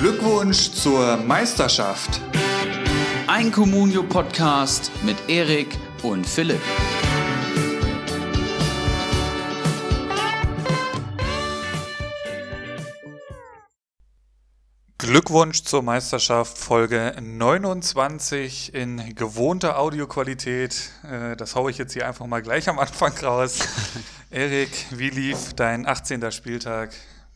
Glückwunsch zur Meisterschaft. Ein Communio Podcast mit Erik und Philipp. Glückwunsch zur Meisterschaft Folge 29 in gewohnter Audioqualität. Äh, Das haue ich jetzt hier einfach mal gleich am Anfang raus. Erik, wie lief dein 18. Spieltag?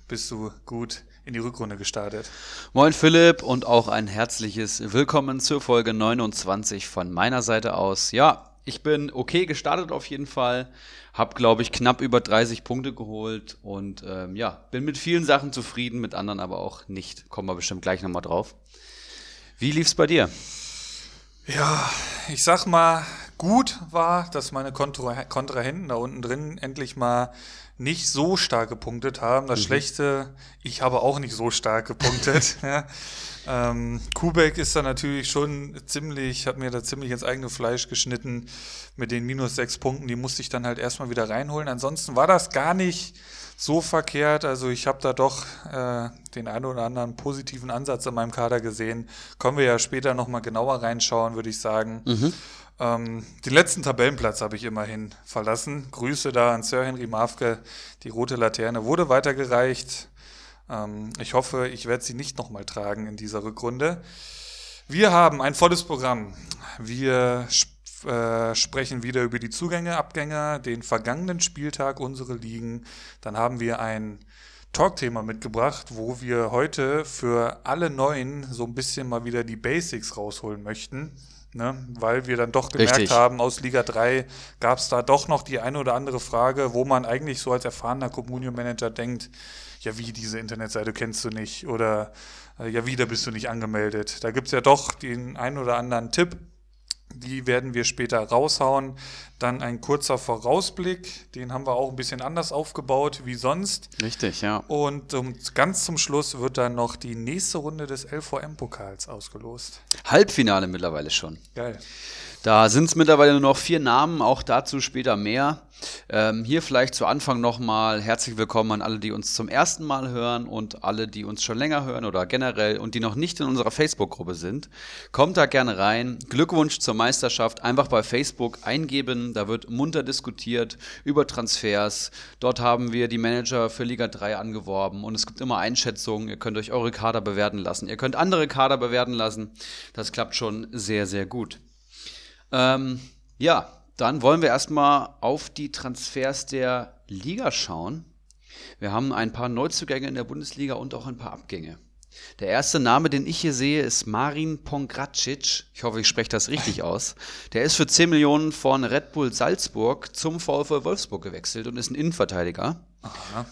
Bist du gut in die Rückrunde gestartet? Moin Philipp und auch ein herzliches Willkommen zur Folge 29 von meiner Seite aus. Ja, ich bin okay gestartet auf jeden Fall. Hab, glaube ich, knapp über 30 Punkte geholt und ähm, ja, bin mit vielen Sachen zufrieden, mit anderen aber auch nicht. Kommen wir bestimmt gleich nochmal drauf. Wie lief's bei dir? Ja, ich sag mal, gut war, dass meine Kontra Kontrahenten da unten drin endlich mal nicht so stark gepunktet haben. Das Schlechte, ich habe auch nicht so stark gepunktet. ja. ähm, Kubek ist da natürlich schon ziemlich, hat mir da ziemlich ins eigene Fleisch geschnitten mit den minus sechs Punkten. Die musste ich dann halt erstmal wieder reinholen. Ansonsten war das gar nicht so verkehrt. Also ich habe da doch äh, den einen oder anderen positiven Ansatz in meinem Kader gesehen. Kommen wir ja später nochmal genauer reinschauen, würde ich sagen. Ähm, den letzten Tabellenplatz habe ich immerhin verlassen. Grüße da an Sir Henry Mafke. Die rote Laterne wurde weitergereicht. Ähm, ich hoffe, ich werde sie nicht nochmal tragen in dieser Rückrunde. Wir haben ein volles Programm. Wir sp äh, sprechen wieder über die Zugänge, Abgänge, den vergangenen Spieltag, unsere Ligen. Dann haben wir ein Talkthema mitgebracht, wo wir heute für alle Neuen so ein bisschen mal wieder die Basics rausholen möchten. Ne? Weil wir dann doch gemerkt Richtig. haben, aus Liga 3 gab es da doch noch die eine oder andere Frage, wo man eigentlich so als erfahrener Communio-Manager denkt, ja wie, diese Internetseite kennst du nicht oder äh, ja wie, da bist du nicht angemeldet. Da gibt es ja doch den einen oder anderen Tipp, die werden wir später raushauen. Dann ein kurzer Vorausblick, den haben wir auch ein bisschen anders aufgebaut wie sonst. Richtig, ja. Und um, ganz zum Schluss wird dann noch die nächste Runde des LVM-Pokals ausgelost. Halbfinale mittlerweile schon. Geil. Da sind es mittlerweile nur noch vier Namen, auch dazu später mehr. Ähm, hier vielleicht zu Anfang nochmal herzlich willkommen an alle, die uns zum ersten Mal hören und alle, die uns schon länger hören oder generell und die noch nicht in unserer Facebook-Gruppe sind. Kommt da gerne rein. Glückwunsch zur Meisterschaft. Einfach bei Facebook eingeben. Da wird munter diskutiert über Transfers. Dort haben wir die Manager für Liga 3 angeworben und es gibt immer Einschätzungen. Ihr könnt euch eure Kader bewerten lassen. Ihr könnt andere Kader bewerten lassen. Das klappt schon sehr, sehr gut. Ähm, ja, dann wollen wir erstmal auf die Transfers der Liga schauen. Wir haben ein paar Neuzugänge in der Bundesliga und auch ein paar Abgänge. Der erste Name, den ich hier sehe, ist Marin Pongracic. Ich hoffe, ich spreche das richtig aus. Der ist für 10 Millionen von Red Bull Salzburg zum VfL Wolfsburg gewechselt und ist ein Innenverteidiger.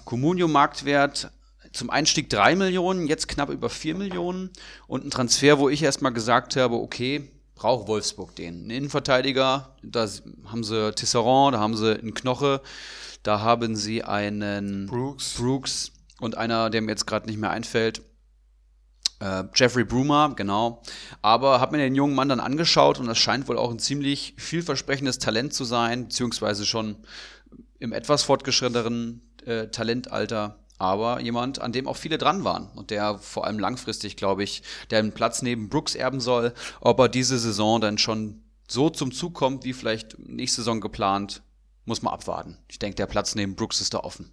Comunio Marktwert zum Einstieg 3 Millionen, jetzt knapp über 4 Millionen. Und ein Transfer, wo ich erstmal gesagt habe, okay, braucht Wolfsburg den. Ein Innenverteidiger, da haben sie Tisserand, da haben sie einen Knoche, da haben sie einen Brooks. Brooks und einer, der mir jetzt gerade nicht mehr einfällt. Äh, Jeffrey Brumer, genau. Aber habe mir den jungen Mann dann angeschaut und das scheint wohl auch ein ziemlich vielversprechendes Talent zu sein, beziehungsweise schon im etwas fortgeschrittenen äh, Talentalter. Aber jemand, an dem auch viele dran waren und der vor allem langfristig, glaube ich, der einen Platz neben Brooks erben soll. Ob er diese Saison dann schon so zum Zug kommt, wie vielleicht nächste Saison geplant, muss man abwarten. Ich denke, der Platz neben Brooks ist da offen.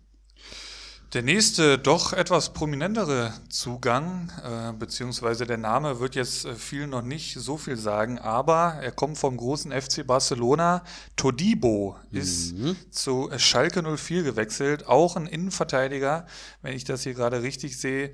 Der nächste, doch etwas prominentere Zugang, äh, beziehungsweise der Name wird jetzt äh, vielen noch nicht so viel sagen, aber er kommt vom großen FC Barcelona. Todibo ist zu Schalke 04 gewechselt, auch ein Innenverteidiger, wenn ich das hier gerade richtig sehe,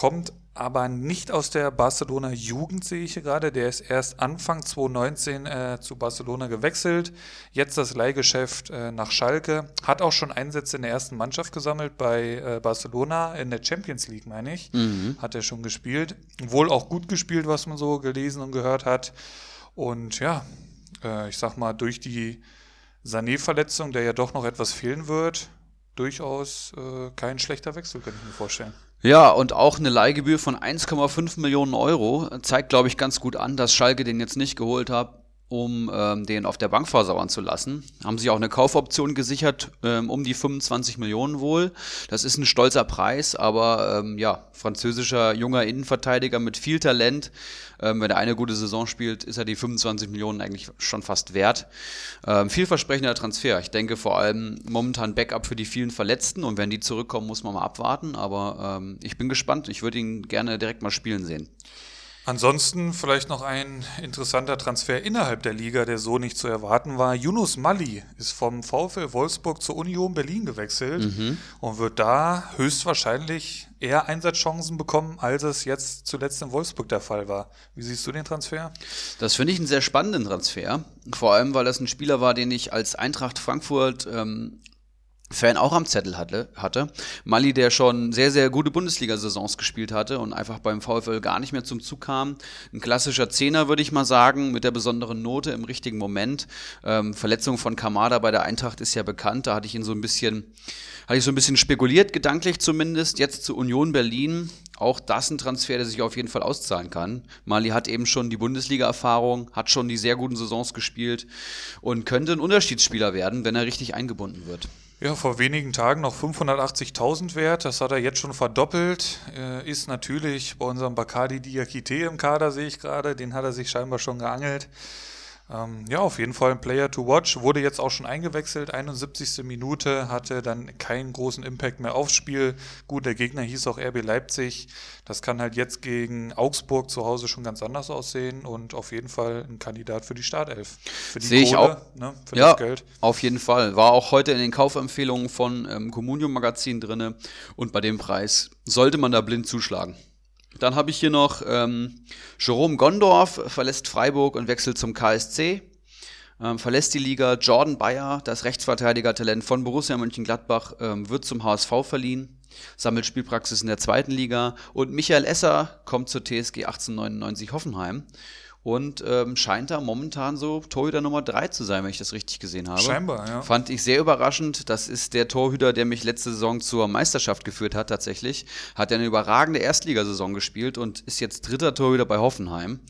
kommt aber nicht aus der Barcelona Jugend, sehe ich hier gerade. Der ist erst Anfang 2019 äh, zu Barcelona gewechselt. Jetzt das Leihgeschäft äh, nach Schalke. Hat auch schon Einsätze in der ersten Mannschaft gesammelt bei äh, Barcelona in der Champions League, meine ich. Hat er schon gespielt. Wohl auch gut gespielt, was man so gelesen und gehört hat. Und ja, äh, ich sag mal, durch die Sané-Verletzung, der ja doch noch etwas fehlen wird, durchaus äh, kein schlechter Wechsel, könnte ich mir vorstellen. Ja, und auch eine Leihgebühr von 1,5 Millionen Euro zeigt, glaube ich, ganz gut an, dass Schalke den jetzt nicht geholt hat, um ähm, den auf der Bank versauern zu lassen. Haben sich auch eine Kaufoption gesichert, ähm, um die 25 Millionen wohl. Das ist ein stolzer Preis, aber ähm, ja, französischer junger Innenverteidiger mit viel Talent. Ähm, wenn er eine gute Saison spielt, ist er die 25 Millionen eigentlich schon fast wert. Ähm, vielversprechender Transfer. Ich denke vor allem momentan Backup für die vielen Verletzten und wenn die zurückkommen, muss man mal abwarten. Aber ähm, ich bin gespannt. Ich würde ihn gerne direkt mal spielen sehen. Ansonsten vielleicht noch ein interessanter Transfer innerhalb der Liga, der so nicht zu erwarten war. Yunus Mali ist vom VfL Wolfsburg zur Union Berlin gewechselt mhm. und wird da höchstwahrscheinlich eher Einsatzchancen bekommen, als es jetzt zuletzt in Wolfsburg der Fall war. Wie siehst du den Transfer? Das finde ich einen sehr spannenden Transfer. Vor allem, weil das ein Spieler war, den ich als Eintracht Frankfurt ähm, Fan auch am Zettel hatte, hatte. Mali, der schon sehr, sehr gute Bundesliga-Saisons gespielt hatte und einfach beim VfL gar nicht mehr zum Zug kam. Ein klassischer Zehner, würde ich mal sagen, mit der besonderen Note im richtigen Moment. Ähm, Verletzung von Kamada bei der Eintracht ist ja bekannt. Da hatte ich ihn so ein bisschen, hatte ich so ein bisschen spekuliert, gedanklich zumindest. Jetzt zu Union Berlin. Auch das ein Transfer, der sich auf jeden Fall auszahlen kann. Mali hat eben schon die Bundesliga-Erfahrung, hat schon die sehr guten Saisons gespielt und könnte ein Unterschiedsspieler werden, wenn er richtig eingebunden wird. Ja, vor wenigen Tagen noch 580.000 wert. Das hat er jetzt schon verdoppelt. Äh, ist natürlich bei unserem Bacardi Diakite im Kader, sehe ich gerade. Den hat er sich scheinbar schon geangelt. Ähm, ja, auf jeden Fall ein Player to watch. Wurde jetzt auch schon eingewechselt. 71. Minute hatte dann keinen großen Impact mehr aufs Spiel. Gut, der Gegner hieß auch RB Leipzig. Das kann halt jetzt gegen Augsburg zu Hause schon ganz anders aussehen und auf jeden Fall ein Kandidat für die Startelf. Für die Sehe ich auch. Ne, für ja, das Geld. Auf jeden Fall. War auch heute in den Kaufempfehlungen von ähm, Communium Magazin drin und bei dem Preis sollte man da blind zuschlagen. Dann habe ich hier noch ähm, Jerome Gondorf verlässt Freiburg und wechselt zum KSC. Ähm, verlässt die Liga. Jordan Bayer, das Rechtsverteidiger-Talent von Borussia Mönchengladbach, ähm, wird zum HSV verliehen. Sammelt Spielpraxis in der zweiten Liga. Und Michael Esser kommt zur TSG 1899 Hoffenheim und ähm, scheint da momentan so Torhüter Nummer 3 zu sein, wenn ich das richtig gesehen habe. Scheinbar, ja. Fand ich sehr überraschend. Das ist der Torhüter, der mich letzte Saison zur Meisterschaft geführt hat, tatsächlich. Hat eine überragende Erstligasaison gespielt und ist jetzt dritter Torhüter bei Hoffenheim.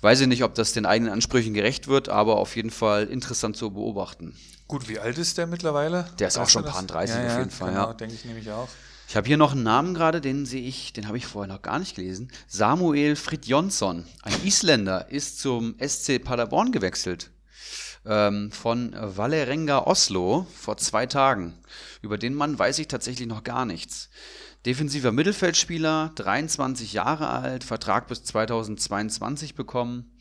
Weiß ich nicht, ob das den eigenen Ansprüchen gerecht wird, aber auf jeden Fall interessant zu beobachten. Gut, wie alt ist der mittlerweile? Der ist weißt auch schon ein paar 30 ja, auf jeden Fall. Genau, ja. denke ich nämlich auch. Ich habe hier noch einen Namen gerade, den sehe ich, den habe ich vorher noch gar nicht gelesen. Samuel Fridjonsson, ein Isländer, ist zum SC Paderborn gewechselt. Ähm, von Valerenga Oslo vor zwei Tagen. Über den Mann weiß ich tatsächlich noch gar nichts. Defensiver Mittelfeldspieler, 23 Jahre alt, Vertrag bis 2022 bekommen.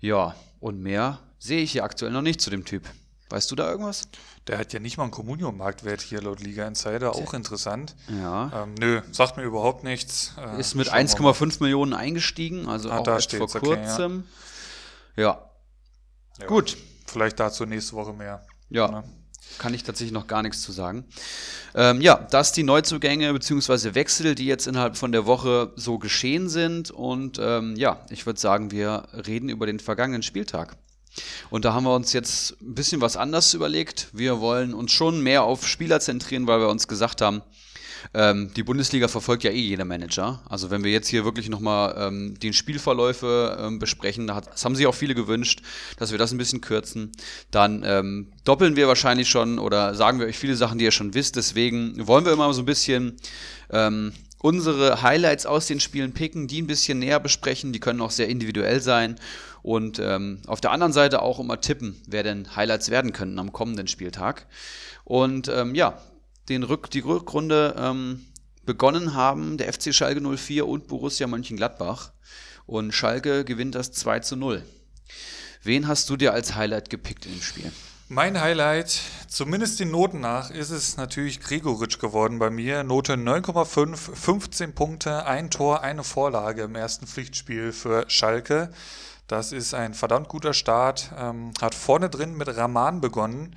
Ja, und mehr sehe ich hier aktuell noch nicht zu dem Typ. Weißt du da irgendwas? Der hat ja nicht mal einen Communion-Marktwert hier laut Liga Insider, auch interessant. Ja. Ähm, nö, sagt mir überhaupt nichts. Äh, ist mit 1,5 Millionen eingestiegen, also ah, auch erst vor kurzem. Okay, ja. Ja. ja. Gut. Vielleicht dazu nächste Woche mehr. Ja. Ne? Kann ich tatsächlich noch gar nichts zu sagen. Ähm, ja, das die Neuzugänge bzw. Wechsel, die jetzt innerhalb von der Woche so geschehen sind. Und ähm, ja, ich würde sagen, wir reden über den vergangenen Spieltag. Und da haben wir uns jetzt ein bisschen was anders überlegt. Wir wollen uns schon mehr auf Spieler zentrieren, weil wir uns gesagt haben, ähm, die Bundesliga verfolgt ja eh jeder Manager. Also wenn wir jetzt hier wirklich nochmal ähm, die Spielverläufe ähm, besprechen, das haben sich auch viele gewünscht, dass wir das ein bisschen kürzen, dann ähm, doppeln wir wahrscheinlich schon oder sagen wir euch viele Sachen, die ihr schon wisst. Deswegen wollen wir immer so ein bisschen ähm, unsere Highlights aus den Spielen picken, die ein bisschen näher besprechen. Die können auch sehr individuell sein. Und ähm, auf der anderen Seite auch immer tippen, wer denn Highlights werden könnten am kommenden Spieltag. Und ähm, ja, den Rück, die Rückrunde ähm, begonnen haben der FC Schalke 04 und Borussia Mönchengladbach. Und Schalke gewinnt das 2 zu 0. Wen hast du dir als Highlight gepickt in dem Spiel? Mein Highlight, zumindest den Noten nach, ist es natürlich Gregoritsch geworden bei mir. Note 9,5, 15 Punkte, ein Tor, eine Vorlage im ersten Pflichtspiel für Schalke. Das ist ein verdammt guter Start. Ähm, hat vorne drin mit Rahman begonnen.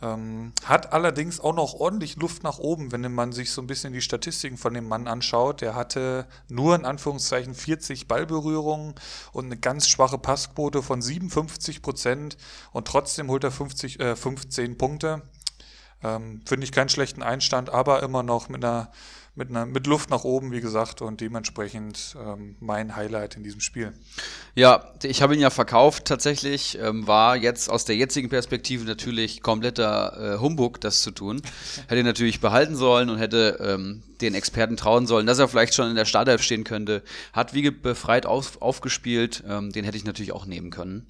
Ähm, hat allerdings auch noch ordentlich Luft nach oben, wenn man sich so ein bisschen die Statistiken von dem Mann anschaut. Der hatte nur in Anführungszeichen 40 Ballberührungen und eine ganz schwache Passquote von 57 Prozent und trotzdem holt er 50, äh, 15 Punkte. Ähm, Finde ich keinen schlechten Einstand, aber immer noch mit einer mit, einer, mit Luft nach oben, wie gesagt, und dementsprechend ähm, mein Highlight in diesem Spiel. Ja, ich habe ihn ja verkauft tatsächlich, ähm, war jetzt aus der jetzigen Perspektive natürlich kompletter äh, Humbug, das zu tun. Hätte ihn natürlich behalten sollen und hätte ähm, den Experten trauen sollen, dass er vielleicht schon in der Startelf stehen könnte. Hat wie befreit auf, aufgespielt, ähm, den hätte ich natürlich auch nehmen können.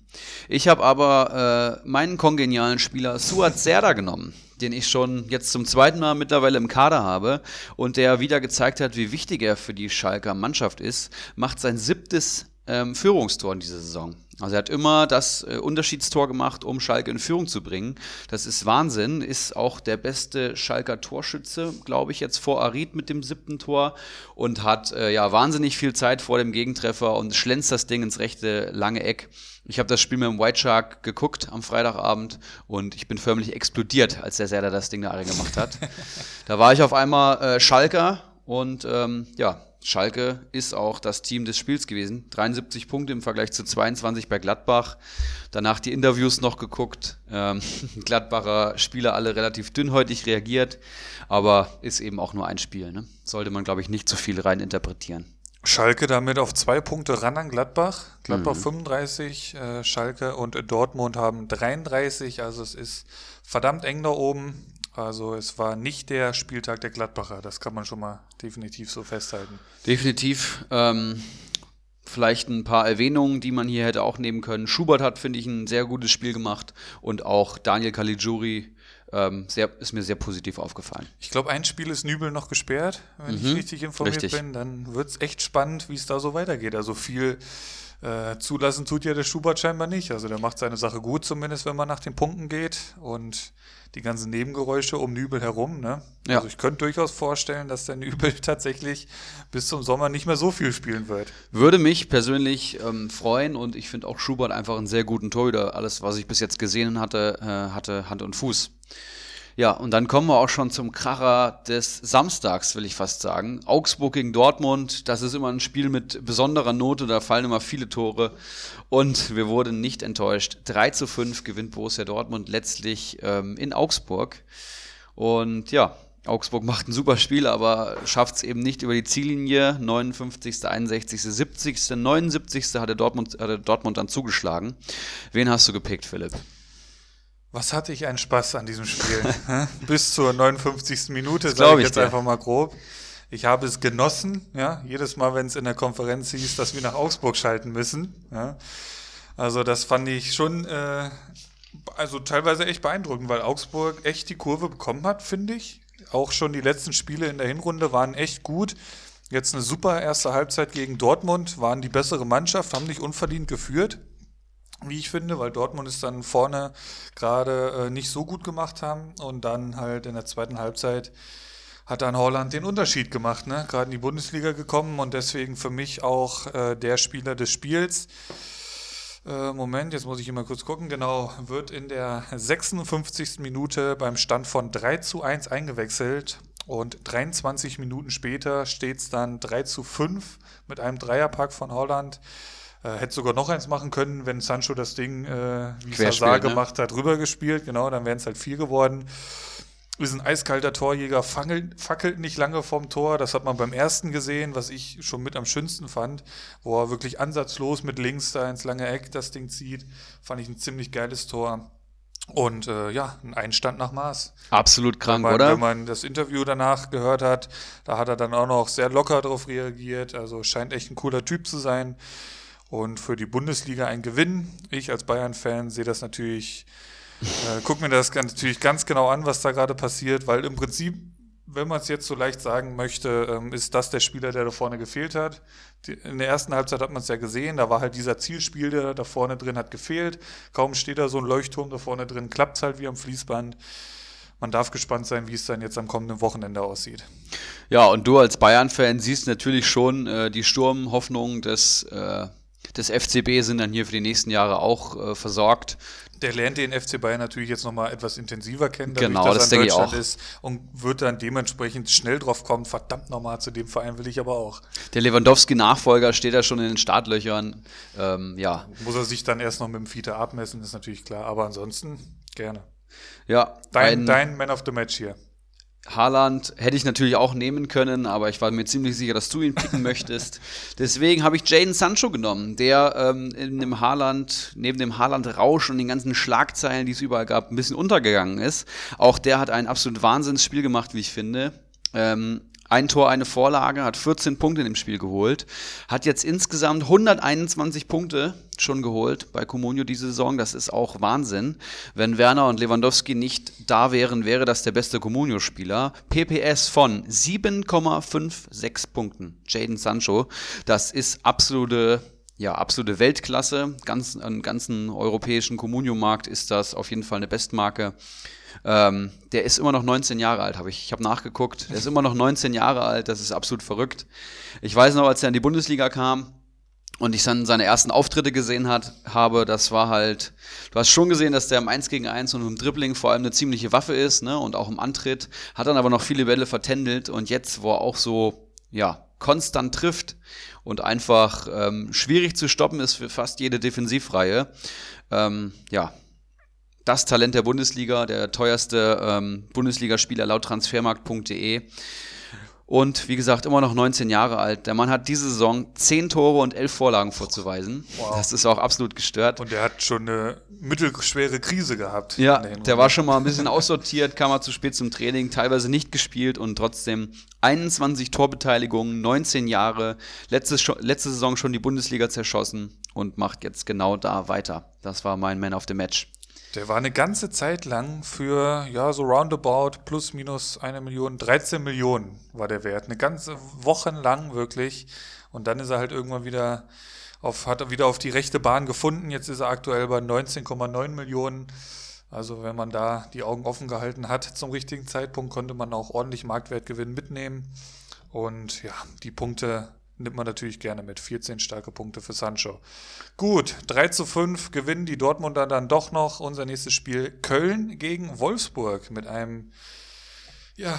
Ich habe aber äh, meinen kongenialen Spieler Suat Serda genommen den ich schon jetzt zum zweiten Mal mittlerweile im Kader habe und der wieder gezeigt hat, wie wichtig er für die Schalker Mannschaft ist, macht sein siebtes ähm, Führungstor in dieser Saison. Also er hat immer das äh, Unterschiedstor gemacht, um Schalke in Führung zu bringen. Das ist Wahnsinn. Ist auch der beste Schalker Torschütze, glaube ich, jetzt vor Arid mit dem siebten Tor und hat äh, ja wahnsinnig viel Zeit vor dem Gegentreffer und schlänzt das Ding ins rechte lange Eck. Ich habe das Spiel mit dem White Shark geguckt am Freitagabend und ich bin förmlich explodiert, als der Serda das Ding da gemacht hat. da war ich auf einmal äh, Schalker und ähm, ja, Schalke ist auch das Team des Spiels gewesen. 73 Punkte im Vergleich zu 22 bei Gladbach. Danach die Interviews noch geguckt. Ähm, Gladbacher Spieler alle relativ dünnhäutig reagiert, aber ist eben auch nur ein Spiel. Ne? Sollte man, glaube ich, nicht zu so viel rein interpretieren. Schalke damit auf zwei Punkte ran an Gladbach. Gladbach mhm. 35, äh, Schalke und Dortmund haben 33. Also es ist verdammt eng da oben. Also es war nicht der Spieltag der Gladbacher. Das kann man schon mal definitiv so festhalten. Definitiv. Ähm, vielleicht ein paar Erwähnungen, die man hier hätte auch nehmen können. Schubert hat, finde ich, ein sehr gutes Spiel gemacht und auch Daniel Caligiuri ähm, sehr, ist mir sehr positiv aufgefallen. Ich glaube, ein Spiel ist Nübel noch gesperrt, wenn mhm, ich richtig informiert richtig. bin. Dann wird es echt spannend, wie es da so weitergeht. Also viel äh, zulassen tut ja der Schubert scheinbar nicht. Also der macht seine Sache gut, zumindest wenn man nach den Punkten geht. Und die ganzen Nebengeräusche um Nübel herum. Ne? Ja. Also ich könnte durchaus vorstellen, dass der Nübel tatsächlich bis zum Sommer nicht mehr so viel spielen wird. Würde mich persönlich ähm, freuen und ich finde auch Schubert einfach einen sehr guten Torhüter. Alles, was ich bis jetzt gesehen hatte, äh, hatte Hand und Fuß. Ja, und dann kommen wir auch schon zum Kracher des Samstags, will ich fast sagen. Augsburg gegen Dortmund, das ist immer ein Spiel mit besonderer Note, da fallen immer viele Tore. Und wir wurden nicht enttäuscht. 3 zu 5 gewinnt Borussia Dortmund letztlich ähm, in Augsburg. Und ja, Augsburg macht ein super Spiel, aber schafft es eben nicht über die Ziellinie. 59., 61., 70., 79. hatte Dortmund, hatte Dortmund dann zugeschlagen. Wen hast du gepickt, Philipp? Was hatte ich einen Spaß an diesem Spiel? Bis zur 59. Minute, sage ich, jetzt dir. einfach mal grob. Ich habe es genossen, ja, jedes Mal, wenn es in der Konferenz hieß, dass wir nach Augsburg schalten müssen. Ja. Also das fand ich schon, äh, also teilweise echt beeindruckend, weil Augsburg echt die Kurve bekommen hat, finde ich. Auch schon die letzten Spiele in der Hinrunde waren echt gut. Jetzt eine super erste Halbzeit gegen Dortmund, waren die bessere Mannschaft, haben nicht unverdient geführt wie ich finde, weil Dortmund es dann vorne gerade äh, nicht so gut gemacht haben und dann halt in der zweiten Halbzeit hat dann Holland den Unterschied gemacht, ne? Gerade in die Bundesliga gekommen und deswegen für mich auch äh, der Spieler des Spiels. Äh, Moment, jetzt muss ich immer kurz gucken. Genau, wird in der 56. Minute beim Stand von 3 zu 1 eingewechselt und 23 Minuten später steht es dann 3 zu 5 mit einem Dreierpack von Holland. Äh, hätte sogar noch eins machen können, wenn Sancho das Ding, äh, wie Hazard ne? gemacht hat, rübergespielt. Genau, dann wären es halt vier geworden. Ist ein eiskalter Torjäger, fackelt, fackelt nicht lange vom Tor. Das hat man beim ersten gesehen, was ich schon mit am schönsten fand, wo er wirklich ansatzlos mit links da ins lange Eck das Ding zieht. Fand ich ein ziemlich geiles Tor. Und äh, ja, ein Einstand nach Maß. Absolut krank, man, oder? Wenn man das Interview danach gehört hat, da hat er dann auch noch sehr locker darauf reagiert. Also scheint echt ein cooler Typ zu sein und für die Bundesliga ein Gewinn. Ich als Bayern-Fan sehe das natürlich, äh, gucke mir das natürlich ganz genau an, was da gerade passiert, weil im Prinzip, wenn man es jetzt so leicht sagen möchte, ähm, ist das der Spieler, der da vorne gefehlt hat. Die, in der ersten Halbzeit hat man es ja gesehen, da war halt dieser Zielspiel, der da vorne drin hat gefehlt. Kaum steht da so ein Leuchtturm da vorne drin, klappt es halt wie am Fließband man darf gespannt sein, wie es dann jetzt am kommenden Wochenende aussieht. Ja, und du als Bayern-Fan siehst natürlich schon äh, die Sturmhoffnung des äh, des FCB sind dann hier für die nächsten Jahre auch äh, versorgt. Der lernt den FC Bayern natürlich jetzt nochmal etwas intensiver kennen, dadurch, genau, dass das er in Deutschland ist und wird dann dementsprechend schnell drauf kommen, verdammt nochmal zu dem Verein will ich aber auch. Der Lewandowski-Nachfolger steht ja schon in den Startlöchern. Ähm, ja. Muss er sich dann erst noch mit dem Fiete abmessen, ist natürlich klar, aber ansonsten gerne. Ja. Dein, dein Man of the Match hier. Haaland hätte ich natürlich auch nehmen können, aber ich war mir ziemlich sicher, dass du ihn picken möchtest. Deswegen habe ich Jaden Sancho genommen, der ähm, in dem Haaland, neben dem Haaland-Rausch und den ganzen Schlagzeilen, die es überall gab, ein bisschen untergegangen ist. Auch der hat ein absolut Wahnsinnsspiel gemacht, wie ich finde. Ähm, ein Tor, eine Vorlage, hat 14 Punkte in dem Spiel geholt, hat jetzt insgesamt 121 Punkte schon geholt bei Comunio diese Saison. Das ist auch Wahnsinn. Wenn Werner und Lewandowski nicht da wären, wäre das der beste Comunio-Spieler. PPS von 7,56 Punkten. Jaden Sancho. Das ist absolute ja, absolute Weltklasse. Ganz, am ganzen europäischen Comunio-Markt ist das auf jeden Fall eine Bestmarke. Ähm, der ist immer noch 19 Jahre alt, habe ich. Ich habe nachgeguckt. Der ist immer noch 19 Jahre alt. Das ist absolut verrückt. Ich weiß noch, als er in die Bundesliga kam und ich dann seine ersten Auftritte gesehen hat, habe, das war halt, du hast schon gesehen, dass der im 1 gegen 1 und im Dribbling vor allem eine ziemliche Waffe ist, ne, und auch im Antritt, hat dann aber noch viele Bälle vertändelt und jetzt, wo er auch so, ja, konstant trifft und einfach ähm, schwierig zu stoppen ist für fast jede Defensivreihe, ähm, ja, das Talent der Bundesliga, der teuerste ähm, Bundesligaspieler laut transfermarkt.de. Und wie gesagt, immer noch 19 Jahre alt. Der Mann hat diese Saison 10 Tore und 11 Vorlagen vorzuweisen. Wow. Das ist auch absolut gestört. Und er hat schon eine mittelschwere Krise gehabt. Ja, der, der war schon mal ein bisschen aussortiert, kam mal zu spät zum Training, teilweise nicht gespielt und trotzdem 21 Torbeteiligungen, 19 Jahre, letzte, letzte Saison schon die Bundesliga zerschossen und macht jetzt genau da weiter. Das war mein Man of the Match. Der war eine ganze Zeit lang für, ja, so roundabout plus minus eine Million, 13 Millionen war der Wert. Eine ganze Woche lang wirklich. Und dann ist er halt irgendwann wieder auf, hat er wieder auf die rechte Bahn gefunden. Jetzt ist er aktuell bei 19,9 Millionen. Also wenn man da die Augen offen gehalten hat zum richtigen Zeitpunkt, konnte man auch ordentlich Marktwertgewinn mitnehmen. Und ja, die Punkte nimmt man natürlich gerne mit. 14 starke Punkte für Sancho. Gut, 3 zu 5 gewinnen die Dortmunder dann doch noch. Unser nächstes Spiel Köln gegen Wolfsburg mit einem, ja,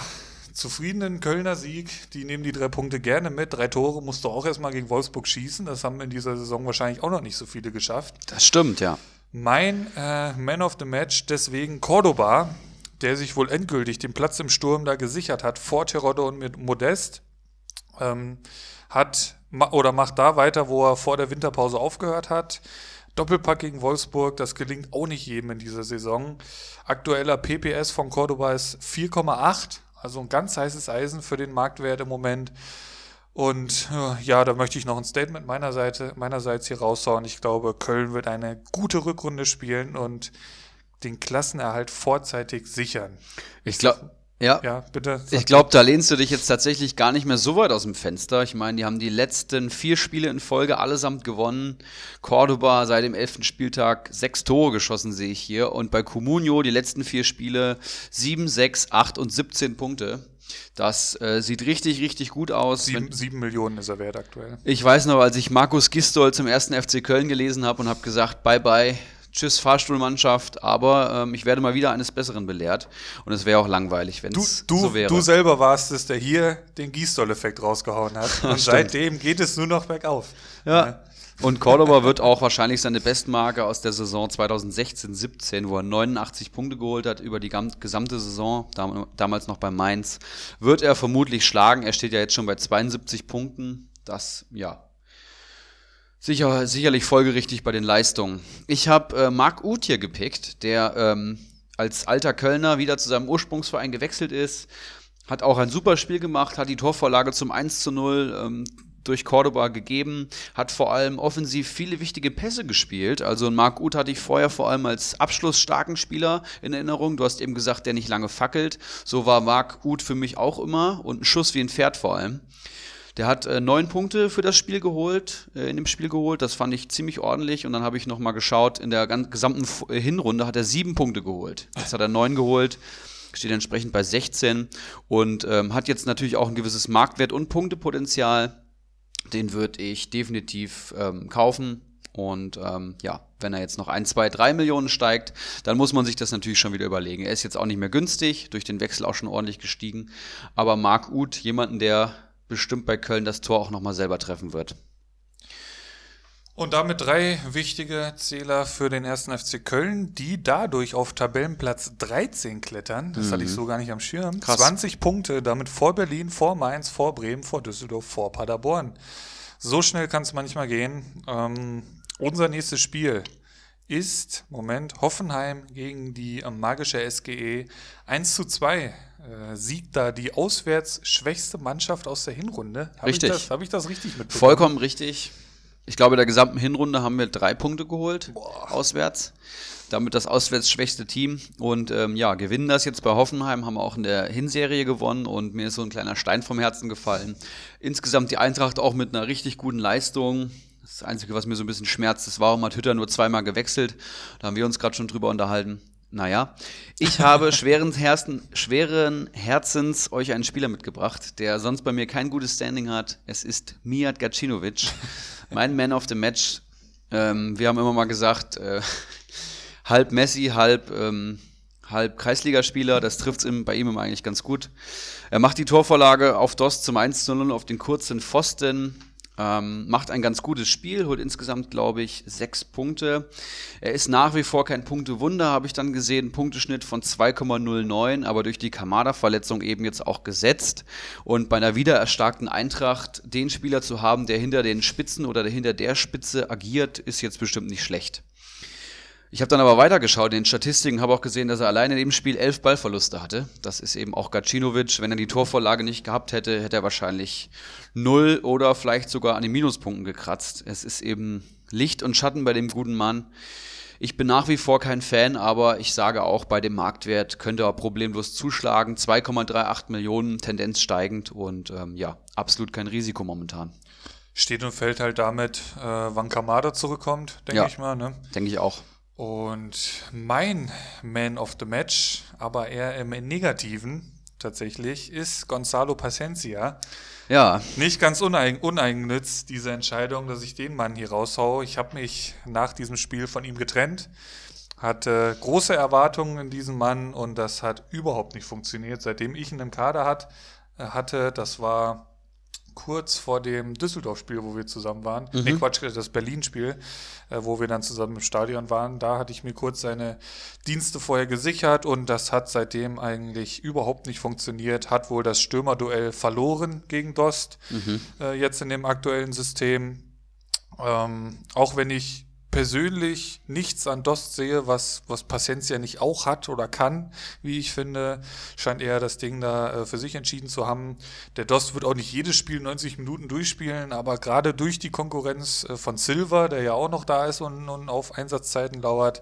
zufriedenen Kölner Sieg. Die nehmen die drei Punkte gerne mit. Drei Tore musst du auch erstmal gegen Wolfsburg schießen. Das haben in dieser Saison wahrscheinlich auch noch nicht so viele geschafft. Das stimmt, ja. Mein äh, Man of the Match deswegen Cordoba, der sich wohl endgültig den Platz im Sturm da gesichert hat vor Terodde und mit Modest. Ähm, hat oder macht da weiter, wo er vor der Winterpause aufgehört hat. Doppelpack gegen Wolfsburg, das gelingt auch nicht jedem in dieser Saison. Aktueller PPS von Cordoba ist 4,8, also ein ganz heißes Eisen für den Marktwert im Moment. Und ja, da möchte ich noch ein Statement meiner Seite, meinerseits hier raushauen. Ich glaube, Köln wird eine gute Rückrunde spielen und den Klassenerhalt vorzeitig sichern. Ich glaube, ja, ja bitte. Ich glaube, da lehnst du dich jetzt tatsächlich gar nicht mehr so weit aus dem Fenster. Ich meine, die haben die letzten vier Spiele in Folge allesamt gewonnen. Cordoba seit dem elften Spieltag sechs Tore geschossen, sehe ich hier. Und bei Comunio die letzten vier Spiele sieben, sechs, acht und 17 Punkte. Das äh, sieht richtig, richtig gut aus. Sieben, sieben, Millionen ist er wert aktuell. Ich weiß noch, als ich Markus Gistol zum ersten FC Köln gelesen habe und habe gesagt, bye bye, tschüss Fahrstuhlmannschaft, aber ähm, ich werde mal wieder eines Besseren belehrt und es wäre auch langweilig, wenn es so wäre. Du selber warst es, der hier den Gießdoll-Effekt rausgehauen hat und seitdem geht es nur noch bergauf. Ja. ja. Und Cordoba wird auch wahrscheinlich seine Bestmarke aus der Saison 2016-17, wo er 89 Punkte geholt hat über die gesamte Saison, damals noch bei Mainz, wird er vermutlich schlagen. Er steht ja jetzt schon bei 72 Punkten. Das, ja, Sicher, sicherlich folgerichtig bei den Leistungen. Ich habe äh, Marc Uth hier gepickt, der ähm, als alter Kölner wieder zu seinem Ursprungsverein gewechselt ist, hat auch ein super Spiel gemacht, hat die Torvorlage zum 1 zu 0 ähm, durch Cordoba gegeben, hat vor allem offensiv viele wichtige Pässe gespielt. Also Marc Uth hatte ich vorher vor allem als abschlussstarken Spieler in Erinnerung. Du hast eben gesagt, der nicht lange fackelt. So war Marc Uth für mich auch immer und ein Schuss wie ein Pferd vor allem. Der hat äh, neun Punkte für das Spiel geholt, äh, in dem Spiel geholt. Das fand ich ziemlich ordentlich. Und dann habe ich noch mal geschaut, in der gesamten äh, Hinrunde hat er sieben Punkte geholt. Jetzt hat er neun geholt, steht entsprechend bei 16 und ähm, hat jetzt natürlich auch ein gewisses Marktwert und Punktepotenzial. Den würde ich definitiv ähm, kaufen. Und ähm, ja, wenn er jetzt noch ein, zwei, drei Millionen steigt, dann muss man sich das natürlich schon wieder überlegen. Er ist jetzt auch nicht mehr günstig, durch den Wechsel auch schon ordentlich gestiegen. Aber Marc Uth, jemanden, der bestimmt bei Köln das Tor auch nochmal selber treffen wird. Und damit drei wichtige Zähler für den ersten FC Köln, die dadurch auf Tabellenplatz 13 klettern. Das mhm. hatte ich mhm. so gar nicht am Schirm. Krass. 20 Punkte, damit vor Berlin, vor Mainz, vor Bremen, vor Düsseldorf, vor Paderborn. So schnell kann es manchmal gehen. Ähm, unser nächstes Spiel ist, Moment, Hoffenheim gegen die magische SGE 1 zu 2. Äh, siegt da die auswärts schwächste Mannschaft aus der Hinrunde. Hab richtig. Habe ich das richtig mitbekommen? Vollkommen richtig. Ich glaube, in der gesamten Hinrunde haben wir drei Punkte geholt, Boah. auswärts. Damit das auswärts schwächste Team. Und ähm, ja, gewinnen das jetzt bei Hoffenheim, haben wir auch in der Hinserie gewonnen und mir ist so ein kleiner Stein vom Herzen gefallen. Insgesamt die Eintracht auch mit einer richtig guten Leistung. Das Einzige, was mir so ein bisschen schmerzt, ist, warum hat Hütter nur zweimal gewechselt? Da haben wir uns gerade schon drüber unterhalten. Naja, ich habe schweren, Herzen, schweren Herzens euch einen Spieler mitgebracht, der sonst bei mir kein gutes Standing hat. Es ist Mijat Gacinovic, mein Man of the Match. Ähm, wir haben immer mal gesagt, äh, halb Messi, halb, ähm, halb Kreisligaspieler. Das trifft es bei ihm immer eigentlich ganz gut. Er macht die Torvorlage auf DOS zum 1 zu 0 auf den kurzen Pfosten. Ähm, macht ein ganz gutes Spiel, holt insgesamt, glaube ich, sechs Punkte. Er ist nach wie vor kein Punktewunder, habe ich dann gesehen. Punkteschnitt von 2,09, aber durch die Kamada-Verletzung eben jetzt auch gesetzt. Und bei einer wiedererstarkten Eintracht den Spieler zu haben, der hinter den Spitzen oder der hinter der Spitze agiert, ist jetzt bestimmt nicht schlecht. Ich habe dann aber weitergeschaut in den Statistiken, habe auch gesehen, dass er alleine in dem Spiel elf Ballverluste hatte. Das ist eben auch Gacinovic. Wenn er die Torvorlage nicht gehabt hätte, hätte er wahrscheinlich null oder vielleicht sogar an den Minuspunkten gekratzt. Es ist eben Licht und Schatten bei dem guten Mann. Ich bin nach wie vor kein Fan, aber ich sage auch, bei dem Marktwert könnte er problemlos zuschlagen. 2,38 Millionen, Tendenz steigend und ähm, ja, absolut kein Risiko momentan. Steht und fällt halt damit, äh, wann Kamada zurückkommt, denke ja, ich mal. Ne? Denke ich auch. Und mein Man of the Match, aber eher im Negativen tatsächlich, ist Gonzalo Pacencia. Ja. Nicht ganz uneig uneigennütz, diese Entscheidung, dass ich den Mann hier raushaue. Ich habe mich nach diesem Spiel von ihm getrennt, hatte große Erwartungen in diesen Mann und das hat überhaupt nicht funktioniert. Seitdem ich ihn im Kader hat, äh, hatte, das war kurz vor dem Düsseldorf-Spiel, wo wir zusammen waren. Mhm. Nee, Quatsch, das Berlin-Spiel, äh, wo wir dann zusammen im Stadion waren. Da hatte ich mir kurz seine Dienste vorher gesichert und das hat seitdem eigentlich überhaupt nicht funktioniert. Hat wohl das Stürmerduell verloren gegen Dost, mhm. äh, jetzt in dem aktuellen System. Ähm, auch wenn ich persönlich nichts an Dost sehe, was, was Paciencia nicht auch hat oder kann, wie ich finde, scheint er das Ding da äh, für sich entschieden zu haben. Der Dost wird auch nicht jedes Spiel 90 Minuten durchspielen, aber gerade durch die Konkurrenz äh, von Silva, der ja auch noch da ist und, und auf Einsatzzeiten lauert,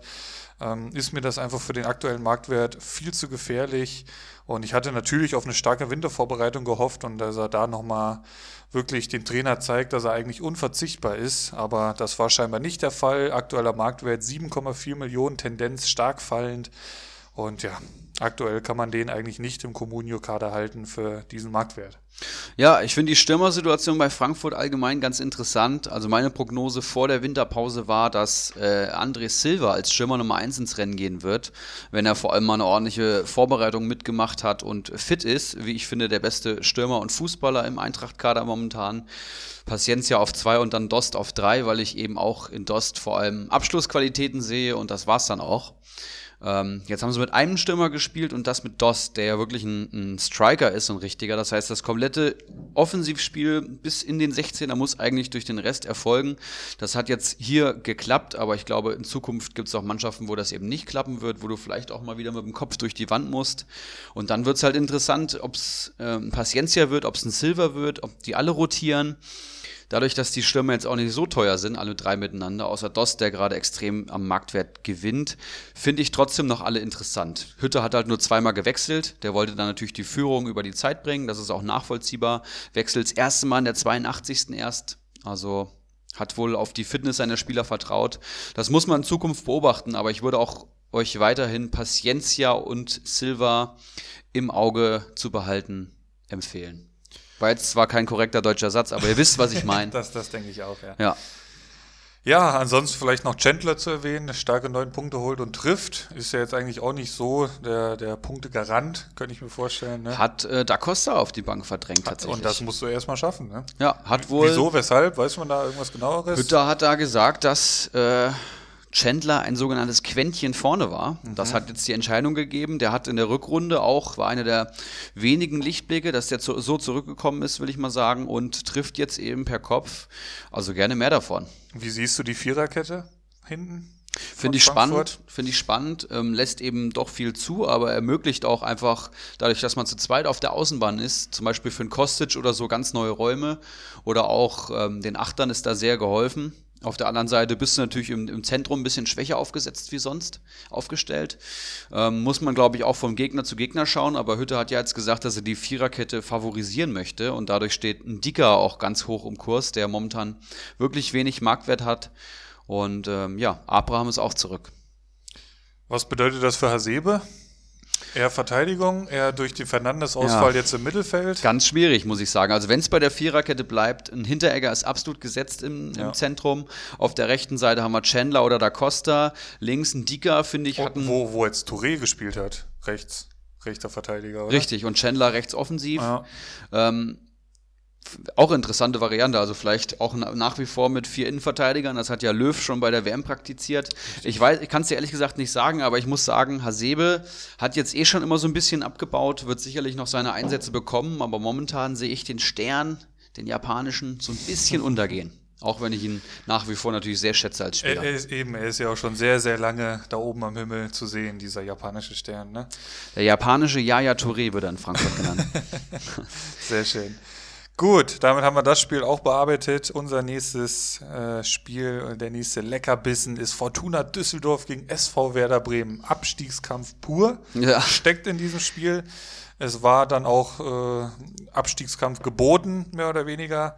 ähm, ist mir das einfach für den aktuellen Marktwert viel zu gefährlich. Und ich hatte natürlich auf eine starke Wintervorbereitung gehofft und dass er da nochmal wirklich den Trainer zeigt, dass er eigentlich unverzichtbar ist. Aber das war scheinbar nicht der Fall. Aktueller Marktwert 7,4 Millionen, Tendenz stark fallend. Und ja, aktuell kann man den eigentlich nicht im Comunio-Kader halten für diesen Marktwert. Ja, ich finde die Stürmersituation bei Frankfurt allgemein ganz interessant. Also meine Prognose vor der Winterpause war, dass äh, André Silva als Stürmer Nummer 1 ins Rennen gehen wird, wenn er vor allem mal eine ordentliche Vorbereitung mitgemacht hat und fit ist. Wie ich finde, der beste Stürmer und Fußballer im Eintracht-Kader momentan. Paciencia auf 2 und dann Dost auf 3, weil ich eben auch in Dost vor allem Abschlussqualitäten sehe und das war's dann auch. Ähm, jetzt haben sie mit einem Stürmer gespielt und das mit Doss, der ja wirklich ein, ein, Striker ist, ein richtiger. Das heißt, das komplette Offensivspiel bis in den 16er muss eigentlich durch den Rest erfolgen. Das hat jetzt hier geklappt, aber ich glaube, in Zukunft gibt es auch Mannschaften, wo das eben nicht klappen wird, wo du vielleicht auch mal wieder mit dem Kopf durch die Wand musst. Und dann wird es halt interessant, ob es äh, ein Paciencia wird, ob es ein Silver wird, ob die alle rotieren. Dadurch, dass die Stürmer jetzt auch nicht so teuer sind, alle drei miteinander, außer Dost, der gerade extrem am Marktwert gewinnt, finde ich trotzdem noch alle interessant. Hütte hat halt nur zweimal gewechselt. Der wollte dann natürlich die Führung über die Zeit bringen. Das ist auch nachvollziehbar. Wechselt das erste Mal in der 82. erst. Also hat wohl auf die Fitness seiner Spieler vertraut. Das muss man in Zukunft beobachten, aber ich würde auch euch weiterhin Paciencia und Silva im Auge zu behalten empfehlen. War jetzt zwar kein korrekter deutscher Satz, aber ihr wisst, was ich meine. das, das denke ich auch, ja. Ja. Ja, ansonsten vielleicht noch Chandler zu erwähnen, der starke neun Punkte holt und trifft. Ist ja jetzt eigentlich auch nicht so der, der Punktegarant, könnte ich mir vorstellen. Ne? Hat äh, Da Costa auf die Bank verdrängt tatsächlich. Und das musst du erstmal schaffen. Ne? Ja, hat wohl. Wieso, weshalb? Weiß man da irgendwas genaueres? Hütter hat da gesagt, dass äh, Chandler ein sogenanntes Quäntchen vorne war. Mhm. Das hat jetzt die Entscheidung gegeben. Der hat in der Rückrunde auch, war einer der wenigen Lichtblicke, dass der zu, so zurückgekommen ist, will ich mal sagen, und trifft jetzt eben per Kopf. Also gerne mehr davon. Wie siehst du die Viererkette hinten? Finde ich spannend, finde ich spannend, ähm, lässt eben doch viel zu, aber ermöglicht auch einfach, dadurch, dass man zu zweit auf der Außenbahn ist, zum Beispiel für einen Kostic oder so ganz neue Räume oder auch ähm, den Achtern ist da sehr geholfen. Auf der anderen Seite bist du natürlich im, im Zentrum ein bisschen schwächer aufgesetzt wie sonst aufgestellt. Ähm, muss man, glaube ich, auch vom Gegner zu Gegner schauen. Aber Hütte hat ja jetzt gesagt, dass er die Viererkette favorisieren möchte. Und dadurch steht ein Dicker auch ganz hoch im Kurs, der momentan wirklich wenig Marktwert hat. Und ähm, ja, Abraham ist auch zurück. Was bedeutet das für Hasebe? Eher Verteidigung, eher durch die Fernandes-Ausfall ja. jetzt im Mittelfeld. Ganz schwierig, muss ich sagen. Also wenn es bei der Viererkette bleibt, ein Hinteregger ist absolut gesetzt im, ja. im, Zentrum. Auf der rechten Seite haben wir Chandler oder Da Costa. Links ein Dicker, finde ich, hatten. Wo, wo jetzt Touré gespielt hat, rechts. Rechter Verteidiger, oder? Richtig, und Chandler rechts offensiv. Ja. Ähm, auch interessante Variante. Also vielleicht auch nach wie vor mit vier Innenverteidigern. Das hat ja Löw schon bei der WM praktiziert. Ich weiß, ich kann es dir ehrlich gesagt nicht sagen, aber ich muss sagen, Hasebe hat jetzt eh schon immer so ein bisschen abgebaut, wird sicherlich noch seine Einsätze bekommen, aber momentan sehe ich den Stern, den japanischen, so ein bisschen untergehen. Auch wenn ich ihn nach wie vor natürlich sehr schätze als Spieler. Er, ist eben, er ist ja auch schon sehr, sehr lange da oben am Himmel zu sehen, dieser japanische Stern. Ne? Der japanische Yaya Touré wird er in Frankfurt genannt. sehr schön. Gut, damit haben wir das Spiel auch bearbeitet. Unser nächstes äh, Spiel, der nächste Leckerbissen ist Fortuna Düsseldorf gegen SV Werder Bremen. Abstiegskampf pur ja. steckt in diesem Spiel. Es war dann auch äh, Abstiegskampf geboten, mehr oder weniger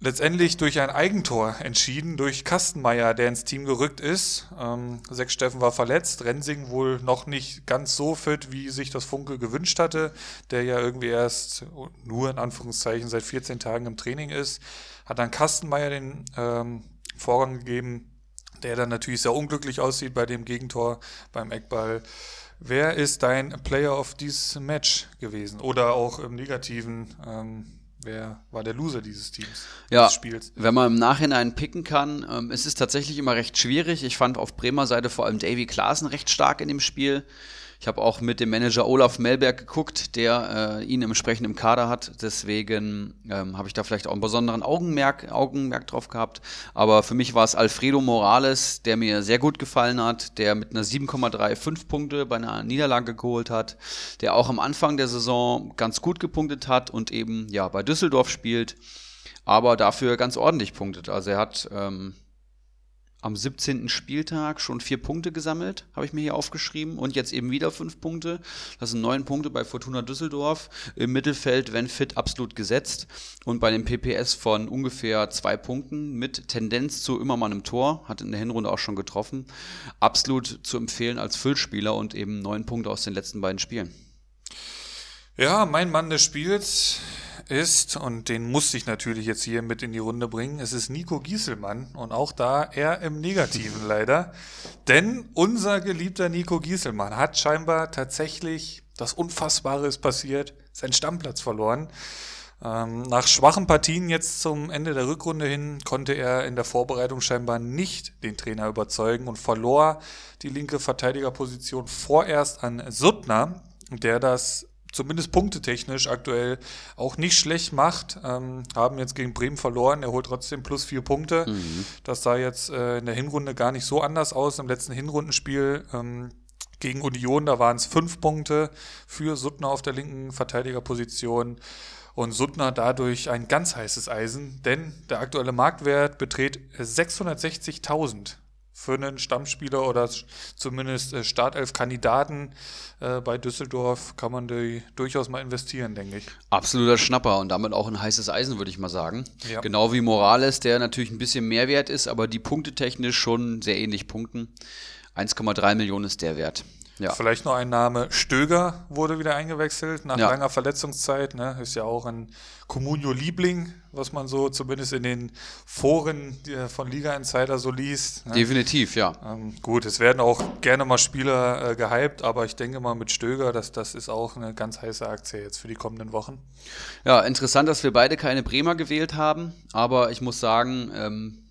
letztendlich durch ein Eigentor entschieden, durch Kastenmeier, der ins Team gerückt ist. Ähm, Sechs Steffen war verletzt, Rensing wohl noch nicht ganz so fit, wie sich das Funke gewünscht hatte, der ja irgendwie erst nur in Anführungszeichen seit 14 Tagen im Training ist. Hat dann Kastenmeier den ähm, Vorgang gegeben, der dann natürlich sehr unglücklich aussieht bei dem Gegentor beim Eckball. Wer ist dein Player of this Match gewesen? Oder auch im Negativen? Ähm, Wer war der Loser dieses Teams? Ja, dieses Spiels? wenn man im Nachhinein picken kann, ähm, ist es tatsächlich immer recht schwierig. Ich fand auf Bremer Seite vor allem Davy Klaassen recht stark in dem Spiel. Ich habe auch mit dem Manager Olaf Melberg geguckt, der äh, ihn entsprechend im Kader hat. Deswegen ähm, habe ich da vielleicht auch einen besonderen Augenmerk, Augenmerk drauf gehabt. Aber für mich war es Alfredo Morales, der mir sehr gut gefallen hat, der mit einer 7,35 Punkte bei einer Niederlage geholt hat, der auch am Anfang der Saison ganz gut gepunktet hat und eben ja bei Düsseldorf spielt, aber dafür ganz ordentlich punktet. Also er hat ähm, am 17. Spieltag schon vier Punkte gesammelt, habe ich mir hier aufgeschrieben. Und jetzt eben wieder fünf Punkte. Das sind neun Punkte bei Fortuna Düsseldorf. Im Mittelfeld, wenn fit, absolut gesetzt. Und bei dem PPS von ungefähr zwei Punkten mit Tendenz zu immer mal einem Tor. Hat in der Hinrunde auch schon getroffen. Absolut zu empfehlen als Füllspieler und eben neun Punkte aus den letzten beiden Spielen. Ja, mein Mann des Spiels ist, und den musste ich natürlich jetzt hier mit in die Runde bringen, es ist Nico Gieselmann und auch da eher im Negativen leider. Denn unser geliebter Nico Gieselmann hat scheinbar tatsächlich, das Unfassbare ist passiert, seinen Stammplatz verloren. Ähm, nach schwachen Partien jetzt zum Ende der Rückrunde hin konnte er in der Vorbereitung scheinbar nicht den Trainer überzeugen und verlor die linke Verteidigerposition vorerst an Suttner, der das zumindest punktetechnisch aktuell auch nicht schlecht macht. Ähm, haben jetzt gegen Bremen verloren. Er holt trotzdem plus vier Punkte. Mhm. Das sah jetzt äh, in der Hinrunde gar nicht so anders aus. Im letzten Hinrundenspiel ähm, gegen Union, da waren es fünf Punkte für Suttner auf der linken Verteidigerposition. Und Suttner dadurch ein ganz heißes Eisen, denn der aktuelle Marktwert beträgt 660.000 für einen Stammspieler oder zumindest äh, Startelf-Kandidaten äh, bei Düsseldorf kann man die durchaus mal investieren, denke ich. Absoluter Schnapper und damit auch ein heißes Eisen, würde ich mal sagen. Ja. Genau wie Morales, der natürlich ein bisschen mehr wert ist, aber die Punkte technisch schon sehr ähnlich punkten. 1,3 Millionen ist der Wert. Ja. Vielleicht noch ein Name. Stöger wurde wieder eingewechselt nach ja. langer Verletzungszeit. Ne? Ist ja auch ein Comunio-Liebling, was man so zumindest in den Foren von Liga Insider so liest. Ne? Definitiv, ja. Ähm, gut, es werden auch gerne mal Spieler äh, gehypt, aber ich denke mal mit Stöger, dass das ist auch eine ganz heiße Aktie jetzt für die kommenden Wochen. Ja, interessant, dass wir beide keine Bremer gewählt haben, aber ich muss sagen, ähm,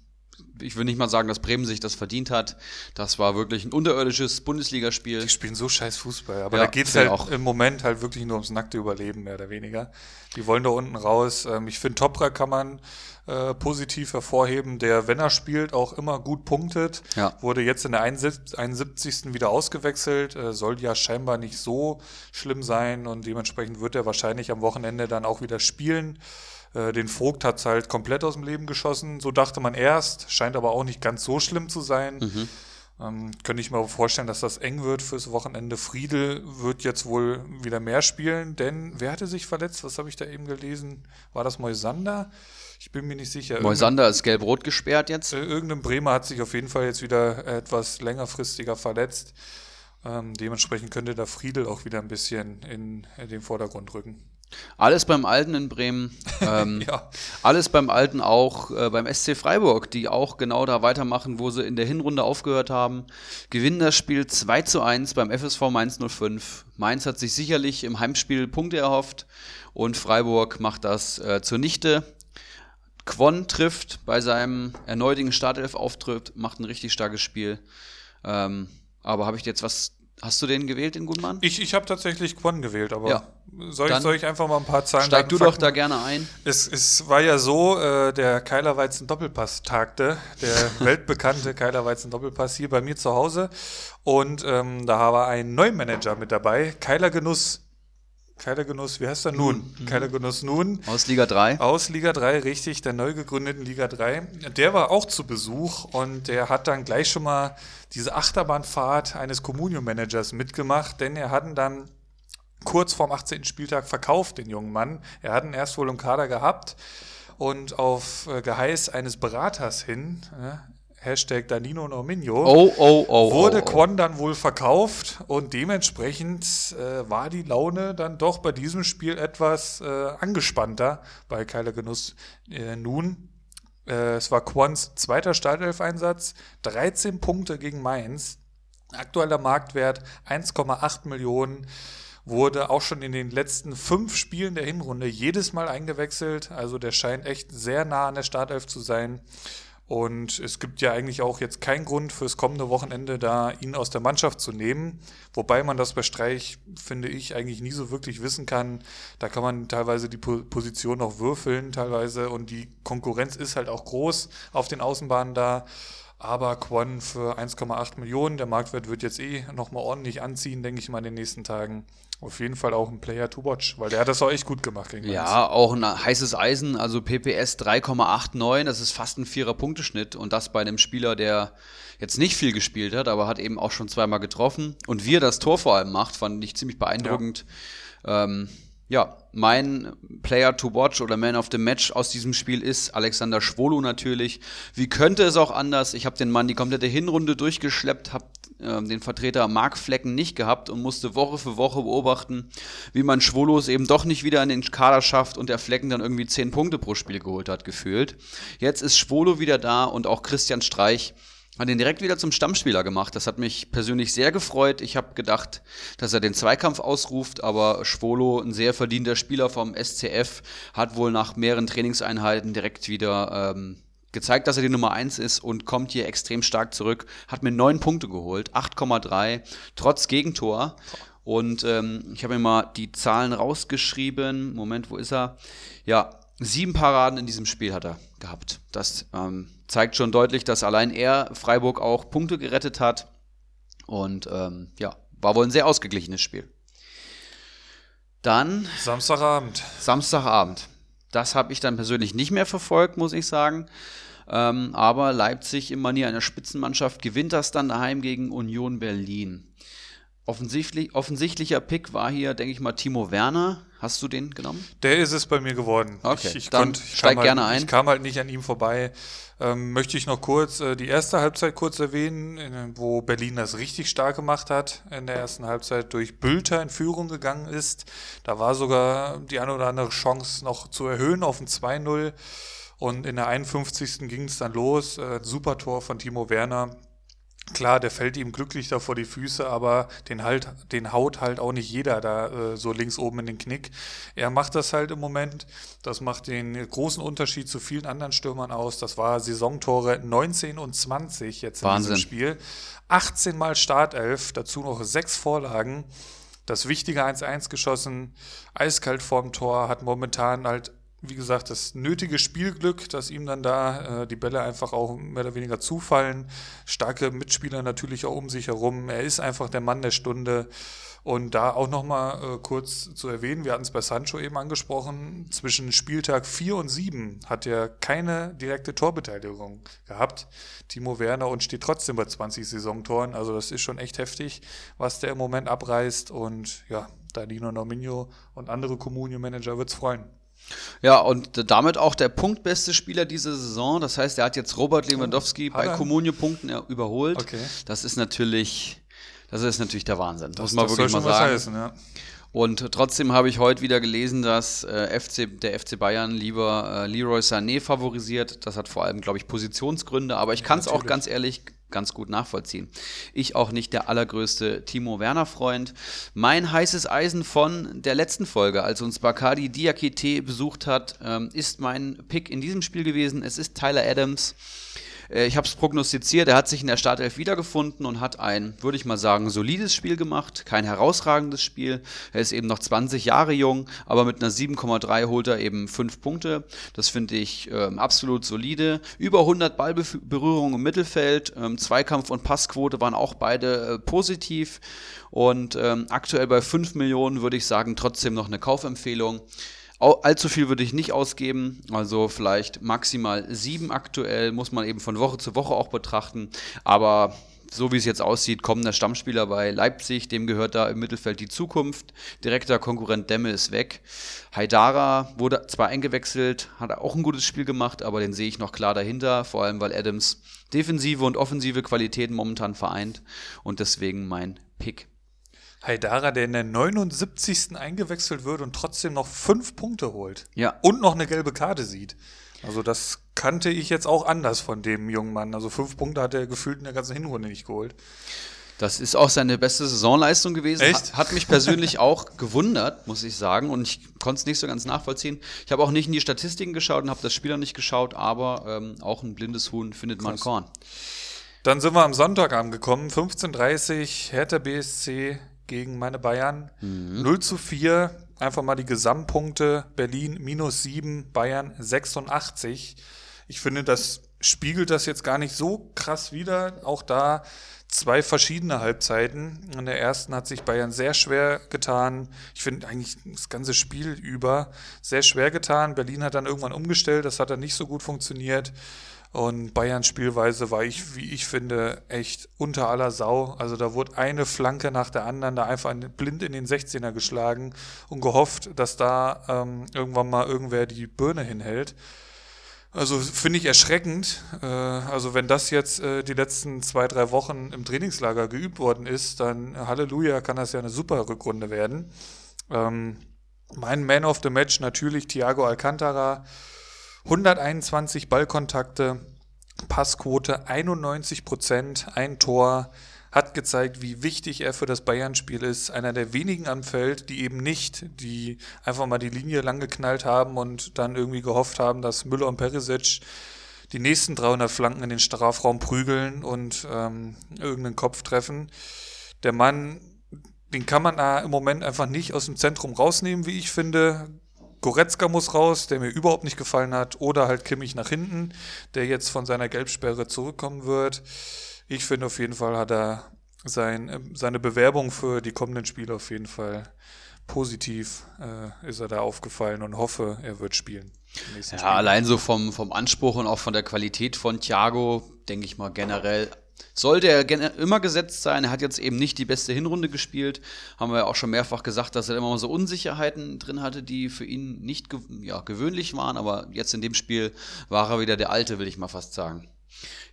ich will nicht mal sagen, dass Bremen sich das verdient hat. Das war wirklich ein unterirdisches Bundesligaspiel. Die spielen so scheiß Fußball, aber ja, da geht es halt auch. im Moment halt wirklich nur ums nackte Überleben, mehr oder weniger. Die wollen da unten raus. Ähm, ich finde, Topra kann man äh, positiv hervorheben, der, wenn er spielt, auch immer gut punktet. Ja. Wurde jetzt in der 71. wieder ausgewechselt, äh, soll ja scheinbar nicht so schlimm sein und dementsprechend wird er wahrscheinlich am Wochenende dann auch wieder spielen. Äh, den Vogt hat es halt komplett aus dem Leben geschossen. So dachte man erst, scheint aber auch nicht ganz so schlimm zu sein. Mhm. Ähm, könnte ich mir vorstellen, dass das eng wird fürs Wochenende. Friedel wird jetzt wohl wieder mehr spielen, denn wer hatte sich verletzt? Was habe ich da eben gelesen? War das Moisander? Ich bin mir nicht sicher. Moisander ist gelb-rot gesperrt jetzt. Äh, irgendein Bremer hat sich auf jeden Fall jetzt wieder etwas längerfristiger verletzt. Ähm, dementsprechend könnte da Friedel auch wieder ein bisschen in, in den Vordergrund rücken. Alles beim Alten in Bremen. Ähm, ja. Alles beim Alten auch äh, beim SC Freiburg, die auch genau da weitermachen, wo sie in der Hinrunde aufgehört haben. Gewinnen das Spiel 2 zu 1 beim FSV Mainz 05. Mainz hat sich sicherlich im Heimspiel Punkte erhofft und Freiburg macht das äh, zunichte. Quon trifft bei seinem erneutigen Startelf-Auftritt, macht ein richtig starkes Spiel. Ähm, aber habe ich jetzt was Hast du den gewählt, den Gutmann? Ich, ich habe tatsächlich Quan gewählt, aber ja. soll, ich, soll ich einfach mal ein paar Zahlen Steig du doch da gerne ein. Es, es war ja so, äh, der Keilerweizen Doppelpass tagte, der weltbekannte Keilerweizen Doppelpass hier bei mir zu Hause. Und ähm, da war ein Neumanager mit dabei, Keiler Genuss Keiler Genuss, wie heißt er nun? Mhm. Keiler Genuss nun. Aus Liga 3. Aus Liga 3, richtig, der neu gegründeten Liga 3. Der war auch zu Besuch und der hat dann gleich schon mal diese Achterbahnfahrt eines Communio-Managers mitgemacht, denn er hat ihn dann kurz vorm 18. Spieltag verkauft, den jungen Mann. Er hat ihn erst wohl im Kader gehabt und auf äh, Geheiß eines Beraters hin, Hashtag Danino Norminho, oh, oh, oh, wurde oh, oh. Quan dann wohl verkauft und dementsprechend äh, war die Laune dann doch bei diesem Spiel etwas äh, angespannter bei Keiler Genuss äh, nun. Äh, es war Quans zweiter Startelf-Einsatz, 13 Punkte gegen Mainz, aktueller Marktwert 1,8 Millionen wurde auch schon in den letzten fünf Spielen der Hinrunde jedes Mal eingewechselt. Also der scheint echt sehr nah an der Startelf zu sein. Und es gibt ja eigentlich auch jetzt keinen Grund fürs kommende Wochenende da ihn aus der Mannschaft zu nehmen. Wobei man das bei Streich, finde ich, eigentlich nie so wirklich wissen kann. Da kann man teilweise die Position noch würfeln, teilweise. Und die Konkurrenz ist halt auch groß auf den Außenbahnen da. Aber Quan für 1,8 Millionen, der Marktwert wird jetzt eh nochmal ordentlich anziehen, denke ich mal, in den nächsten Tagen. Auf jeden Fall auch ein Player to watch, weil der hat das auch echt gut gemacht. Gegen ja, auch ein heißes Eisen, also PPS 3,89, das ist fast ein vierer Punkteschnitt und das bei einem Spieler, der jetzt nicht viel gespielt hat, aber hat eben auch schon zweimal getroffen. Und wie er das Tor vor allem macht, fand ich ziemlich beeindruckend. Ja. Ähm, ja, mein Player to watch oder Man of the Match aus diesem Spiel ist Alexander Schwolo natürlich. Wie könnte es auch anders? Ich habe den Mann die komplette Hinrunde durchgeschleppt, habe äh, den Vertreter Mark Flecken nicht gehabt und musste Woche für Woche beobachten, wie man Schwolos eben doch nicht wieder in den Kader schafft und der Flecken dann irgendwie 10 Punkte pro Spiel geholt hat, gefühlt. Jetzt ist Schwolo wieder da und auch Christian Streich hat ihn direkt wieder zum Stammspieler gemacht. Das hat mich persönlich sehr gefreut. Ich habe gedacht, dass er den Zweikampf ausruft, aber Schwolo, ein sehr verdienter Spieler vom SCF, hat wohl nach mehreren Trainingseinheiten direkt wieder ähm, gezeigt, dass er die Nummer 1 ist und kommt hier extrem stark zurück. Hat mir neun Punkte geholt, 8,3, trotz Gegentor. Und ähm, ich habe mir mal die Zahlen rausgeschrieben. Moment, wo ist er? Ja, sieben Paraden in diesem Spiel hat er gehabt. Das ähm, zeigt schon deutlich, dass allein er Freiburg auch Punkte gerettet hat. Und ähm, ja, war wohl ein sehr ausgeglichenes Spiel. Dann. Samstagabend. Samstagabend. Das habe ich dann persönlich nicht mehr verfolgt, muss ich sagen. Ähm, aber Leipzig im Manier einer Spitzenmannschaft gewinnt das dann daheim gegen Union Berlin. Offensichtlich, offensichtlicher Pick war hier, denke ich mal, Timo Werner. Hast du den genommen? Der ist es bei mir geworden. Okay, ich, ich dann konnt, ich steig kam gerne halt, ein. Ich kam halt nicht an ihm vorbei. Ähm, möchte ich noch kurz äh, die erste Halbzeit kurz erwähnen, in, wo Berlin das richtig stark gemacht hat in der ersten Halbzeit durch Bülter in Führung gegangen ist. Da war sogar die eine oder andere Chance noch zu erhöhen auf ein 2-0. Und in der 51. ging es dann los. Äh, super Tor von Timo Werner. Klar, der fällt ihm glücklich da vor die Füße, aber den, halt, den haut halt auch nicht jeder da äh, so links oben in den Knick. Er macht das halt im Moment. Das macht den großen Unterschied zu vielen anderen Stürmern aus. Das war Saisontore 19 und 20 jetzt in Wahnsinn. diesem Spiel. 18 Mal Startelf, dazu noch sechs Vorlagen. Das wichtige 1-1 geschossen, eiskalt vorm Tor, hat momentan halt wie gesagt, das nötige Spielglück, dass ihm dann da äh, die Bälle einfach auch mehr oder weniger zufallen. Starke Mitspieler natürlich auch um sich herum. Er ist einfach der Mann der Stunde. Und da auch nochmal äh, kurz zu erwähnen, wir hatten es bei Sancho eben angesprochen, zwischen Spieltag 4 und 7 hat er keine direkte Torbeteiligung gehabt. Timo Werner und steht trotzdem bei 20 Saisontoren. Also das ist schon echt heftig, was der im Moment abreißt. Und ja, Danilo Nominio und andere Comunio-Manager wird's freuen. Ja, und damit auch der punktbeste Spieler dieser Saison. Das heißt, er hat jetzt Robert Lewandowski bei? Comunio-Punkten überholt. Okay. Das ist natürlich, das ist natürlich der Wahnsinn. muss Das, man das wirklich mal sagen. heißen, ja. Und trotzdem habe ich heute wieder gelesen, dass äh, FC, der FC Bayern lieber äh, Leroy Sané favorisiert. Das hat vor allem, glaube ich, Positionsgründe, aber ich kann es auch ganz ehrlich ganz gut nachvollziehen. Ich auch nicht der allergrößte Timo Werner-Freund. Mein heißes Eisen von der letzten Folge, als uns Bakadi Diakite besucht hat, ähm, ist mein Pick in diesem Spiel gewesen. Es ist Tyler Adams. Äh, Ich habe es prognostiziert, er hat sich in der Startelf wiedergefunden und hat ein, würde ich mal sagen, solides Spiel gemacht. Kein herausragendes Spiel. Er ist eben noch 20 Jahre jung, aber mit einer 7,3 holt er eben 5 Punkte. Das finde ich ähm, absolut solide. Über 100 Ballberührungen im Mittelfeld. Ähm, Zweikampf und Passquote waren auch beide äh, positiv. Und ähm, aktuell bei 5 Millionen würde ich sagen, trotzdem noch eine Kaufempfehlung. Allzu viel würde ich nicht ausgeben, also vielleicht maximal sieben aktuell, muss man eben von Woche zu Woche auch betrachten. Aber so wie es jetzt aussieht, kommender Stammspieler bei Leipzig, dem gehört da im Mittelfeld die Zukunft. Direkter Konkurrent Demme ist weg. Haidara wurde zwar eingewechselt, hat auch ein gutes Spiel gemacht, aber den sehe ich noch klar dahinter, vor allem weil Adams defensive und offensive Qualitäten momentan vereint und deswegen mein Pick. Haidara, der in der 79. eingewechselt wird und trotzdem noch fünf Punkte holt. Ja. Und noch eine gelbe Karte sieht. Also das kannte ich jetzt auch anders von dem jungen Mann. Also fünf Punkte hat er gefühlt in der ganzen Hinrunde nicht geholt. Das ist auch seine beste Saisonleistung gewesen. Echt? Hat, hat mich persönlich auch gewundert, muss ich sagen. Und ich konnte es nicht so ganz nachvollziehen. Ich habe auch nicht in die Statistiken geschaut und habe das Spiel noch nicht geschaut, aber ähm, auch ein blindes Huhn findet man. Korn. Dann sind wir am Sonntag angekommen. 15.30 Hertha BSC gegen meine Bayern. 0 zu 4. Einfach mal die Gesamtpunkte. Berlin minus 7, Bayern 86. Ich finde, das spiegelt das jetzt gar nicht so krass wider. Auch da zwei verschiedene Halbzeiten. In der ersten hat sich Bayern sehr schwer getan. Ich finde eigentlich das ganze Spiel über sehr schwer getan. Berlin hat dann irgendwann umgestellt. Das hat dann nicht so gut funktioniert. Und Bayerns Spielweise war ich, wie ich finde, echt unter aller Sau. Also da wurde eine Flanke nach der anderen da einfach in- blind in den 16er geschlagen und gehofft, dass da ähm, irgendwann mal irgendwer die Birne hinhält. Also finde ich erschreckend. Äh, also wenn das jetzt äh, die letzten zwei, drei Wochen im Trainingslager geübt worden ist, dann Halleluja, kann das ja eine super Rückrunde werden. Ähm, mein Man of the Match natürlich Thiago Alcantara. 121 Ballkontakte, Passquote 91 Prozent, ein Tor, hat gezeigt, wie wichtig er für das Bayern-Spiel ist. Einer der wenigen am Feld, die eben nicht, die einfach mal die Linie lang geknallt haben und dann irgendwie gehofft haben, dass Müller und Perisic die nächsten 300 Flanken in den Strafraum prügeln und ähm, irgendeinen Kopf treffen. Der Mann, den kann man da im Moment einfach nicht aus dem Zentrum rausnehmen, wie ich finde. Goretzka muss raus, der mir überhaupt nicht gefallen hat, oder halt Kimmich nach hinten, der jetzt von seiner Gelbsperre zurückkommen wird. Ich finde auf jeden Fall hat er sein, äh, seine Bewerbung für die kommenden Spiele auf jeden Fall positiv äh, ist er da aufgefallen und hoffe, er wird spielen. Ja, Spiel. allein so vom, vom Anspruch und auch von der Qualität von Thiago, denke ich mal generell, sollte er immer gesetzt sein. Er hat jetzt eben nicht die beste Hinrunde gespielt. Haben wir ja auch schon mehrfach gesagt, dass er immer mal so Unsicherheiten drin hatte, die für ihn nicht ja, gewöhnlich waren. Aber jetzt in dem Spiel war er wieder der Alte, will ich mal fast sagen.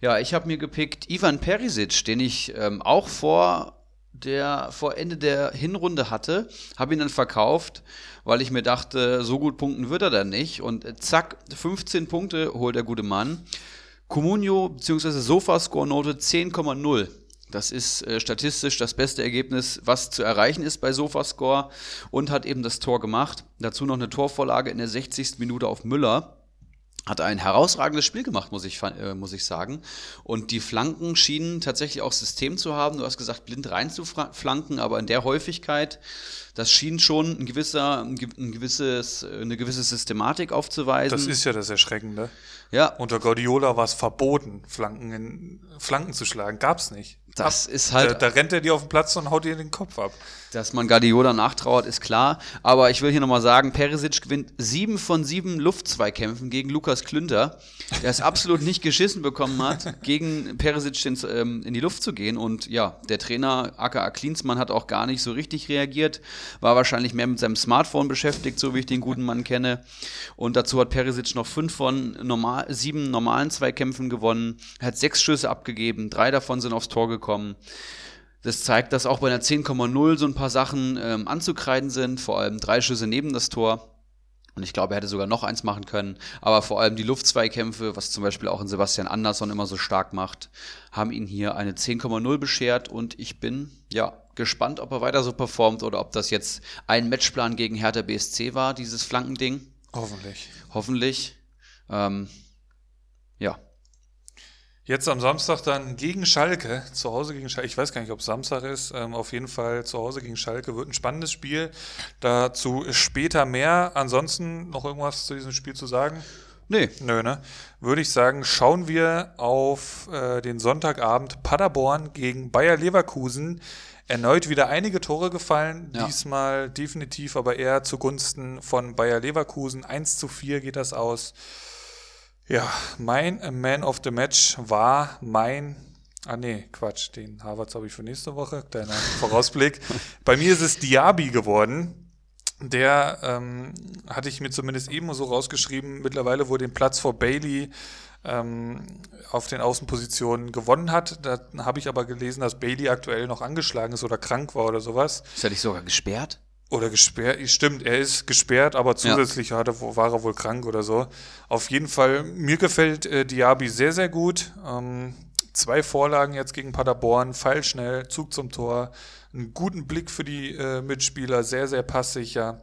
Ja, ich habe mir gepickt Ivan Perisic, den ich ähm, auch vor der vor Ende der Hinrunde hatte, habe ihn dann verkauft, weil ich mir dachte, so gut punkten wird er dann nicht. Und äh, zack, 15 Punkte holt der gute Mann. Comunio bzw. Sofascore-Note 10,0. Das ist äh, statistisch das beste Ergebnis, was zu erreichen ist bei Sofascore und hat eben das Tor gemacht. Dazu noch eine Torvorlage in der 60. Minute auf Müller hat ein herausragendes Spiel gemacht, muss ich, äh, muss ich sagen. Und die Flanken schienen tatsächlich auch System zu haben. Du hast gesagt, blind rein zu flanken, aber in der Häufigkeit, das schien schon ein gewisser, ein gewisses, eine gewisse Systematik aufzuweisen. Das ist ja das Erschreckende. Ja. Unter Guardiola war es verboten, Flanken, in, Flanken zu schlagen. Gab's nicht. Das Ab, ist halt. Da, da, rennt er dir auf den Platz und haut dir den Kopf ab. Dass man Guardiola nachtrauert, ist klar. Aber ich will hier nochmal sagen, Perisic gewinnt sieben von sieben Luftzweikämpfen gegen Lukas Klünter, der es absolut nicht geschissen bekommen hat, gegen Perisic in, ähm, in die Luft zu gehen. Und ja, der Trainer aka Klinsmann hat auch gar nicht so richtig reagiert, war wahrscheinlich mehr mit seinem Smartphone beschäftigt, so wie ich den guten Mann kenne. Und dazu hat Perisic noch fünf von normal, sieben normalen Zweikämpfen gewonnen, er hat sechs Schüsse abgegeben, drei davon sind aufs Tor gekommen. Das zeigt, dass auch bei einer 10,0 so ein paar Sachen ähm, anzukreiden sind, vor allem drei Schüsse neben das Tor. Und ich glaube, er hätte sogar noch eins machen können. Aber vor allem die Luftzweikämpfe, was zum Beispiel auch in Sebastian Andersson immer so stark macht, haben ihn hier eine 10,0 beschert. Und ich bin, ja, gespannt, ob er weiter so performt oder ob das jetzt ein Matchplan gegen Hertha BSC war, dieses Flankending. Hoffentlich. Hoffentlich. Ähm, ja, Jetzt am Samstag dann gegen Schalke, zu Hause gegen Schalke. Ich weiß gar nicht, ob es Samstag ist. Ähm, auf jeden Fall zu Hause gegen Schalke wird ein spannendes Spiel. Dazu später mehr. Ansonsten noch irgendwas zu diesem Spiel zu sagen? Nee. Nö, ne? Würde ich sagen, schauen wir auf äh, den Sonntagabend Paderborn gegen Bayer Leverkusen. Erneut wieder einige Tore gefallen, ja. diesmal definitiv aber eher zugunsten von Bayer Leverkusen. 1 zu 4 geht das aus. Ja, mein Man of the Match war mein Ah nee, Quatsch, den Harvards habe ich für nächste Woche, kleiner Vorausblick. Bei mir ist es Diaby geworden. Der ähm, hatte ich mir zumindest eben so rausgeschrieben, mittlerweile wo den Platz vor Bailey ähm, auf den Außenpositionen gewonnen hat. Da habe ich aber gelesen, dass Bailey aktuell noch angeschlagen ist oder krank war oder sowas. Ist er nicht sogar gesperrt? Oder gesperrt, stimmt, er ist gesperrt, aber zusätzlich ja. hatte, war er wohl krank oder so. Auf jeden Fall, mir gefällt äh, Diaby sehr, sehr gut. Ähm, zwei Vorlagen jetzt gegen Paderborn, feilschnell, Zug zum Tor, einen guten Blick für die äh, Mitspieler, sehr, sehr passsicher.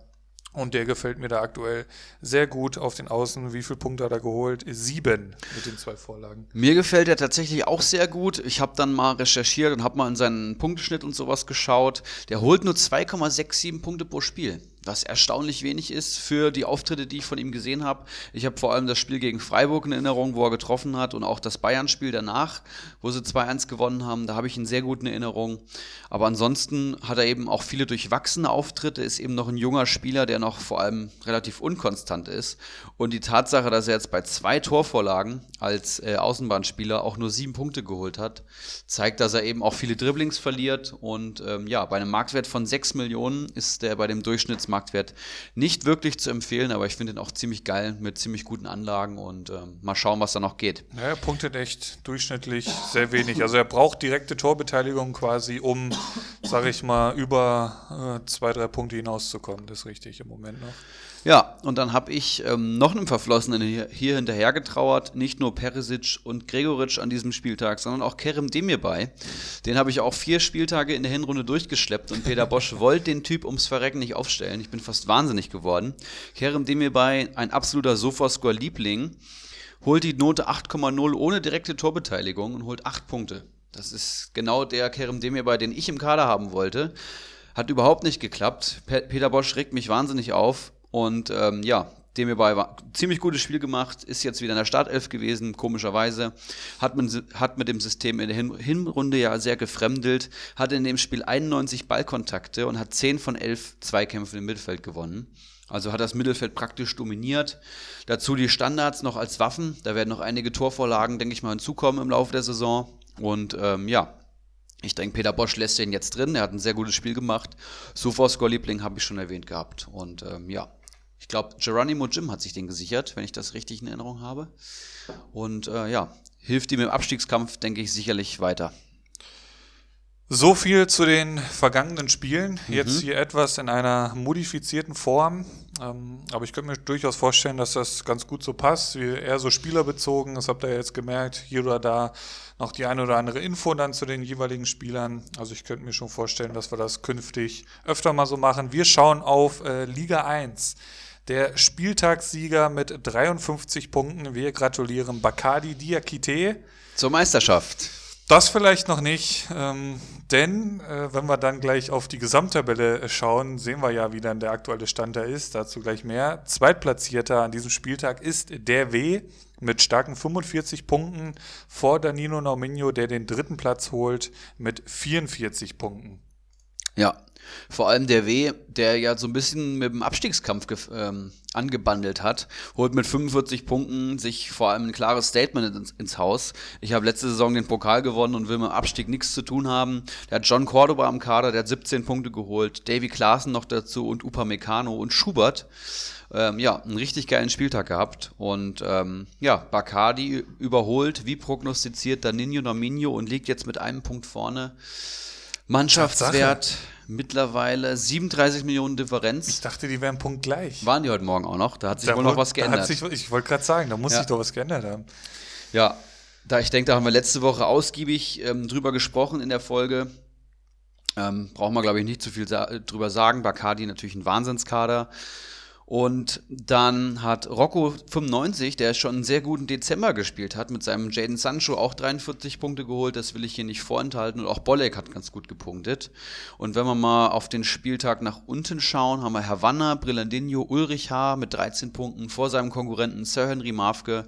Und der gefällt mir da aktuell sehr gut auf den Außen. Wie viele Punkte hat er geholt? Sieben mit den zwei Vorlagen. Mir gefällt er tatsächlich auch sehr gut. Ich habe dann mal recherchiert und habe mal in seinen Punkteschnitt und sowas geschaut. Der holt nur 2,67 Punkte pro Spiel was erstaunlich wenig ist für die Auftritte, die ich von ihm gesehen habe. Ich habe vor allem das Spiel gegen Freiburg in Erinnerung, wo er getroffen hat und auch das Bayern-Spiel danach, wo sie 2-1 gewonnen haben. Da habe ich ihn sehr gut in Erinnerung. Aber ansonsten hat er eben auch viele durchwachsene Auftritte, ist eben noch ein junger Spieler, der noch vor allem relativ unkonstant ist. Und die Tatsache, dass er jetzt bei zwei Torvorlagen als äh, Außenbahnspieler auch nur sieben Punkte geholt hat, zeigt, dass er eben auch viele Dribblings verliert. Und ähm, ja, bei einem Marktwert von 6 Millionen ist der bei dem Durchschnittsmarkt Marktwert nicht wirklich zu empfehlen, aber ich finde ihn auch ziemlich geil mit ziemlich guten Anlagen und ähm, mal schauen, was da noch geht. Ja, er punktet echt durchschnittlich sehr wenig. Also er braucht direkte Torbeteiligung quasi, um, sage ich mal, über äh, zwei, drei Punkte hinauszukommen. Das ist richtig im Moment noch. Ja, und dann habe ich ähm, noch einem Verflossenen hier, hier hinterher getrauert. Nicht nur Perisic und Gregoritsch an diesem Spieltag, sondern auch Kerem Demirbay. Den habe ich auch vier Spieltage in der Hinrunde durchgeschleppt und Peter Bosch wollte den Typ ums Verrecken nicht aufstellen. Ich bin fast wahnsinnig geworden. Kerem Demirbay, ein absoluter Sofascore-Liebling, holt die Note 8,0 ohne direkte Torbeteiligung und holt 8 Punkte. Das ist genau der Kerem Demirbay, den ich im Kader haben wollte. Hat überhaupt nicht geklappt. Peter Bosch regt mich wahnsinnig auf. Und ähm, ja, dem hierbei war ziemlich gutes Spiel gemacht, ist jetzt wieder in der Startelf gewesen, komischerweise. Hat, man, hat mit dem System in der Hin Hinrunde ja sehr gefremdelt, hatte in dem Spiel 91 Ballkontakte und hat 10 von 11 Zweikämpfen im Mittelfeld gewonnen. Also hat das Mittelfeld praktisch dominiert. Dazu die Standards noch als Waffen. Da werden noch einige Torvorlagen, denke ich mal, hinzukommen im Laufe der Saison. Und ähm, ja, ich denke, Peter Bosch lässt den jetzt drin. Er hat ein sehr gutes Spiel gemacht. Sofort-Score-Liebling habe ich schon erwähnt gehabt. Und ähm, ja, ich glaube, Geronimo Jim hat sich den gesichert, wenn ich das richtig in Erinnerung habe. Und äh, ja, hilft ihm im Abstiegskampf, denke ich, sicherlich weiter. So viel zu den vergangenen Spielen. Mhm. Jetzt hier etwas in einer modifizierten Form. Ähm, aber ich könnte mir durchaus vorstellen, dass das ganz gut so passt. Wie eher so spielerbezogen. Das habt ihr jetzt gemerkt. Hier oder da noch die eine oder andere Info dann zu den jeweiligen Spielern. Also ich könnte mir schon vorstellen, dass wir das künftig öfter mal so machen. Wir schauen auf äh, Liga 1. Der Spieltagssieger mit 53 Punkten. Wir gratulieren Bakadi Diakite. Zur Meisterschaft. Das vielleicht noch nicht, ähm, denn äh, wenn wir dann gleich auf die Gesamttabelle äh, schauen, sehen wir ja, wie dann der aktuelle Stand da ist. Dazu gleich mehr. Zweitplatzierter an diesem Spieltag ist der W mit starken 45 Punkten vor Danilo Norminho, der den dritten Platz holt mit 44 Punkten. Ja, vor allem der W, der ja so ein bisschen mit dem Abstiegskampf ähm, angebandelt hat, holt mit 45 Punkten sich vor allem ein klares Statement ins, ins Haus. Ich habe letzte Saison den Pokal gewonnen und will mit dem Abstieg nichts zu tun haben. Der hat John Cordoba am Kader, der hat 17 Punkte geholt, Davy Klaassen noch dazu und Upa Meccano und Schubert. Ähm, ja, einen richtig geilen Spieltag gehabt. Und ähm, ja, Bacardi überholt, wie prognostiziert, Danino Nominio und liegt jetzt mit einem Punkt vorne. Mannschaftswert. Tatsache mittlerweile 37 Millionen Differenz. Ich dachte, die wären punktgleich. Waren die heute Morgen auch noch? Da hat sich da wohl noch was geändert. Sich, ich wollte gerade sagen, da muss ja. sich doch was geändert haben. Ja, da ich denke, da haben wir letzte Woche ausgiebig ähm, drüber gesprochen in der Folge. Ähm, brauchen wir, glaube ich, nicht zu viel sa drüber sagen. Bacardi natürlich ein Wahnsinnskader. Und dann hat Rocco 95, der schon einen sehr guten Dezember gespielt hat, mit seinem Jaden Sancho auch 43 Punkte geholt. Das will ich hier nicht vorenthalten. Und auch Bolek hat ganz gut gepunktet. Und wenn wir mal auf den Spieltag nach unten schauen, haben wir Havanna, Brillandinho, Ulrich H. mit 13 Punkten vor seinem Konkurrenten Sir Henry Mafke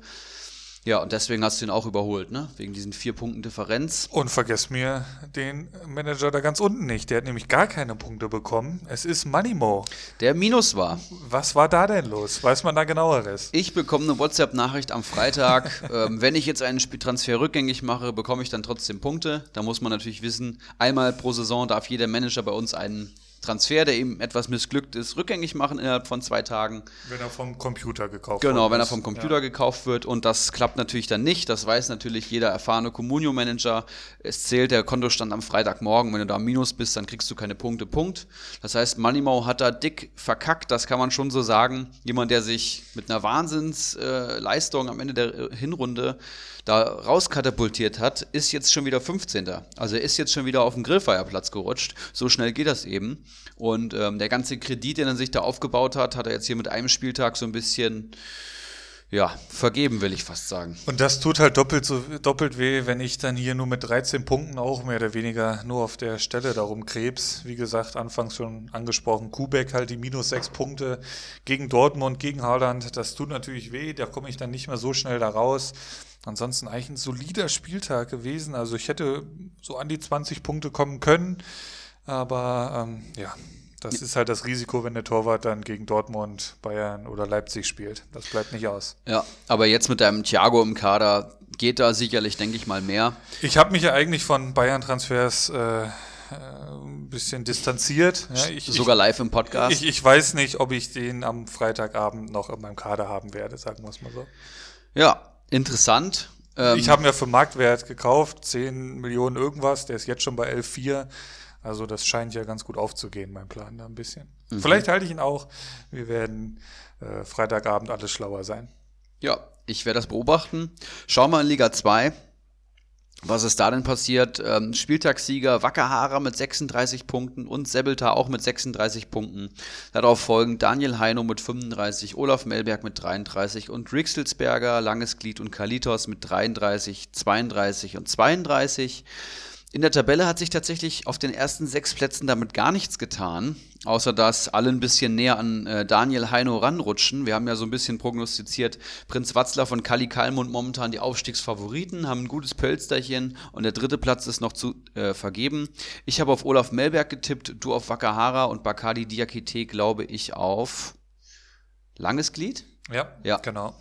ja, und deswegen hast du ihn auch überholt, ne? Wegen diesen vier Punkten Differenz. Und vergesst mir den Manager da ganz unten nicht. Der hat nämlich gar keine Punkte bekommen. Es ist Moneymo. Der Minus war. Was war da denn los? Weiß man da genaueres? Ich bekomme eine WhatsApp-Nachricht am Freitag. ähm, wenn ich jetzt einen Spieltransfer rückgängig mache, bekomme ich dann trotzdem Punkte. Da muss man natürlich wissen, einmal pro Saison darf jeder Manager bei uns einen Transfer, der eben etwas missglückt ist, rückgängig machen innerhalb von zwei Tagen. Wenn er vom Computer gekauft wird. Genau, wenn er vom Computer ja. gekauft wird und das klappt natürlich dann nicht. Das weiß natürlich jeder erfahrene Communio-Manager. Es zählt der Kontostand am Freitagmorgen. Wenn du da am Minus bist, dann kriegst du keine Punkte. Punkt. Das heißt, Moneymo hat da dick verkackt, das kann man schon so sagen. Jemand, der sich mit einer Wahnsinnsleistung äh, am Ende der äh, Hinrunde da rauskatapultiert hat, ist jetzt schon wieder 15. Also er ist jetzt schon wieder auf den Grillfeierplatz gerutscht. So schnell geht das eben. Und ähm, der ganze Kredit, den er sich da aufgebaut hat, hat er jetzt hier mit einem Spieltag so ein bisschen ja, vergeben will ich fast sagen. Und das tut halt doppelt so doppelt weh, wenn ich dann hier nur mit 13 Punkten auch mehr oder weniger nur auf der Stelle darum krebs. Wie gesagt, anfangs schon angesprochen, Kubek halt die minus 6 Punkte gegen Dortmund, gegen Haaland. Das tut natürlich weh, da komme ich dann nicht mehr so schnell da raus. Ansonsten eigentlich ein solider Spieltag gewesen. Also ich hätte so an die 20 Punkte kommen können. Aber ähm, ja, das ist halt das Risiko, wenn der Torwart dann gegen Dortmund, Bayern oder Leipzig spielt. Das bleibt nicht aus. Ja, aber jetzt mit deinem Thiago im Kader geht da sicherlich, denke ich mal, mehr. Ich habe mich ja eigentlich von Bayern-Transfers äh, äh ein bisschen distanziert. Ja, ich, Sogar live im Podcast. Ich, ich, weiß nicht, ob ich den am Freitagabend noch in meinem Kader haben werde, sagen wir es mal so. Ja, interessant. Ähm, ich habe mir für Marktwert gekauft, 10 Millionen irgendwas, der ist jetzt schon bei 11,4. Also das scheint ja ganz gut aufzugehen, mein Plan da ein bisschen. Mhm. Vielleicht halte ich ihn auch. Wir werden äh, Freitagabend alles schlauer sein. Ja, ich werde das beobachten. Schauen wir in Liga 2. Was ist da denn passiert? Ähm, Spieltagssieger Wackerhara mit 36 Punkten und Sebelta auch mit 36 Punkten. Darauf folgen Daniel Heino mit 35, Olaf Melberg mit 33 und Rixelsberger, Langes Glied und Kalitos mit 33, 32 und 32. In der Tabelle hat sich tatsächlich auf den ersten sechs Plätzen damit gar nichts getan, außer dass alle ein bisschen näher an äh, Daniel Heino ranrutschen. Wir haben ja so ein bisschen prognostiziert, Prinz Watzler von Kali Kalmund momentan die Aufstiegsfavoriten, haben ein gutes Pölsterchen und der dritte Platz ist noch zu äh, vergeben. Ich habe auf Olaf Melberg getippt, du auf Wakahara und Bakadi Diakite glaube ich auf Langes Glied. Ja, ja, genau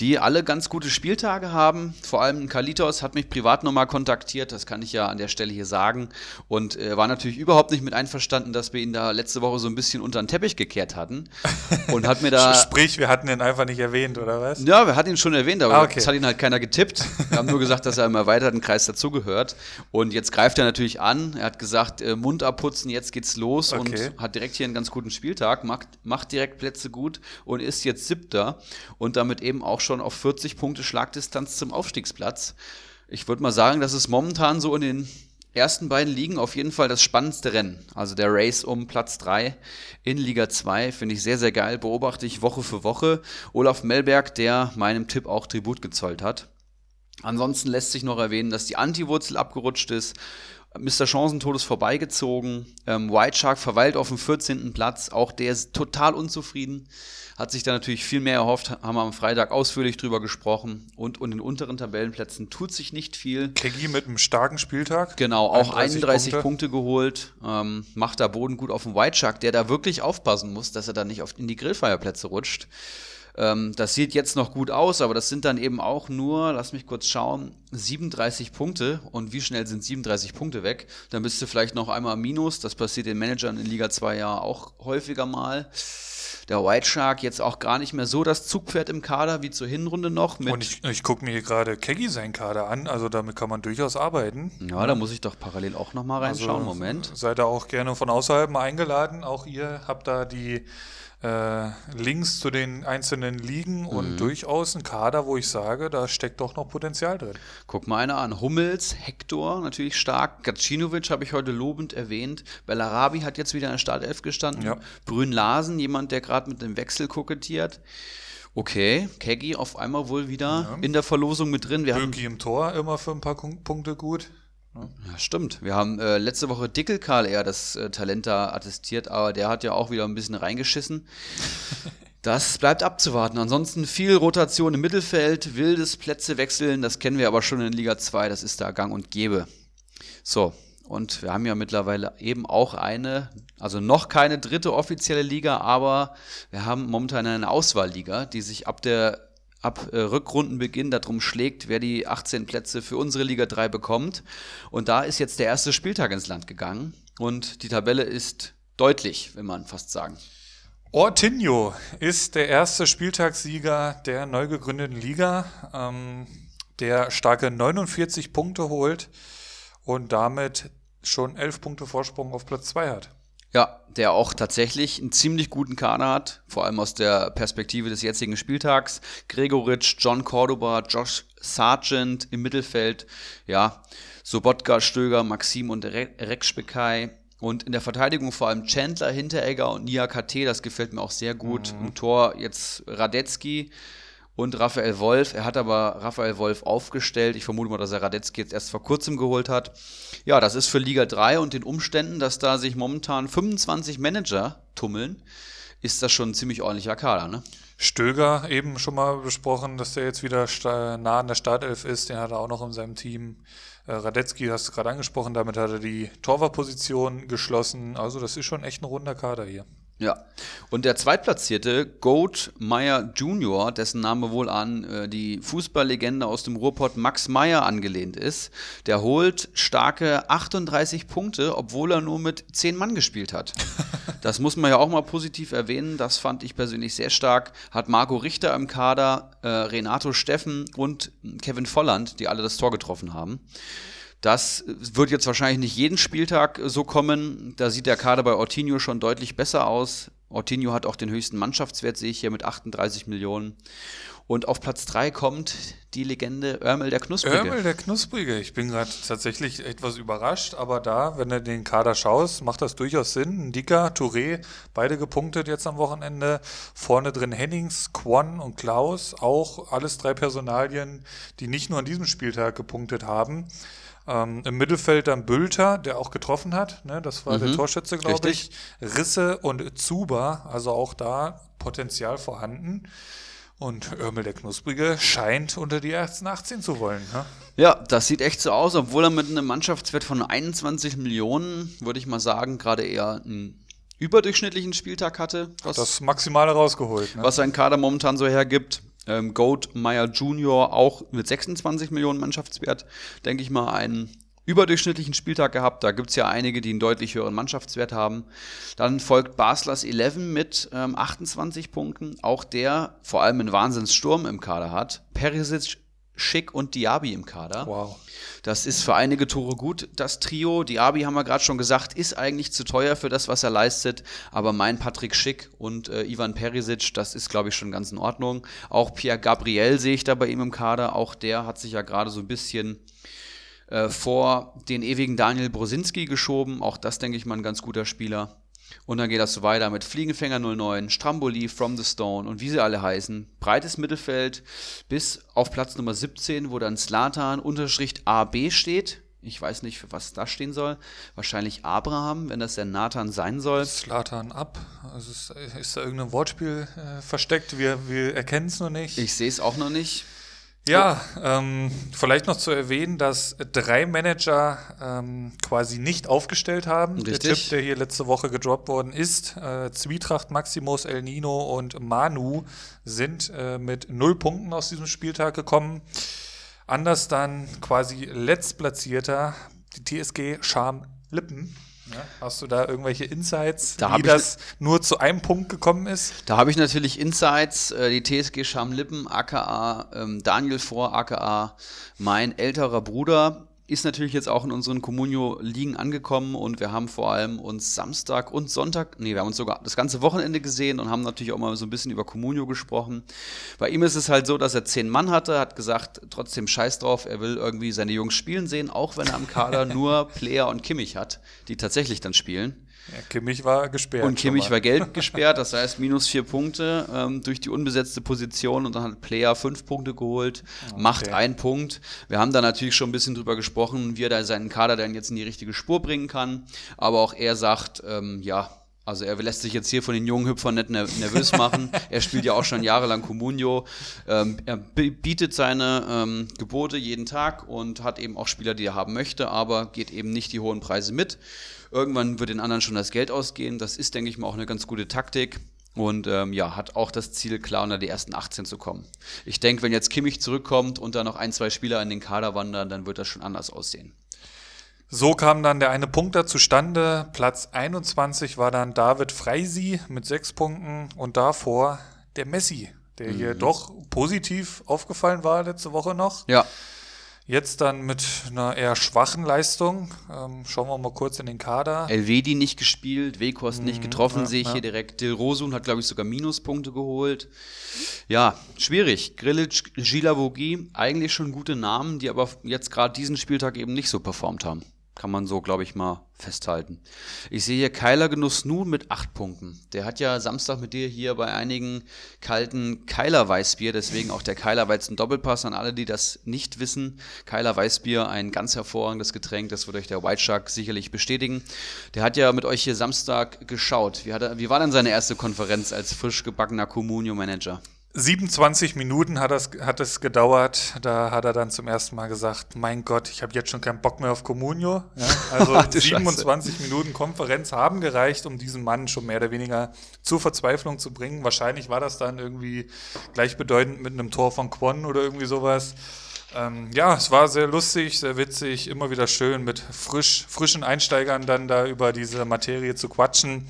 die alle ganz gute Spieltage haben. Vor allem Kalitos hat mich privat nochmal kontaktiert, das kann ich ja an der Stelle hier sagen. Und äh, war natürlich überhaupt nicht mit einverstanden, dass wir ihn da letzte Woche so ein bisschen unter den Teppich gekehrt hatten. Und hat mir da. Sprich, wir hatten ihn einfach nicht erwähnt, oder was? Ja, wir hatten ihn schon erwähnt, aber ah, okay. das hat ihn halt keiner getippt. Wir haben nur gesagt, dass er im erweiterten Kreis dazugehört. Und jetzt greift er natürlich an. Er hat gesagt, äh, Mund abputzen, jetzt geht's los okay. und hat direkt hier einen ganz guten Spieltag, macht, macht direkt Plätze gut und ist jetzt siebter und damit eben auch schon schon auf 40 Punkte Schlagdistanz zum Aufstiegsplatz. Ich würde mal sagen, das ist momentan so in den ersten beiden Ligen auf jeden Fall das spannendste Rennen. Also der Race um Platz 3 in Liga 2 finde ich sehr, sehr geil. Beobachte ich Woche für Woche. Olaf Melberg, der meinem Tipp auch Tribut gezollt hat. Ansonsten lässt sich noch erwähnen, dass die Anti-Wurzel abgerutscht ist. Mr. Chancentod ist vorbeigezogen. Ähm, White Shark verweilt auf dem 14. Platz. Auch der ist total unzufrieden hat sich da natürlich viel mehr erhofft, haben wir am Freitag ausführlich drüber gesprochen. Und, und in den unteren Tabellenplätzen tut sich nicht viel. Keggy mit einem starken Spieltag. Genau, auch 31, 31 Punkte. Punkte, geholt. Ähm, macht da Boden gut auf dem White Shark, der da wirklich aufpassen muss, dass er da nicht auf, in die Grillfeierplätze rutscht. Ähm, das sieht jetzt noch gut aus, aber das sind dann eben auch nur, lass mich kurz schauen, 37 Punkte. Und wie schnell sind 37 Punkte weg? Dann bist du vielleicht noch einmal minus. Das passiert den Managern in Liga 2 ja auch häufiger mal der White Shark jetzt auch gar nicht mehr so das Zugpferd im Kader wie zur Hinrunde noch. und ich, ich gucke mir hier gerade Keggy seinen Kader an, also damit kann man durchaus arbeiten. Ja, da muss ich doch parallel auch nochmal reinschauen. Also, Moment. Seid ihr auch gerne von außerhalb mal eingeladen. Auch ihr habt da die äh, Links zu den einzelnen Ligen und mhm. durchaus ein Kader, wo ich sage, da steckt doch noch Potenzial drin. Guck mal einer an. Hummels, Hector natürlich stark. Gacinovic habe ich heute lobend erwähnt. Bellarabi hat jetzt wieder in der Startelf gestanden. Ja. Brünn Larsen, jemand, der gerade mit dem Wechsel kokettiert. Okay, Keggy auf einmal wohl wieder ja. in der Verlosung mit drin. Wir Böki im Tor immer für ein paar Punkte gut. Ja, stimmt. Wir haben äh, letzte Woche Dickel Karl eher das äh, Talent da attestiert, aber der hat ja auch wieder ein bisschen reingeschissen. Das bleibt abzuwarten. Ansonsten viel Rotation im Mittelfeld, wildes Plätze wechseln, das kennen wir aber schon in Liga 2, das ist da gang und gäbe. So, und wir haben ja mittlerweile eben auch eine, also noch keine dritte offizielle Liga, aber wir haben momentan eine Auswahlliga, die sich ab der ab äh, Rückrundenbeginn darum schlägt, wer die 18 Plätze für unsere Liga 3 bekommt. Und da ist jetzt der erste Spieltag ins Land gegangen und die Tabelle ist deutlich, will man fast sagen. Ortinho ist der erste Spieltagssieger der neu gegründeten Liga, ähm, der starke 49 Punkte holt und damit schon 11 Punkte Vorsprung auf Platz 2 hat. Ja, der auch tatsächlich einen ziemlich guten Kader hat, vor allem aus der Perspektive des jetzigen Spieltags. Gregoritsch, John Cordoba, Josh Sargent im Mittelfeld, ja, Sobotka, Stöger, Maxim und Rekschbekai. Und in der Verteidigung vor allem Chandler, Hinteregger und Nia KT, das gefällt mir auch sehr gut. Mhm. Im Tor jetzt Radetzky und Raphael Wolf. Er hat aber Raphael Wolf aufgestellt. Ich vermute mal, dass er Radetzky jetzt erst vor kurzem geholt hat. Ja, das ist für Liga 3 und den Umständen, dass da sich momentan 25 Manager tummeln, ist das schon ein ziemlich ordentlicher Kader, ne? Stöger eben schon mal besprochen, dass der jetzt wieder nah an der Startelf ist. Den hat er auch noch in seinem Team. Äh, Radetzky hast du gerade angesprochen, damit hat er die Torwartposition geschlossen. Also das ist schon echt ein runder Kader hier. Ja, und der zweitplatzierte Goat Meyer Jr., dessen Name wohl an äh, die Fußballlegende aus dem Ruhrpott Max Meyer angelehnt ist, der holt starke 38 Punkte, obwohl er nur mit 10 Mann gespielt hat. Das muss man ja auch mal positiv erwähnen, das fand ich persönlich sehr stark. Hat Marco Richter im Kader, äh, Renato Steffen und Kevin Volland, die alle das Tor getroffen haben. Das wird jetzt wahrscheinlich nicht jeden Spieltag so kommen. Da sieht der Kader bei Ortinho schon deutlich besser aus. Ortinho hat auch den höchsten Mannschaftswert, sehe ich hier, mit 38 Millionen. Und auf Platz 3 kommt die Legende Örmel der Knusprige. Örmel der Knusprige. Ich bin gerade tatsächlich etwas überrascht, aber da, wenn du den Kader schaust, macht das durchaus Sinn. Dika, Touré, beide gepunktet jetzt am Wochenende. Vorne drin Hennings, Quan und Klaus, auch alles drei Personalien, die nicht nur an diesem Spieltag gepunktet haben. Ähm, Im Mittelfeld dann Bülter, der auch getroffen hat. Ne? Das war mhm. der Torschütze, glaube ich. Risse und Zuba, also auch da Potenzial vorhanden. Und Örmel der Knusprige scheint unter die ersten 18 zu wollen. Ne? Ja, das sieht echt so aus, obwohl er mit einem Mannschaftswert von 21 Millionen, würde ich mal sagen, gerade eher ein überdurchschnittlichen Spieltag hatte. Was, das Maximale rausgeholt. Ne? Was sein Kader momentan so hergibt. Ähm, Goat Meyer Jr. auch mit 26 Millionen Mannschaftswert, denke ich mal, einen überdurchschnittlichen Spieltag gehabt. Da gibt es ja einige, die einen deutlich höheren Mannschaftswert haben. Dann folgt Baslers 11 mit ähm, 28 Punkten. Auch der vor allem einen Wahnsinnssturm im Kader hat. Perisic, Schick und Diaby im Kader. Wow. Das ist für einige Tore gut, das Trio. Diaby, haben wir gerade schon gesagt, ist eigentlich zu teuer für das, was er leistet. Aber mein Patrick Schick und äh, Ivan Perisic, das ist, glaube ich, schon ganz in Ordnung. Auch Pierre Gabriel sehe ich da bei ihm im Kader. Auch der hat sich ja gerade so ein bisschen äh, vor den ewigen Daniel Brosinski geschoben. Auch das, denke ich mal, ein ganz guter Spieler. Und dann geht das so weiter mit Fliegenfänger 09, Stramboli, From the Stone und wie sie alle heißen. Breites Mittelfeld bis auf Platz Nummer 17, wo dann Slatan Unterschrift AB steht. Ich weiß nicht, für was das stehen soll. Wahrscheinlich Abraham, wenn das der Nathan sein soll. Slatan ab. Also ist, ist da irgendein Wortspiel äh, versteckt? Wir, wir erkennen es noch nicht. Ich sehe es auch noch nicht. Ja, ähm, vielleicht noch zu erwähnen, dass drei Manager ähm, quasi nicht aufgestellt haben. Richtig. Der Tipp, der hier letzte Woche gedroppt worden ist, äh, Zwietracht, Maximus, El Nino und Manu sind äh, mit null Punkten aus diesem Spieltag gekommen. Anders dann quasi letztplatzierter, die TSG Scham Lippen hast du da irgendwelche Insights, da wie das nur zu einem Punkt gekommen ist? Da habe ich natürlich Insights. Äh, die TSG Schamlippen, aka ähm, Daniel Vor, aka mein älterer Bruder, ist natürlich jetzt auch in unseren Communio-Ligen angekommen und wir haben vor allem uns Samstag und Sonntag, nee, wir haben uns sogar das ganze Wochenende gesehen und haben natürlich auch mal so ein bisschen über Communio gesprochen. Bei ihm ist es halt so, dass er zehn Mann hatte, hat gesagt, trotzdem scheiß drauf, er will irgendwie seine Jungs spielen sehen, auch wenn er am Kader nur Player und Kimmich hat, die tatsächlich dann spielen. Ja, Kimmich war gesperrt. Und Kimmich war gelb gesperrt, das heißt minus vier Punkte ähm, durch die unbesetzte Position und dann hat Player fünf Punkte geholt, okay. macht einen Punkt. Wir haben da natürlich schon ein bisschen drüber gesprochen, wie er da seinen Kader dann jetzt in die richtige Spur bringen kann. Aber auch er sagt, ähm, ja, also er lässt sich jetzt hier von den jungen Hüpfern nicht nervös machen. er spielt ja auch schon jahrelang Comunio. Ähm, er bietet seine ähm, Gebote jeden Tag und hat eben auch Spieler, die er haben möchte, aber geht eben nicht die hohen Preise mit. Irgendwann wird den anderen schon das Geld ausgehen. Das ist, denke ich mal, auch eine ganz gute Taktik. Und ähm, ja, hat auch das Ziel, klar unter die ersten 18 zu kommen. Ich denke, wenn jetzt Kimmich zurückkommt und da noch ein, zwei Spieler in den Kader wandern, dann wird das schon anders aussehen. So kam dann der eine Punkt da zustande. Platz 21 war dann David Freisi mit sechs Punkten und davor der Messi, der mhm. hier doch positiv aufgefallen war letzte Woche noch. Ja. Jetzt dann mit einer eher schwachen Leistung. Ähm, schauen wir mal kurz in den Kader. Elvedi nicht gespielt, Wekost nicht mhm, getroffen, ja, sehe ich ja. hier direkt. Dilrosun hat, glaube ich, sogar Minuspunkte geholt. Ja, schwierig. Grilic, Gilavogi, eigentlich schon gute Namen, die aber jetzt gerade diesen Spieltag eben nicht so performt haben. Kann man so, glaube ich, mal festhalten. Ich sehe hier Keiler Genuss nun mit acht Punkten. Der hat ja Samstag mit dir hier bei einigen kalten Keiler Weißbier, deswegen auch der Keiler Weizen Doppelpass an alle, die das nicht wissen. Keiler Weißbier, ein ganz hervorragendes Getränk, das wird euch der White Shark sicherlich bestätigen. Der hat ja mit euch hier Samstag geschaut. Wie, hat er, wie war denn seine erste Konferenz als frisch gebackener Communio Manager? 27 Minuten hat, das, hat es gedauert. Da hat er dann zum ersten Mal gesagt: Mein Gott, ich habe jetzt schon keinen Bock mehr auf Communio. Ja, also 27 Scheiße. Minuten Konferenz haben gereicht, um diesen Mann schon mehr oder weniger zur Verzweiflung zu bringen. Wahrscheinlich war das dann irgendwie gleichbedeutend mit einem Tor von Quon oder irgendwie sowas. Ähm, ja, es war sehr lustig, sehr witzig, immer wieder schön mit frisch, frischen Einsteigern dann da über diese Materie zu quatschen.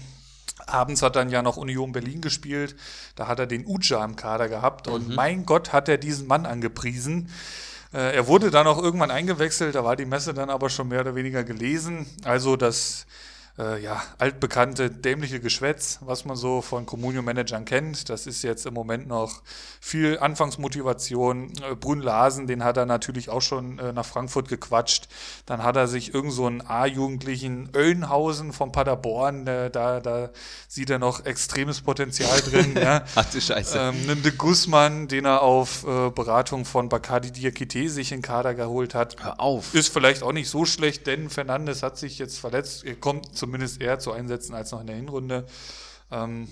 Abends hat dann ja noch Union Berlin gespielt. Da hat er den Uja im Kader gehabt. Und mhm. mein Gott, hat er diesen Mann angepriesen. Äh, er wurde dann auch irgendwann eingewechselt. Da war die Messe dann aber schon mehr oder weniger gelesen. Also das äh, ja, altbekannte dämliche Geschwätz, was man so von Communio-Managern kennt. Das ist jetzt im Moment noch viel Anfangsmotivation. Äh, Brunn Larsen, den hat er natürlich auch schon äh, nach Frankfurt gequatscht. Dann hat er sich irgend so einen A-Jugendlichen Oellenhausen von Paderborn, äh, da, da sieht er noch extremes Potenzial drin. ja. Ach du Scheiße. Ähm, nimm de Guzman, den er auf äh, Beratung von Bacardi Diakite sich in Kader geholt hat. Hör auf. Ist vielleicht auch nicht so schlecht, denn Fernandes hat sich jetzt verletzt. Er kommt zumindest eher zu einsetzen als noch in der Hinrunde. Ähm,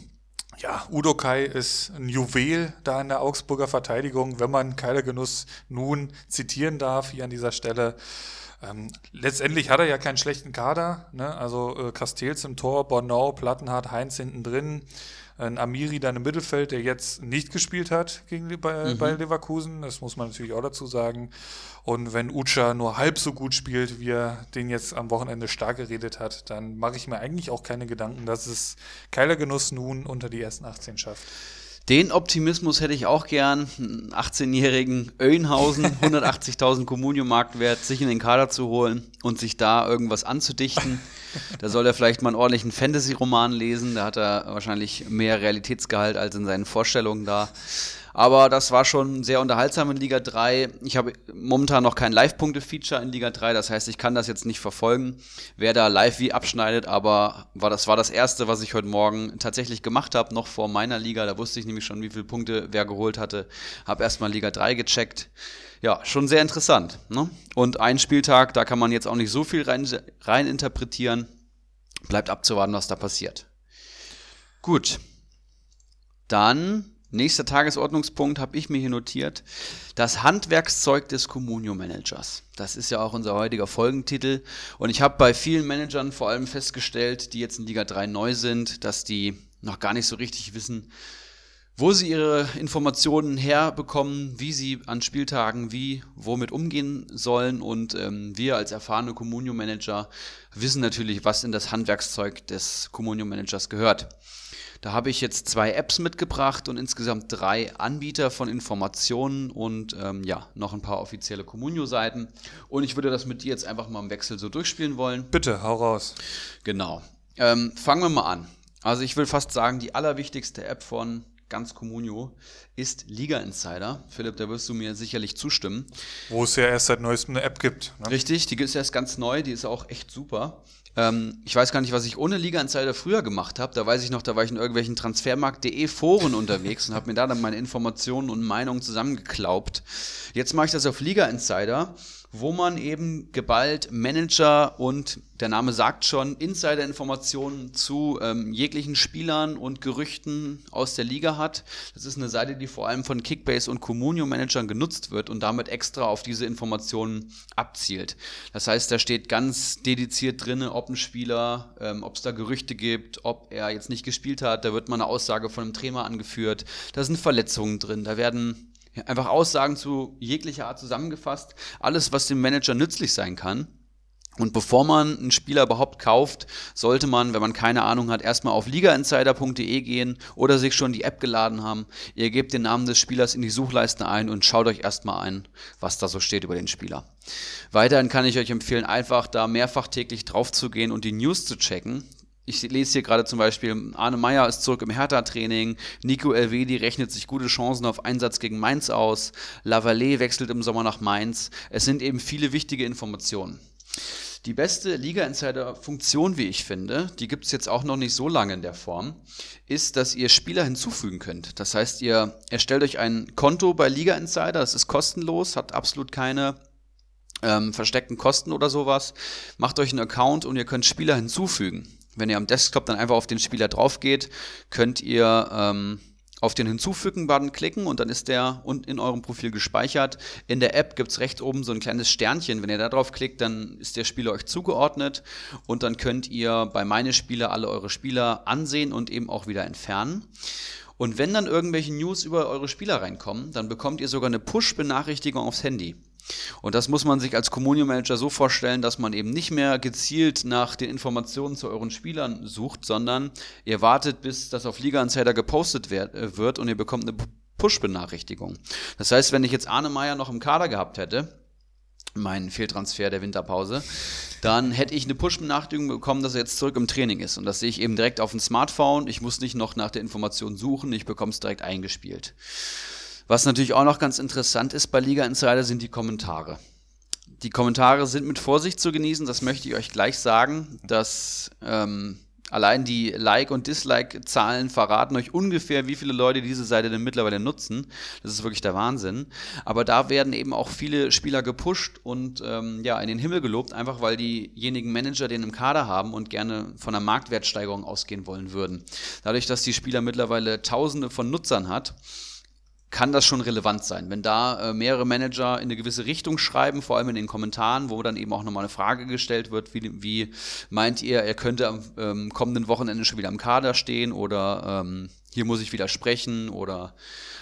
ja, Udo Kai ist ein Juwel da in der Augsburger Verteidigung, wenn man Keilergenuss nun zitieren darf hier an dieser Stelle. Ähm, letztendlich hat er ja keinen schlechten Kader. Ne? Also äh, Castells im Tor, Bornau, Plattenhardt, Heinz hinten drin. Ein Amiri dann im Mittelfeld, der jetzt nicht gespielt hat gegen, bei, mhm. bei Leverkusen. Das muss man natürlich auch dazu sagen. Und wenn Ucha nur halb so gut spielt, wie er den jetzt am Wochenende stark geredet hat, dann mache ich mir eigentlich auch keine Gedanken, dass es Keiler Genuss nun unter die ersten 18 schafft. Den Optimismus hätte ich auch gern. 18-jährigen Oeynhausen, 180.000 Communio-Marktwert, sich in den Kader zu holen und sich da irgendwas anzudichten. Da soll er vielleicht mal einen ordentlichen Fantasy-Roman lesen. Da hat er wahrscheinlich mehr Realitätsgehalt als in seinen Vorstellungen da. Aber das war schon sehr unterhaltsam in Liga 3. Ich habe momentan noch kein Live-Punkte-Feature in Liga 3, das heißt, ich kann das jetzt nicht verfolgen, wer da live wie abschneidet, aber war, das war das erste, was ich heute Morgen tatsächlich gemacht habe, noch vor meiner Liga. Da wusste ich nämlich schon, wie viele Punkte wer geholt hatte. Habe erstmal Liga 3 gecheckt. Ja, schon sehr interessant. Ne? Und ein Spieltag, da kann man jetzt auch nicht so viel rein, rein interpretieren. Bleibt abzuwarten, was da passiert. Gut. Dann Nächster Tagesordnungspunkt habe ich mir hier notiert. Das Handwerkszeug des Communio-Managers. Das ist ja auch unser heutiger Folgentitel. Und ich habe bei vielen Managern vor allem festgestellt, die jetzt in Liga 3 neu sind, dass die noch gar nicht so richtig wissen, wo sie ihre Informationen herbekommen, wie sie an Spieltagen wie, womit umgehen sollen. Und ähm, wir als erfahrene Communio-Manager wissen natürlich, was in das Handwerkszeug des Communio-Managers gehört. Da habe ich jetzt zwei Apps mitgebracht und insgesamt drei Anbieter von Informationen und ähm, ja, noch ein paar offizielle Communio-Seiten. Und ich würde das mit dir jetzt einfach mal im Wechsel so durchspielen wollen. Bitte, hau raus. Genau. Ähm, fangen wir mal an. Also ich will fast sagen, die allerwichtigste App von ganz Communio ist Liga Insider. Philipp, da wirst du mir sicherlich zustimmen. Wo es ja erst seit neuestem eine App gibt. Ne? Richtig, die ist erst ganz neu, die ist auch echt super. Ähm, ich weiß gar nicht, was ich ohne Liga Insider früher gemacht habe. Da weiß ich noch, da war ich in irgendwelchen Transfermarkt.de Foren unterwegs und habe mir da dann meine Informationen und Meinungen zusammengeklaubt. Jetzt mache ich das auf Liga Insider wo man eben geballt Manager und der Name sagt schon Insider-Informationen zu ähm, jeglichen Spielern und Gerüchten aus der Liga hat. Das ist eine Seite, die vor allem von Kickbase und Communio-Managern genutzt wird und damit extra auf diese Informationen abzielt. Das heißt, da steht ganz dediziert drin, ob ein Spieler, ähm, ob es da Gerüchte gibt, ob er jetzt nicht gespielt hat. Da wird mal eine Aussage von einem Trainer angeführt. Da sind Verletzungen drin. Da werden Einfach Aussagen zu jeglicher Art zusammengefasst. Alles, was dem Manager nützlich sein kann. Und bevor man einen Spieler überhaupt kauft, sollte man, wenn man keine Ahnung hat, erstmal auf ligainsider.de gehen oder sich schon die App geladen haben. Ihr gebt den Namen des Spielers in die Suchleiste ein und schaut euch erstmal ein, was da so steht über den Spieler. Weiterhin kann ich euch empfehlen, einfach da mehrfach täglich drauf zu gehen und die News zu checken ich lese hier gerade zum Beispiel, Arne Meyer ist zurück im Hertha-Training, Nico Elvedi rechnet sich gute Chancen auf Einsatz gegen Mainz aus, Lavallée wechselt im Sommer nach Mainz. Es sind eben viele wichtige Informationen. Die beste Liga-Insider-Funktion, wie ich finde, die gibt es jetzt auch noch nicht so lange in der Form, ist, dass ihr Spieler hinzufügen könnt. Das heißt, ihr erstellt euch ein Konto bei Liga Insider, das ist kostenlos, hat absolut keine ähm, versteckten Kosten oder sowas. Macht euch einen Account und ihr könnt Spieler hinzufügen. Wenn ihr am Desktop dann einfach auf den Spieler drauf geht, könnt ihr ähm, auf den Hinzufügen-Button klicken und dann ist der in eurem Profil gespeichert. In der App gibt es rechts oben so ein kleines Sternchen. Wenn ihr da drauf klickt, dann ist der Spieler euch zugeordnet und dann könnt ihr bei meine Spieler alle eure Spieler ansehen und eben auch wieder entfernen. Und wenn dann irgendwelche News über eure Spieler reinkommen, dann bekommt ihr sogar eine Push-Benachrichtigung aufs Handy. Und das muss man sich als Communio Manager so vorstellen, dass man eben nicht mehr gezielt nach den Informationen zu euren Spielern sucht, sondern ihr wartet, bis das auf Liga Insider gepostet äh, wird und ihr bekommt eine Push-Benachrichtigung. Das heißt, wenn ich jetzt Arne Meyer noch im Kader gehabt hätte, meinen Fehltransfer der Winterpause, dann hätte ich eine Push-Benachrichtigung bekommen, dass er jetzt zurück im Training ist. Und das sehe ich eben direkt auf dem Smartphone. Ich muss nicht noch nach der Information suchen, ich bekomme es direkt eingespielt. Was natürlich auch noch ganz interessant ist bei Liga Insider sind die Kommentare. Die Kommentare sind mit Vorsicht zu genießen, das möchte ich euch gleich sagen, dass ähm, allein die Like- und Dislike-Zahlen verraten euch ungefähr, wie viele Leute diese Seite denn mittlerweile nutzen. Das ist wirklich der Wahnsinn. Aber da werden eben auch viele Spieler gepusht und ähm, ja, in den Himmel gelobt, einfach weil diejenigen Manager den im Kader haben und gerne von einer Marktwertsteigerung ausgehen wollen würden. Dadurch, dass die Spieler mittlerweile Tausende von Nutzern hat, kann das schon relevant sein. Wenn da äh, mehrere Manager in eine gewisse Richtung schreiben, vor allem in den Kommentaren, wo dann eben auch nochmal eine Frage gestellt wird, wie, wie meint ihr, er könnte am ähm, kommenden Wochenende schon wieder im Kader stehen oder ähm, hier muss ich widersprechen oder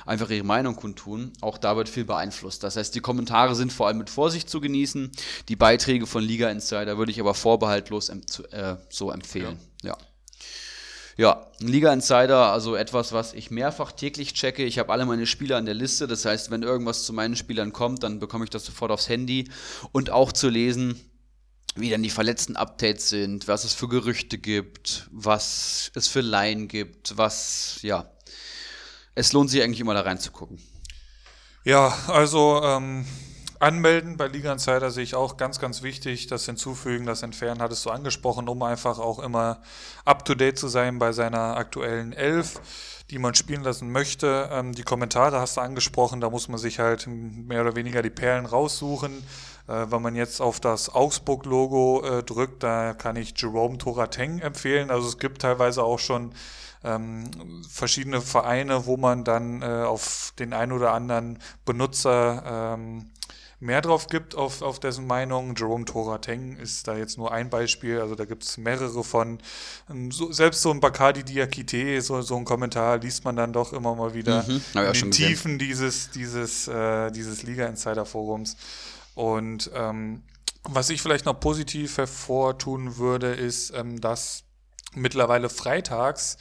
einfach ihre Meinung kundtun. Auch da wird viel beeinflusst. Das heißt, die Kommentare sind vor allem mit Vorsicht zu genießen. Die Beiträge von Liga Insider würde ich aber vorbehaltlos äh, so empfehlen. ja. ja. Ja, Liga Insider, also etwas, was ich mehrfach täglich checke. Ich habe alle meine Spieler an der Liste. Das heißt, wenn irgendwas zu meinen Spielern kommt, dann bekomme ich das sofort aufs Handy. Und auch zu lesen, wie dann die verletzten Updates sind, was es für Gerüchte gibt, was es für Laien gibt, was, ja. Es lohnt sich eigentlich immer da reinzugucken. Ja, also ähm, Anmelden bei Liga Insider sehe ich auch ganz, ganz wichtig. Das Hinzufügen, das Entfernen hattest du angesprochen, um einfach auch immer up-to-date zu sein bei seiner aktuellen Elf, die man spielen lassen möchte. Ähm, die Kommentare hast du angesprochen, da muss man sich halt mehr oder weniger die Perlen raussuchen. Äh, wenn man jetzt auf das Augsburg-Logo äh, drückt, da kann ich Jerome Torateng empfehlen. Also es gibt teilweise auch schon ähm, verschiedene Vereine, wo man dann äh, auf den ein oder anderen Benutzer ähm, mehr drauf gibt, auf, auf dessen Meinung. Jerome Torateng ist da jetzt nur ein Beispiel, also da gibt es mehrere von. Ähm, so, selbst so ein Bacardi Diakite, so, so ein Kommentar liest man dann doch immer mal wieder mhm, in den Tiefen dieses, dieses, äh, dieses Liga-Insider-Forums. Und ähm, was ich vielleicht noch positiv hervortun würde, ist, ähm, dass mittlerweile freitags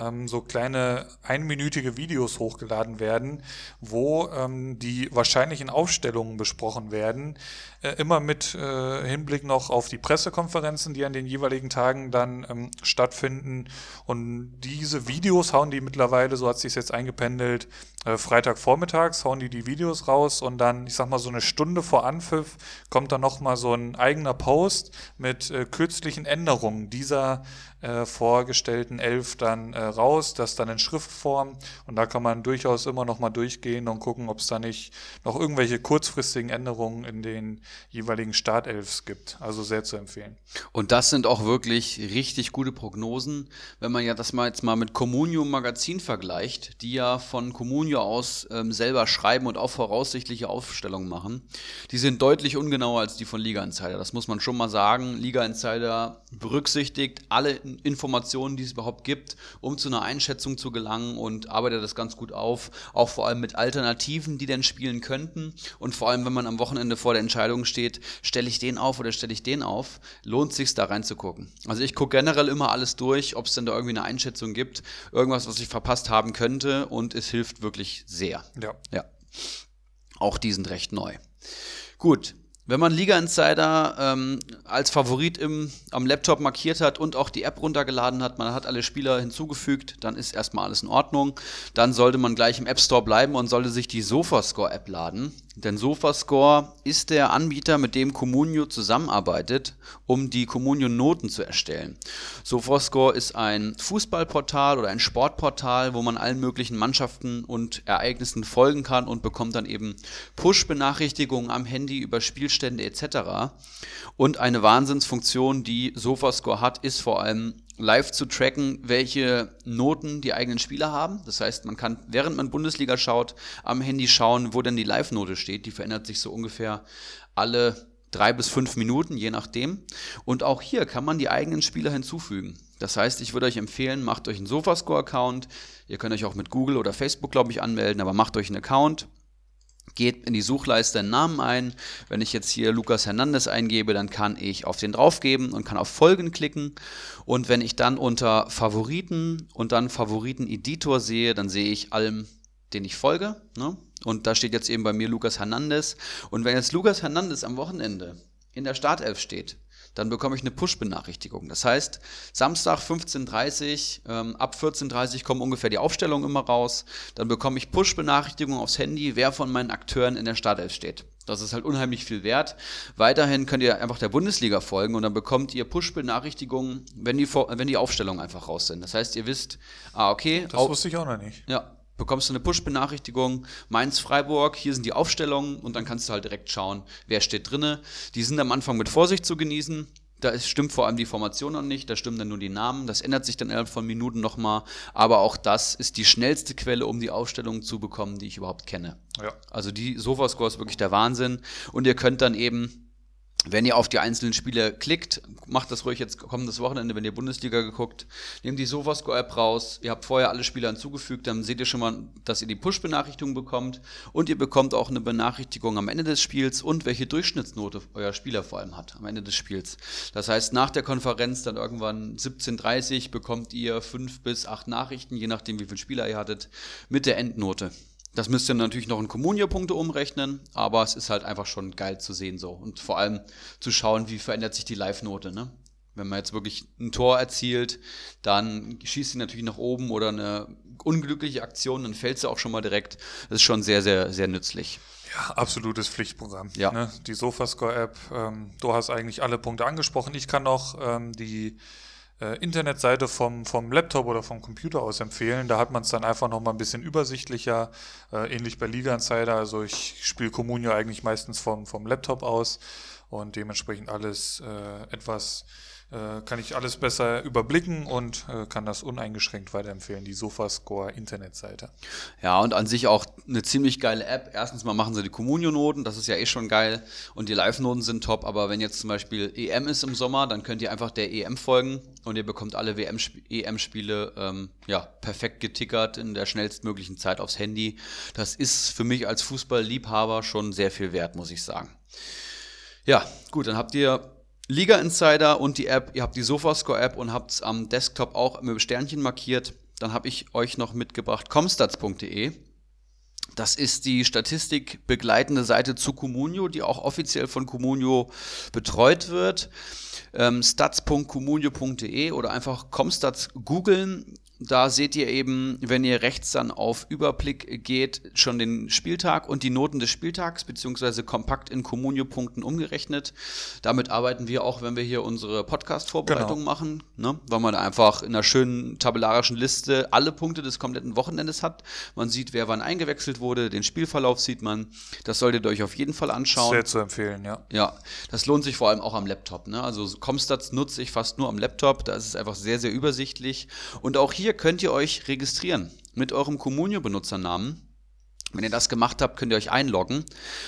ähm, so kleine einminütige Videos hochgeladen werden, wo ähm, die wahrscheinlichen Aufstellungen besprochen werden, äh, immer mit äh, Hinblick noch auf die Pressekonferenzen, die an den jeweiligen Tagen dann ähm, stattfinden. Und diese Videos hauen die mittlerweile, so hat sich jetzt eingependelt, äh, Freitagvormittags hauen die die Videos raus und dann, ich sag mal, so eine Stunde vor Anpfiff kommt dann nochmal so ein eigener Post mit äh, kürzlichen Änderungen dieser äh, vorgestellten Elf dann äh, raus, das dann in Schriftform und da kann man durchaus immer noch mal durchgehen und gucken, ob es da nicht noch irgendwelche kurzfristigen Änderungen in den jeweiligen Startelfs gibt. Also sehr zu empfehlen. Und das sind auch wirklich richtig gute Prognosen, wenn man ja das mal jetzt mal mit Communio Magazin vergleicht, die ja von Communio aus ähm, selber schreiben und auch voraussichtliche Aufstellungen machen. Die sind deutlich ungenauer als die von Liga Insider. Das muss man schon mal sagen. Liga Insider berücksichtigt alle Informationen, die es überhaupt gibt, um zu einer Einschätzung zu gelangen und arbeitet das ganz gut auf, auch vor allem mit Alternativen, die denn spielen könnten und vor allem, wenn man am Wochenende vor der Entscheidung steht, stelle ich den auf oder stelle ich den auf, lohnt sich da reinzugucken. Also ich gucke generell immer alles durch, ob es denn da irgendwie eine Einschätzung gibt, irgendwas, was ich verpasst haben könnte und es hilft wirklich sehr. Ja. Ja. Auch die sind recht neu. Gut, wenn man Liga Insider ähm, als Favorit im, am Laptop markiert hat und auch die App runtergeladen hat, man hat alle Spieler hinzugefügt, dann ist erstmal alles in Ordnung. Dann sollte man gleich im App Store bleiben und sollte sich die Sofascore-App laden. Denn Sofascore ist der Anbieter, mit dem Comunio zusammenarbeitet, um die Comunio-Noten zu erstellen. Sofascore ist ein Fußballportal oder ein Sportportal, wo man allen möglichen Mannschaften und Ereignissen folgen kann und bekommt dann eben Push-Benachrichtigungen am Handy über Spielstände etc. Und eine Wahnsinnsfunktion, die Sofascore hat, ist vor allem live zu tracken, welche Noten die eigenen Spieler haben. Das heißt, man kann, während man Bundesliga schaut, am Handy schauen, wo denn die Live-Note steht. Die verändert sich so ungefähr alle drei bis fünf Minuten, je nachdem. Und auch hier kann man die eigenen Spieler hinzufügen. Das heißt, ich würde euch empfehlen, macht euch einen Sofascore-Account. Ihr könnt euch auch mit Google oder Facebook, glaube ich, anmelden, aber macht euch einen Account geht in die Suchleiste einen Namen ein. Wenn ich jetzt hier Lukas Hernandez eingebe, dann kann ich auf den draufgeben und kann auf Folgen klicken. Und wenn ich dann unter Favoriten und dann Favoriten-Editor sehe, dann sehe ich allem, den ich folge. Ne? Und da steht jetzt eben bei mir Lukas Hernandez. Und wenn jetzt Lukas Hernandez am Wochenende in der Startelf steht, dann bekomme ich eine Push-Benachrichtigung. Das heißt, Samstag 15.30 Uhr, ähm, ab 14.30 Uhr kommen ungefähr die Aufstellungen immer raus. Dann bekomme ich Push-Benachrichtigungen aufs Handy, wer von meinen Akteuren in der Startelf steht. Das ist halt unheimlich viel wert. Weiterhin könnt ihr einfach der Bundesliga folgen und dann bekommt ihr Push-Benachrichtigungen, wenn die, wenn die Aufstellungen einfach raus sind. Das heißt, ihr wisst, ah, okay. Das wusste ich auch noch nicht. Ja, bekommst du eine Push-Benachrichtigung, Mainz-Freiburg, hier sind die Aufstellungen und dann kannst du halt direkt schauen, wer steht drinne. Die sind am Anfang mit Vorsicht zu genießen. Da stimmt vor allem die Formation noch nicht, da stimmen dann nur die Namen. Das ändert sich dann innerhalb von Minuten nochmal. Aber auch das ist die schnellste Quelle, um die Aufstellung zu bekommen, die ich überhaupt kenne. Ja. Also die Sofascore ist wirklich der Wahnsinn. Und ihr könnt dann eben wenn ihr auf die einzelnen Spiele klickt, macht das ruhig jetzt kommendes Wochenende, wenn ihr Bundesliga geguckt, nehmt die Sofascore-App raus, ihr habt vorher alle Spieler hinzugefügt, dann seht ihr schon mal, dass ihr die Push-Benachrichtigung bekommt und ihr bekommt auch eine Benachrichtigung am Ende des Spiels und welche Durchschnittsnote euer Spieler vor allem hat am Ende des Spiels. Das heißt, nach der Konferenz dann irgendwann 17.30 bekommt ihr fünf bis acht Nachrichten, je nachdem wie viele Spieler ihr hattet, mit der Endnote. Das müsst ihr natürlich noch in Kommunio-Punkte umrechnen, aber es ist halt einfach schon geil zu sehen so. Und vor allem zu schauen, wie verändert sich die Live-Note, ne? Wenn man jetzt wirklich ein Tor erzielt, dann schießt sie natürlich nach oben oder eine unglückliche Aktion, dann fällt sie auch schon mal direkt. Das ist schon sehr, sehr, sehr nützlich. Ja, absolutes Pflichtprogramm. Ja. Ne? Die Sofascore-App, ähm, du hast eigentlich alle Punkte angesprochen. Ich kann noch ähm, die äh, Internetseite vom, vom Laptop oder vom Computer aus empfehlen. Da hat man es dann einfach noch mal ein bisschen übersichtlicher, äh, ähnlich bei Liga Insider. Also ich spiele Communio eigentlich meistens vom, vom Laptop aus und dementsprechend alles äh, etwas äh, kann ich alles besser überblicken und äh, kann das uneingeschränkt weiterempfehlen, die Sofascore Internetseite. Ja, und an sich auch eine ziemlich geile App. Erstens mal machen sie die Communio-Noten, das ist ja eh schon geil und die Live-Noten sind top, aber wenn jetzt zum Beispiel EM ist im Sommer, dann könnt ihr einfach der EM folgen und ihr bekommt alle EM-Spiele ähm, ja, perfekt getickert in der schnellstmöglichen Zeit aufs Handy. Das ist für mich als Fußballliebhaber schon sehr viel wert, muss ich sagen. Ja, gut, dann habt ihr Liga Insider und die App, ihr habt die Sofascore-App und habt es am Desktop auch mit Sternchen markiert. Dann habe ich euch noch mitgebracht comstats.de. Das ist die statistikbegleitende Seite zu Comunio, die auch offiziell von Comunio betreut wird. Ähm, stats.comunio.de oder einfach Comstats googeln. Da seht ihr eben, wenn ihr rechts dann auf Überblick geht, schon den Spieltag und die Noten des Spieltags, beziehungsweise kompakt in Communio-Punkten umgerechnet. Damit arbeiten wir auch, wenn wir hier unsere Podcast-Vorbereitung genau. machen, ne? weil man einfach in einer schönen tabellarischen Liste alle Punkte des kompletten Wochenendes hat. Man sieht, wer wann eingewechselt wurde, den Spielverlauf sieht man. Das solltet ihr euch auf jeden Fall anschauen. Sehr zu empfehlen, ja. Ja, das lohnt sich vor allem auch am Laptop. Ne? Also Comstats nutze ich fast nur am Laptop. Da ist es einfach sehr, sehr übersichtlich. Und auch hier könnt ihr euch registrieren mit eurem Communio-Benutzernamen. Wenn ihr das gemacht habt, könnt ihr euch einloggen.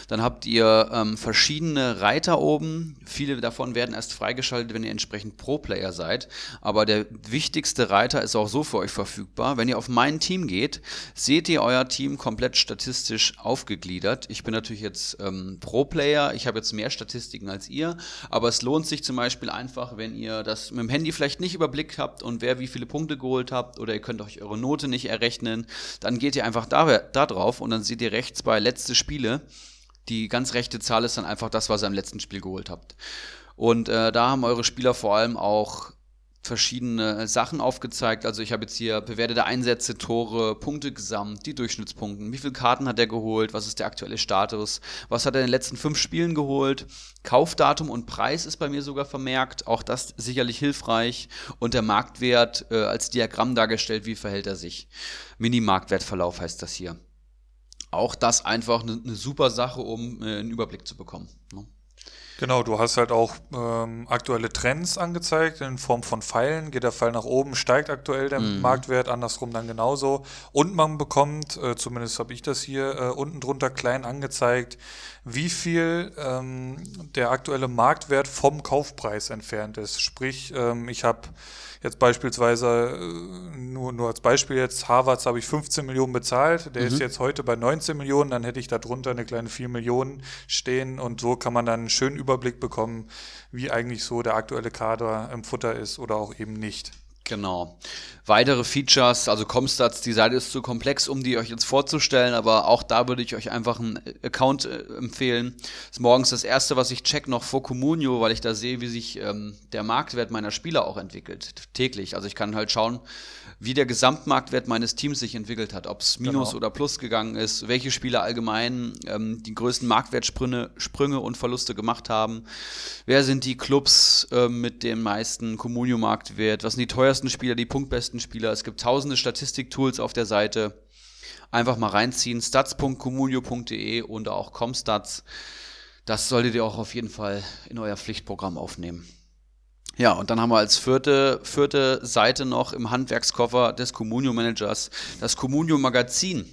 Dann habt ihr ähm, verschiedene Reiter oben. Viele davon werden erst freigeschaltet, wenn ihr entsprechend Pro-Player seid. Aber der wichtigste Reiter ist auch so für euch verfügbar. Wenn ihr auf mein Team geht, seht ihr euer Team komplett statistisch aufgegliedert. Ich bin natürlich jetzt ähm, Pro-Player. Ich habe jetzt mehr Statistiken als ihr. Aber es lohnt sich zum Beispiel einfach, wenn ihr das mit dem Handy vielleicht nicht überblickt habt und wer wie viele Punkte geholt habt oder ihr könnt euch eure Note nicht errechnen, dann geht ihr einfach da, da drauf und dann seht ihr rechts bei letzte Spiele. Die ganz rechte Zahl ist dann einfach das, was ihr im letzten Spiel geholt habt. Und äh, da haben eure Spieler vor allem auch verschiedene Sachen aufgezeigt. Also ich habe jetzt hier bewertete Einsätze, Tore, Punkte gesamt, die Durchschnittspunkte, wie viele Karten hat er geholt, was ist der aktuelle Status, was hat er in den letzten fünf Spielen geholt, Kaufdatum und Preis ist bei mir sogar vermerkt, auch das sicherlich hilfreich und der Marktwert äh, als Diagramm dargestellt, wie verhält er sich. Mini-Marktwertverlauf heißt das hier auch das einfach eine, eine super Sache, um äh, einen Überblick zu bekommen. Ne? Genau, du hast halt auch ähm, aktuelle Trends angezeigt in Form von Pfeilen. Geht der Pfeil nach oben, steigt aktuell der mhm. Marktwert, andersrum dann genauso. Und man bekommt, äh, zumindest habe ich das hier äh, unten drunter klein angezeigt, wie viel ähm, der aktuelle Marktwert vom Kaufpreis entfernt ist. Sprich, ähm, ich habe jetzt beispielsweise, äh, nur, nur als Beispiel jetzt, Harvards habe ich 15 Millionen bezahlt, der mhm. ist jetzt heute bei 19 Millionen, dann hätte ich darunter eine kleine 4 Millionen stehen und so kann man dann einen schönen Überblick bekommen, wie eigentlich so der aktuelle Kader im Futter ist oder auch eben nicht. Genau. Weitere Features, also Comstats, die Seite ist zu komplex, um die euch jetzt vorzustellen, aber auch da würde ich euch einfach einen Account äh, empfehlen. Ist morgens das erste, was ich check noch vor Comunio, weil ich da sehe, wie sich ähm, der Marktwert meiner Spieler auch entwickelt, täglich. Also ich kann halt schauen, wie der Gesamtmarktwert meines Teams sich entwickelt hat, ob es Minus genau. oder Plus gegangen ist, welche Spieler allgemein ähm, die größten Marktwertsprünge Sprünge und Verluste gemacht haben, wer sind die Clubs äh, mit dem meisten Communio-Marktwert, was sind die teuersten Spieler, die punktbesten Spieler. Es gibt tausende Statistiktools auf der Seite. Einfach mal reinziehen, stats.communio.de und auch Comstats. Das solltet ihr auch auf jeden Fall in euer Pflichtprogramm aufnehmen. Ja, und dann haben wir als vierte, vierte Seite noch im Handwerkskoffer des Communio Managers das Communio Magazin,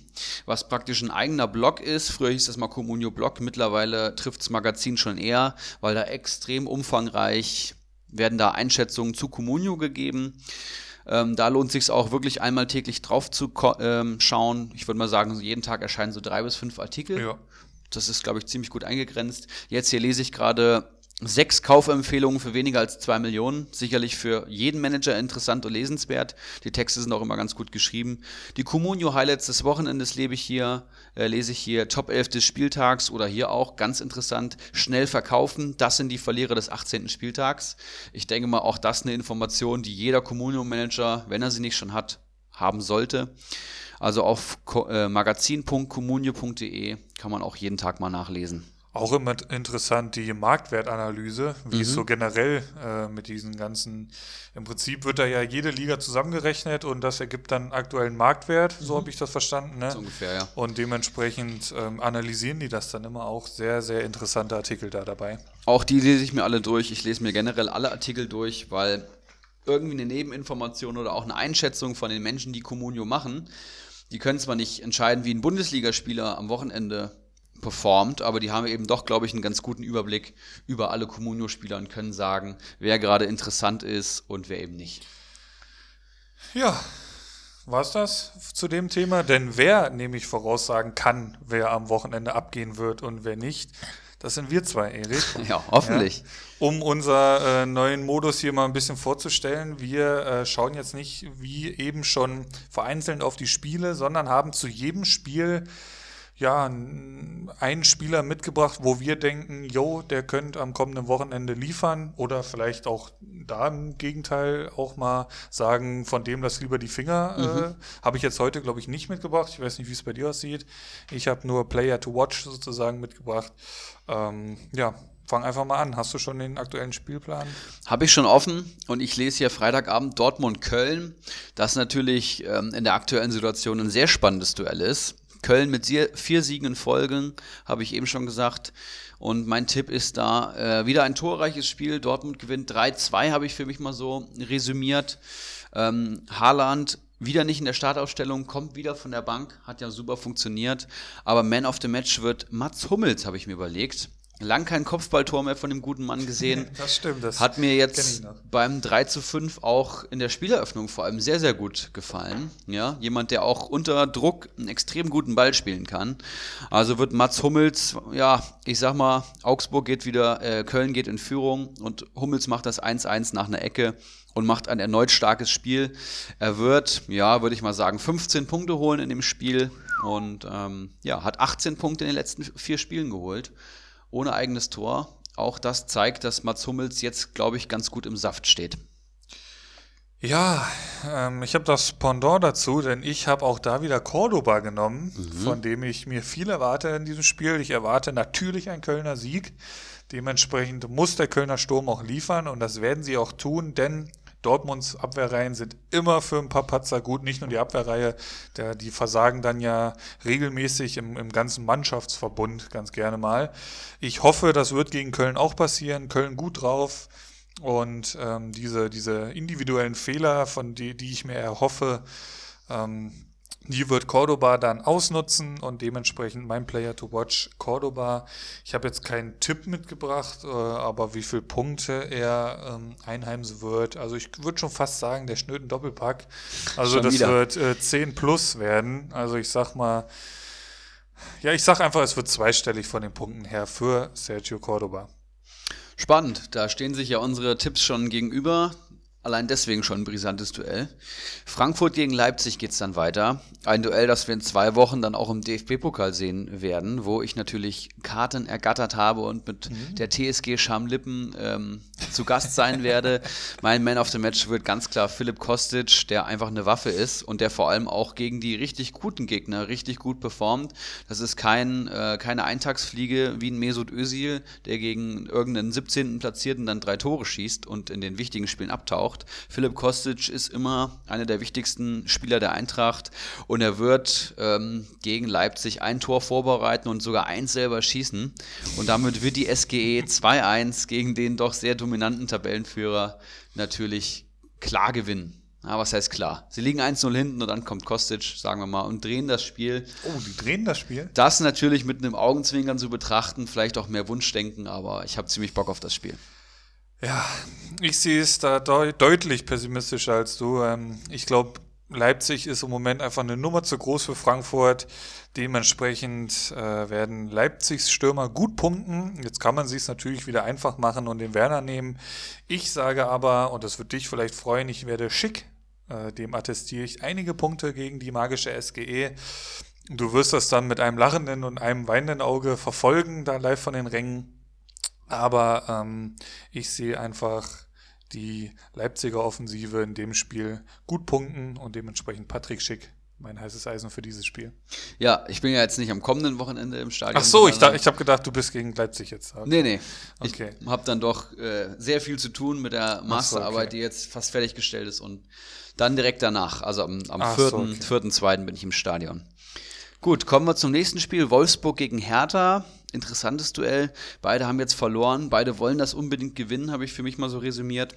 was praktisch ein eigener Blog ist. Früher hieß das mal Communio Blog, mittlerweile trifft das Magazin schon eher, weil da extrem umfangreich werden da Einschätzungen zu Communio gegeben. Ähm, da lohnt sich auch wirklich einmal täglich drauf zu ähm, schauen. Ich würde mal sagen, jeden Tag erscheinen so drei bis fünf Artikel. Ja. Das ist, glaube ich, ziemlich gut eingegrenzt. Jetzt hier lese ich gerade Sechs Kaufempfehlungen für weniger als zwei Millionen. Sicherlich für jeden Manager interessant und lesenswert. Die Texte sind auch immer ganz gut geschrieben. Die Comunio Highlights des Wochenendes lebe ich hier, äh, lese ich hier. Top 11 des Spieltags oder hier auch ganz interessant. Schnell verkaufen. Das sind die Verlierer des 18. Spieltags. Ich denke mal, auch das eine Information, die jeder Comunio Manager, wenn er sie nicht schon hat, haben sollte. Also auf äh, magazin.comunio.de kann man auch jeden Tag mal nachlesen. Auch immer interessant die Marktwertanalyse, wie mhm. es so generell äh, mit diesen ganzen, im Prinzip wird da ja jede Liga zusammengerechnet und das ergibt dann aktuellen Marktwert, so mhm. habe ich das verstanden. Ne? So ungefähr, ja. Und dementsprechend ähm, analysieren die das dann immer auch sehr, sehr interessante Artikel da dabei. Auch die lese ich mir alle durch. Ich lese mir generell alle Artikel durch, weil irgendwie eine Nebeninformation oder auch eine Einschätzung von den Menschen, die Communio machen, die können zwar nicht entscheiden, wie ein Bundesligaspieler am Wochenende performt, aber die haben eben doch, glaube ich, einen ganz guten Überblick über alle Comunio-Spieler und können sagen, wer gerade interessant ist und wer eben nicht. Ja, war es das zu dem Thema? Denn wer nämlich voraussagen kann, wer am Wochenende abgehen wird und wer nicht, das sind wir zwei, Erik. Ja, hoffentlich. Ja, um unser äh, neuen Modus hier mal ein bisschen vorzustellen, wir äh, schauen jetzt nicht wie eben schon vereinzelt auf die Spiele, sondern haben zu jedem Spiel ja, einen Spieler mitgebracht, wo wir denken, jo, der könnte am kommenden Wochenende liefern oder vielleicht auch da im Gegenteil auch mal sagen, von dem lass lieber die Finger. Äh, mhm. Äh, habe ich jetzt heute, glaube ich, nicht mitgebracht. Ich weiß nicht, wie es bei dir aussieht. Ich habe nur Player to Watch sozusagen mitgebracht. Ähm, ja, Fang einfach mal an. Hast du schon den aktuellen Spielplan? Habe ich schon offen und ich lese hier Freitagabend Dortmund-Köln, das natürlich ähm, in der aktuellen Situation ein sehr spannendes Duell ist. Köln mit vier Siegen in Folgen, habe ich eben schon gesagt. Und mein Tipp ist da äh, wieder ein torreiches Spiel. Dortmund gewinnt 3-2, habe ich für mich mal so resümiert. Ähm, Haaland wieder nicht in der Startaufstellung, kommt wieder von der Bank, hat ja super funktioniert. Aber Man of the Match wird Mats Hummels, habe ich mir überlegt. Lang kein Kopfballtor mehr von dem guten Mann gesehen. Das stimmt. Das Hat mir jetzt beim 3 zu 5 auch in der Spieleröffnung vor allem sehr, sehr gut gefallen. Ja, jemand, der auch unter Druck einen extrem guten Ball spielen kann. Also wird Mats Hummels, ja, ich sag mal, Augsburg geht wieder, äh, Köln geht in Führung und Hummels macht das 1-1 nach einer Ecke und macht ein erneut starkes Spiel. Er wird, ja, würde ich mal sagen, 15 Punkte holen in dem Spiel und ähm, ja, hat 18 Punkte in den letzten vier Spielen geholt ohne eigenes Tor. Auch das zeigt, dass Mats Hummels jetzt, glaube ich, ganz gut im Saft steht. Ja, ähm, ich habe das Pendant dazu, denn ich habe auch da wieder Cordoba genommen, mhm. von dem ich mir viel erwarte in diesem Spiel. Ich erwarte natürlich einen Kölner Sieg. Dementsprechend muss der Kölner Sturm auch liefern und das werden sie auch tun, denn Dortmunds Abwehrreihen sind immer für ein paar Patzer gut, nicht nur die Abwehrreihe, der, die versagen dann ja regelmäßig im, im ganzen Mannschaftsverbund ganz gerne mal. Ich hoffe, das wird gegen Köln auch passieren. Köln gut drauf. Und ähm, diese, diese individuellen Fehler, von die, die ich mir erhoffe, ähm, die wird Cordoba dann ausnutzen und dementsprechend mein Player to watch Cordoba. Ich habe jetzt keinen Tipp mitgebracht, äh, aber wie viele Punkte er ähm, einheimsen wird. Also ich würde schon fast sagen, der schnöden Doppelpack. Also schon das wieder. wird äh, 10 plus werden. Also ich sag mal, ja, ich sag einfach, es wird zweistellig von den Punkten her für Sergio Cordoba. Spannend, da stehen sich ja unsere Tipps schon gegenüber. Allein deswegen schon ein brisantes Duell. Frankfurt gegen Leipzig geht's dann weiter. Ein Duell, das wir in zwei Wochen dann auch im DFB-Pokal sehen werden, wo ich natürlich Karten ergattert habe und mit mhm. der TSG Schamlippen ähm, zu Gast sein werde. mein Man of the Match wird ganz klar Philipp Kostic, der einfach eine Waffe ist und der vor allem auch gegen die richtig guten Gegner richtig gut performt. Das ist kein, äh, keine Eintagsfliege wie ein Mesut Özil, der gegen irgendeinen 17. Platzierten dann drei Tore schießt und in den wichtigen Spielen abtaucht braucht. Philipp Kostic ist immer einer der wichtigsten Spieler der Eintracht und er wird ähm, gegen Leipzig ein Tor vorbereiten und sogar eins selber schießen. Und damit wird die SGE 2-1 gegen den doch sehr dominanten Tabellenführer natürlich klar gewinnen. Ja, was heißt klar? Sie liegen 1-0 hinten und dann kommt Kostic, sagen wir mal, und drehen das Spiel. Oh, die drehen das Spiel? Das natürlich mit einem Augenzwinkern zu betrachten, vielleicht auch mehr Wunschdenken, aber ich habe ziemlich Bock auf das Spiel. Ja, ich sehe es da de deutlich pessimistischer als du. Ähm, ich glaube, Leipzig ist im Moment einfach eine Nummer zu groß für Frankfurt. Dementsprechend äh, werden Leipzigs Stürmer gut punkten. Jetzt kann man sich es natürlich wieder einfach machen und den Werner nehmen. Ich sage aber, und das wird dich vielleicht freuen, ich werde schick. Äh, dem attestiere ich einige Punkte gegen die magische SGE. Du wirst das dann mit einem lachenden und einem weinenden Auge verfolgen, da live von den Rängen. Aber ähm, ich sehe einfach die Leipziger Offensive in dem Spiel gut punkten und dementsprechend Patrick Schick mein heißes Eisen für dieses Spiel. Ja, ich bin ja jetzt nicht am kommenden Wochenende im Stadion. Ach so, ich, ich habe gedacht, du bist gegen Leipzig jetzt. Okay. Nee, nee. Okay. Ich habe dann doch äh, sehr viel zu tun mit der Masterarbeit, so, okay. die jetzt fast fertiggestellt ist und dann direkt danach, also am, am 4.2. So, okay. 4. bin ich im Stadion. Gut, kommen wir zum nächsten Spiel. Wolfsburg gegen Hertha. Interessantes Duell. Beide haben jetzt verloren. Beide wollen das unbedingt gewinnen, habe ich für mich mal so resümiert.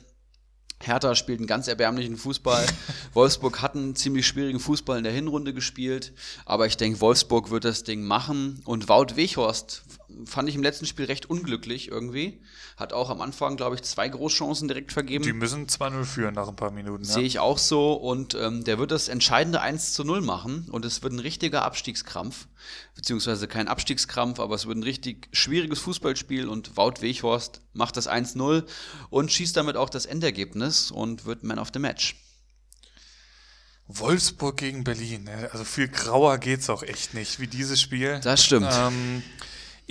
Hertha spielt einen ganz erbärmlichen Fußball. Wolfsburg hat einen ziemlich schwierigen Fußball in der Hinrunde gespielt. Aber ich denke, Wolfsburg wird das Ding machen. Und Wout Weghorst fand ich im letzten Spiel recht unglücklich irgendwie. Hat auch am Anfang, glaube ich, zwei Großchancen direkt vergeben. Die müssen 2-0 führen nach ein paar Minuten. Sehe ich auch so. Und ähm, der wird das entscheidende 1 0 machen. Und es wird ein richtiger Abstiegskrampf. Beziehungsweise kein Abstiegskrampf, aber es wird ein richtig schwieriges Fußballspiel. Und Wout Weghorst macht das 1-0 und schießt damit auch das Endergebnis und wird Man of the Match. Wolfsburg gegen Berlin. Ne? Also viel grauer geht's auch echt nicht, wie dieses Spiel. Das stimmt. Ähm,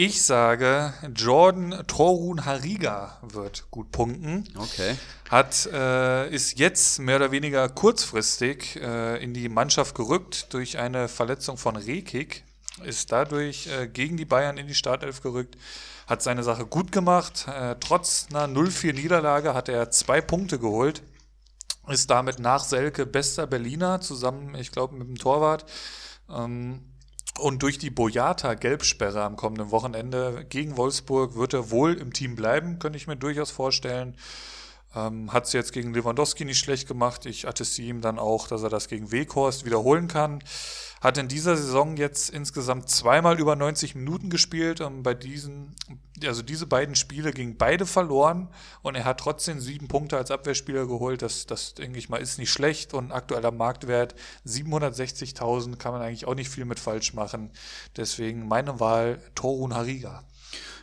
ich sage, Jordan Torun Hariga wird gut punkten. Okay. Hat, äh, ist jetzt mehr oder weniger kurzfristig äh, in die Mannschaft gerückt durch eine Verletzung von Rekik. Ist dadurch äh, gegen die Bayern in die Startelf gerückt. Hat seine Sache gut gemacht. Äh, trotz einer 0-4 Niederlage hat er zwei Punkte geholt. Ist damit nach Selke bester Berliner zusammen, ich glaube, mit dem Torwart. Ähm, und durch die Boyata-Gelbsperre am kommenden Wochenende gegen Wolfsburg wird er wohl im Team bleiben, könnte ich mir durchaus vorstellen. Ähm, Hat es jetzt gegen Lewandowski nicht schlecht gemacht. Ich attestiere ihm dann auch, dass er das gegen Weghorst wiederholen kann. Hat in dieser Saison jetzt insgesamt zweimal über 90 Minuten gespielt. Und bei diesen, also diese beiden Spiele gingen beide verloren und er hat trotzdem sieben Punkte als Abwehrspieler geholt. Das, das denke ich mal, ist nicht schlecht und aktueller Marktwert 760.000 kann man eigentlich auch nicht viel mit falsch machen. Deswegen meine Wahl Torun Hariga.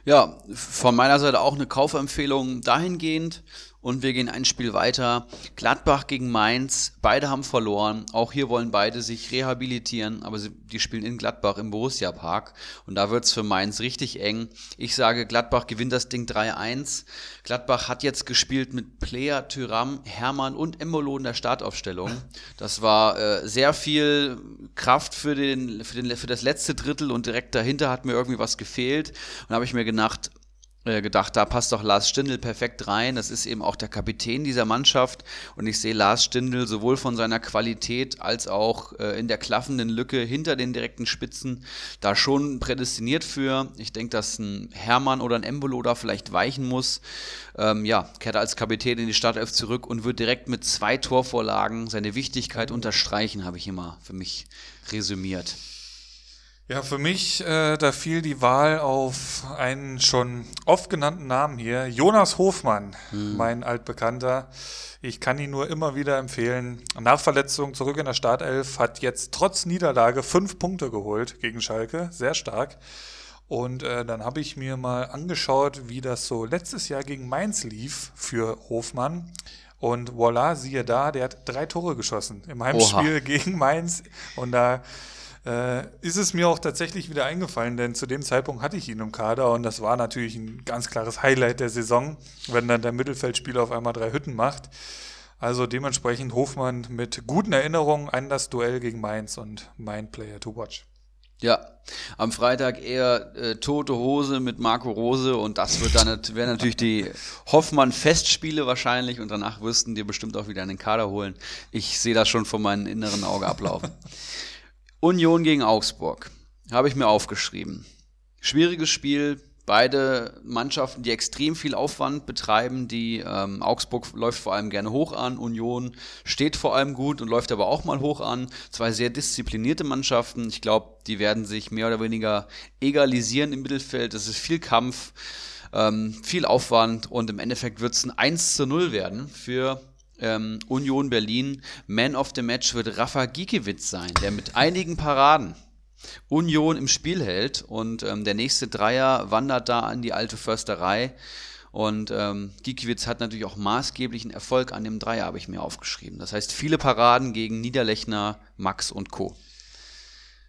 Ja, von meiner Seite auch eine Kaufempfehlung dahingehend. Und wir gehen ein Spiel weiter. Gladbach gegen Mainz. Beide haben verloren. Auch hier wollen beide sich rehabilitieren, aber sie, die spielen in Gladbach im Borussia Park. Und da wird's für Mainz richtig eng. Ich sage, Gladbach gewinnt das Ding 3-1. Gladbach hat jetzt gespielt mit Player, Tyram, Hermann und Embolo in der Startaufstellung. Das war äh, sehr viel Kraft für, den, für, den, für das letzte Drittel und direkt dahinter hat mir irgendwie was gefehlt. Und da habe ich mir gedacht, gedacht, da passt doch Lars Stindl perfekt rein. Das ist eben auch der Kapitän dieser Mannschaft. Und ich sehe Lars Stindl sowohl von seiner Qualität als auch äh, in der klaffenden Lücke hinter den direkten Spitzen da schon prädestiniert für. Ich denke, dass ein Hermann oder ein Embolo da vielleicht weichen muss. Ähm, ja, kehrt als Kapitän in die Startelf zurück und wird direkt mit zwei Torvorlagen seine Wichtigkeit unterstreichen, habe ich immer für mich resümiert. Ja, für mich, äh, da fiel die Wahl auf einen schon oft genannten Namen hier, Jonas Hofmann, hm. mein altbekannter. Ich kann ihn nur immer wieder empfehlen. Nach Verletzung zurück in der Startelf, hat jetzt trotz Niederlage fünf Punkte geholt gegen Schalke, sehr stark. Und äh, dann habe ich mir mal angeschaut, wie das so letztes Jahr gegen Mainz lief für Hofmann. Und voilà, siehe da, der hat drei Tore geschossen im Heimspiel Oha. gegen Mainz. Und da äh, ist es mir auch tatsächlich wieder eingefallen, denn zu dem Zeitpunkt hatte ich ihn im Kader und das war natürlich ein ganz klares Highlight der Saison, wenn dann der Mittelfeldspieler auf einmal drei Hütten macht. Also dementsprechend Hofmann mit guten Erinnerungen an das Duell gegen Mainz und mein Player to watch. Ja, am Freitag eher äh, tote Hose mit Marco Rose und das wird dann wäre natürlich die Hoffmann-Festspiele wahrscheinlich und danach wirsten dir bestimmt auch wieder einen Kader holen. Ich sehe das schon vor meinem inneren Auge ablaufen. Union gegen Augsburg habe ich mir aufgeschrieben. Schwieriges Spiel, Beide Mannschaften, die extrem viel Aufwand betreiben, die ähm, Augsburg läuft vor allem gerne hoch an, Union steht vor allem gut und läuft aber auch mal hoch an. Zwei sehr disziplinierte Mannschaften. Ich glaube, die werden sich mehr oder weniger egalisieren im Mittelfeld. Es ist viel Kampf, ähm, viel Aufwand und im Endeffekt wird es ein 1 zu 0 werden für ähm, Union Berlin. Man of the Match wird Rafa Giekewitz sein, der mit einigen Paraden Union im Spiel hält. Und ähm, der nächste Dreier wandert da an die alte Försterei. Und ähm, Gikiewicz hat natürlich auch maßgeblichen Erfolg an dem Dreier, habe ich mir aufgeschrieben. Das heißt, viele Paraden gegen Niederlechner, Max und Co.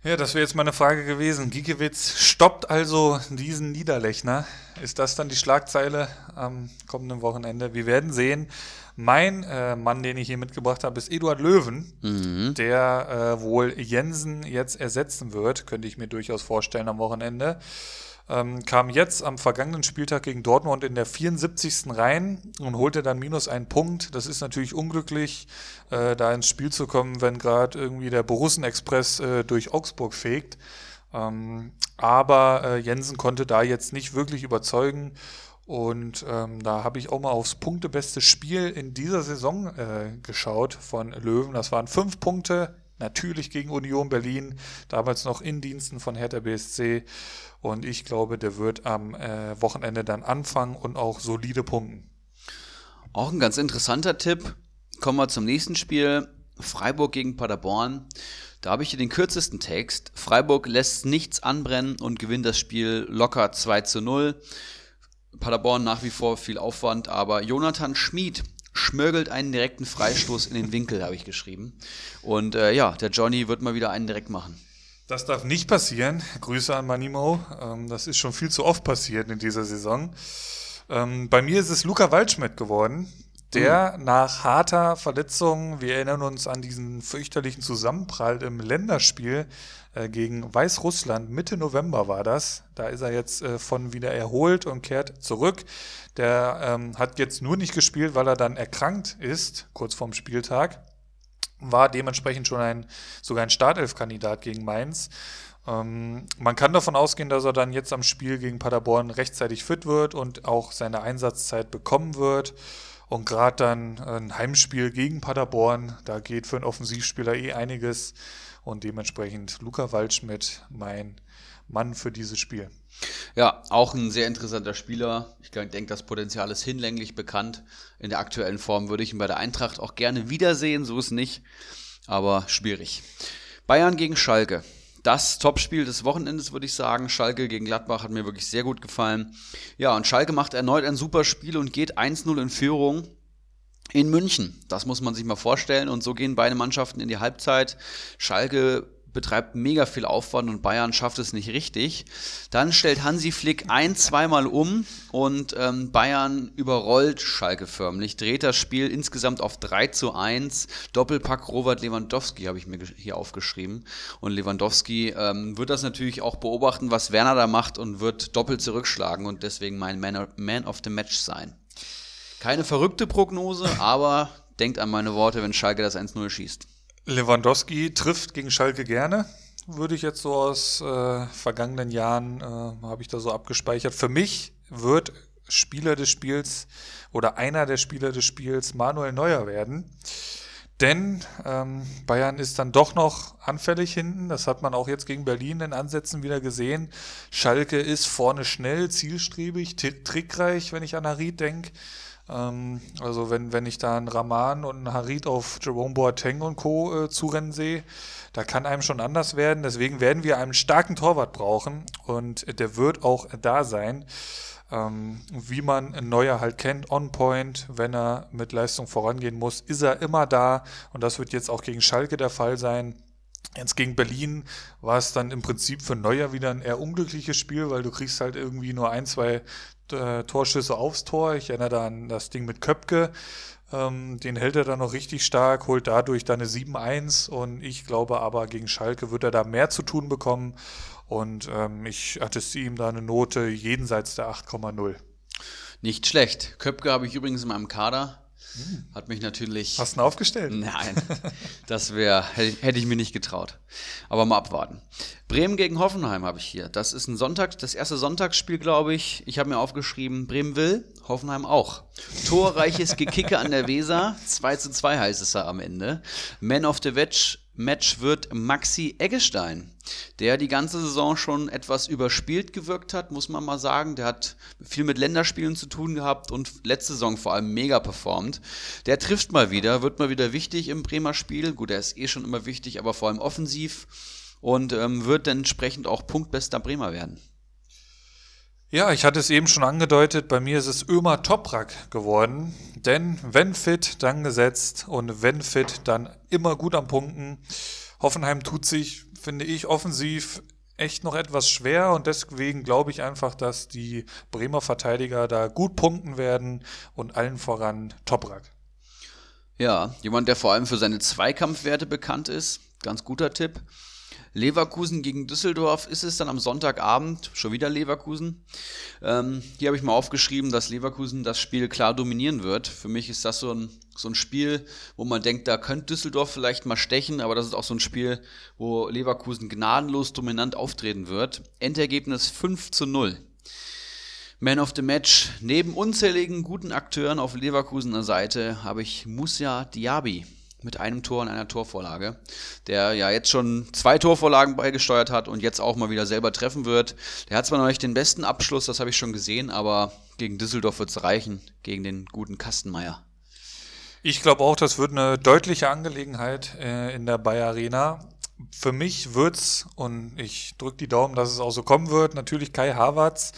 Ja, das wäre jetzt meine Frage gewesen. Gikiewicz stoppt also diesen Niederlechner. Ist das dann die Schlagzeile am kommenden Wochenende? Wir werden sehen. Mein äh, Mann, den ich hier mitgebracht habe, ist Eduard Löwen, mhm. der äh, wohl Jensen jetzt ersetzen wird, könnte ich mir durchaus vorstellen am Wochenende. Ähm, kam jetzt am vergangenen Spieltag gegen Dortmund in der 74. rein und holte dann minus einen Punkt. Das ist natürlich unglücklich, äh, da ins Spiel zu kommen, wenn gerade irgendwie der Borussen-Express äh, durch Augsburg fegt. Ähm, aber äh, Jensen konnte da jetzt nicht wirklich überzeugen und ähm, da habe ich auch mal aufs punktebeste Spiel in dieser Saison äh, geschaut von Löwen. Das waren fünf Punkte, natürlich gegen Union Berlin, damals noch in Diensten von Hertha BSC. Und ich glaube, der wird am äh, Wochenende dann anfangen und auch solide punkten. Auch ein ganz interessanter Tipp. Kommen wir zum nächsten Spiel. Freiburg gegen Paderborn. Da habe ich hier den kürzesten Text. Freiburg lässt nichts anbrennen und gewinnt das Spiel locker 2 zu 0. Paderborn nach wie vor viel Aufwand, aber Jonathan Schmid schmörgelt einen direkten Freistoß in den Winkel, habe ich geschrieben. Und äh, ja, der Johnny wird mal wieder einen direkt machen. Das darf nicht passieren. Grüße an Manimo. Ähm, das ist schon viel zu oft passiert in dieser Saison. Ähm, bei mir ist es Luca Waldschmidt geworden, der mhm. nach harter Verletzung, wir erinnern uns an diesen fürchterlichen Zusammenprall im Länderspiel gegen Weißrussland, Mitte November war das. Da ist er jetzt äh, von wieder erholt und kehrt zurück. Der ähm, hat jetzt nur nicht gespielt, weil er dann erkrankt ist, kurz vorm Spieltag. War dementsprechend schon ein, sogar ein Startelf-Kandidat gegen Mainz. Ähm, man kann davon ausgehen, dass er dann jetzt am Spiel gegen Paderborn rechtzeitig fit wird und auch seine Einsatzzeit bekommen wird. Und gerade dann ein Heimspiel gegen Paderborn, da geht für einen Offensivspieler eh einiges. Und dementsprechend Luca Waldschmidt mein Mann für dieses Spiel. Ja, auch ein sehr interessanter Spieler. Ich denke, das Potenzial ist hinlänglich bekannt. In der aktuellen Form würde ich ihn bei der Eintracht auch gerne wiedersehen, so ist nicht. Aber schwierig. Bayern gegen Schalke das Topspiel des Wochenendes, würde ich sagen. Schalke gegen Gladbach hat mir wirklich sehr gut gefallen. Ja, und Schalke macht erneut ein super Spiel und geht 1-0 in Führung in München. Das muss man sich mal vorstellen. Und so gehen beide Mannschaften in die Halbzeit. Schalke betreibt mega viel Aufwand und Bayern schafft es nicht richtig. Dann stellt Hansi Flick ein, zweimal um und ähm, Bayern überrollt Schalke förmlich, dreht das Spiel insgesamt auf 3 zu 1. Doppelpack Robert Lewandowski habe ich mir hier aufgeschrieben. Und Lewandowski ähm, wird das natürlich auch beobachten, was Werner da macht und wird doppelt zurückschlagen und deswegen mein Man of the Match sein. Keine verrückte Prognose, aber denkt an meine Worte, wenn Schalke das 1-0 schießt. Lewandowski trifft gegen Schalke gerne, würde ich jetzt so aus äh, vergangenen Jahren, äh, habe ich da so abgespeichert. Für mich wird Spieler des Spiels oder einer der Spieler des Spiels Manuel Neuer werden. Denn ähm, Bayern ist dann doch noch anfällig hinten. Das hat man auch jetzt gegen Berlin in Ansätzen wieder gesehen. Schalke ist vorne schnell, zielstrebig, trickreich, wenn ich an Harit denke. Ähm, also wenn, wenn ich da einen Raman und einen Harit auf Jerome Boateng und Co. Äh, zurennen sehe, da kann einem schon anders werden. Deswegen werden wir einen starken Torwart brauchen und der wird auch da sein. Ähm, wie man Neuer halt kennt, on point, wenn er mit Leistung vorangehen muss, ist er immer da und das wird jetzt auch gegen Schalke der Fall sein. Jetzt gegen Berlin war es dann im Prinzip für Neuer wieder ein eher unglückliches Spiel, weil du kriegst halt irgendwie nur ein, zwei äh, Torschüsse aufs Tor. Ich erinnere da an das Ding mit Köpke. Ähm, den hält er dann noch richtig stark, holt dadurch dann eine 7-1 und ich glaube aber gegen Schalke wird er da mehr zu tun bekommen und ähm, ich attestiere ihm da eine Note jenseits der 8,0. Nicht schlecht. Köpke habe ich übrigens in meinem Kader. Hat mich natürlich. Hast du ihn aufgestellt? Nein, das wäre, hätte ich mir nicht getraut. Aber mal abwarten. Bremen gegen Hoffenheim habe ich hier. Das ist ein Sonntag, das erste Sonntagsspiel, glaube ich. Ich habe mir aufgeschrieben, Bremen will, Hoffenheim auch. Torreiches Gekicke an der Weser. 2 zu 2 heißt es da am Ende. Man of the Match Match wird Maxi Eggestein, der die ganze Saison schon etwas überspielt gewirkt hat, muss man mal sagen. Der hat viel mit Länderspielen zu tun gehabt und letzte Saison vor allem mega performt. Der trifft mal wieder, wird mal wieder wichtig im Bremer Spiel. Gut, er ist eh schon immer wichtig, aber vor allem offensiv und ähm, wird entsprechend auch punktbester Bremer werden. Ja, ich hatte es eben schon angedeutet, bei mir ist es Ömer Toprak geworden. Denn wenn fit, dann gesetzt und wenn fit, dann immer gut am Punkten. Hoffenheim tut sich, finde ich, offensiv echt noch etwas schwer und deswegen glaube ich einfach, dass die Bremer Verteidiger da gut punkten werden und allen voran Toprak. Ja, jemand, der vor allem für seine Zweikampfwerte bekannt ist. Ganz guter Tipp. Leverkusen gegen Düsseldorf ist es dann am Sonntagabend, schon wieder Leverkusen. Ähm, hier habe ich mal aufgeschrieben, dass Leverkusen das Spiel klar dominieren wird. Für mich ist das so ein, so ein Spiel, wo man denkt, da könnte Düsseldorf vielleicht mal stechen, aber das ist auch so ein Spiel, wo Leverkusen gnadenlos dominant auftreten wird. Endergebnis 5 zu 0. Man of the Match. Neben unzähligen guten Akteuren auf Leverkusener Seite habe ich Musa Diaby mit einem Tor und einer Torvorlage, der ja jetzt schon zwei Torvorlagen beigesteuert hat und jetzt auch mal wieder selber treffen wird. Der hat zwar noch nicht den besten Abschluss, das habe ich schon gesehen, aber gegen Düsseldorf wird es reichen, gegen den guten Kastenmeier. Ich glaube auch, das wird eine deutliche Angelegenheit äh, in der Bayer Arena. Für mich wird's, und ich drücke die Daumen, dass es auch so kommen wird, natürlich Kai Havertz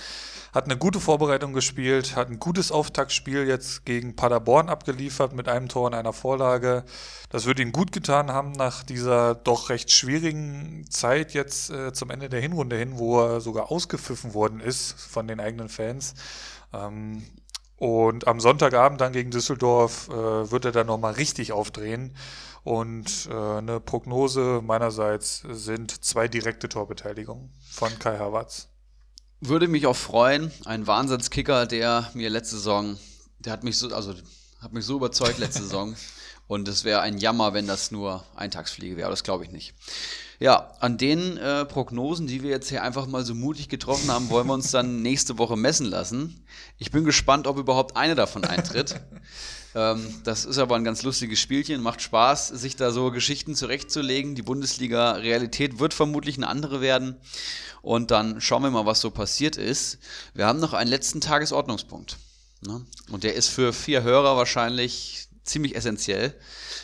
hat eine gute Vorbereitung gespielt, hat ein gutes Auftaktspiel jetzt gegen Paderborn abgeliefert mit einem Tor und einer Vorlage. Das wird ihm gut getan haben nach dieser doch recht schwierigen Zeit jetzt äh, zum Ende der Hinrunde hin, wo er sogar ausgepfiffen worden ist von den eigenen Fans. Ähm, und am Sonntagabend dann gegen Düsseldorf äh, wird er dann nochmal richtig aufdrehen. Und äh, eine Prognose meinerseits sind zwei direkte Torbeteiligungen von Kai Havertz. Würde mich auch freuen. Ein Wahnsinnskicker, der mir letzte Saison, der hat mich so, also hat mich so überzeugt letzte Saison. Und es wäre ein Jammer, wenn das nur Eintagsfliege wäre. Aber das glaube ich nicht. Ja, an den äh, Prognosen, die wir jetzt hier einfach mal so mutig getroffen haben, wollen wir uns dann nächste Woche messen lassen. Ich bin gespannt, ob überhaupt eine davon eintritt. ähm, das ist aber ein ganz lustiges Spielchen, macht Spaß, sich da so Geschichten zurechtzulegen. Die Bundesliga-Realität wird vermutlich eine andere werden. Und dann schauen wir mal, was so passiert ist. Wir haben noch einen letzten Tagesordnungspunkt. Ne? Und der ist für vier Hörer wahrscheinlich ziemlich essentiell.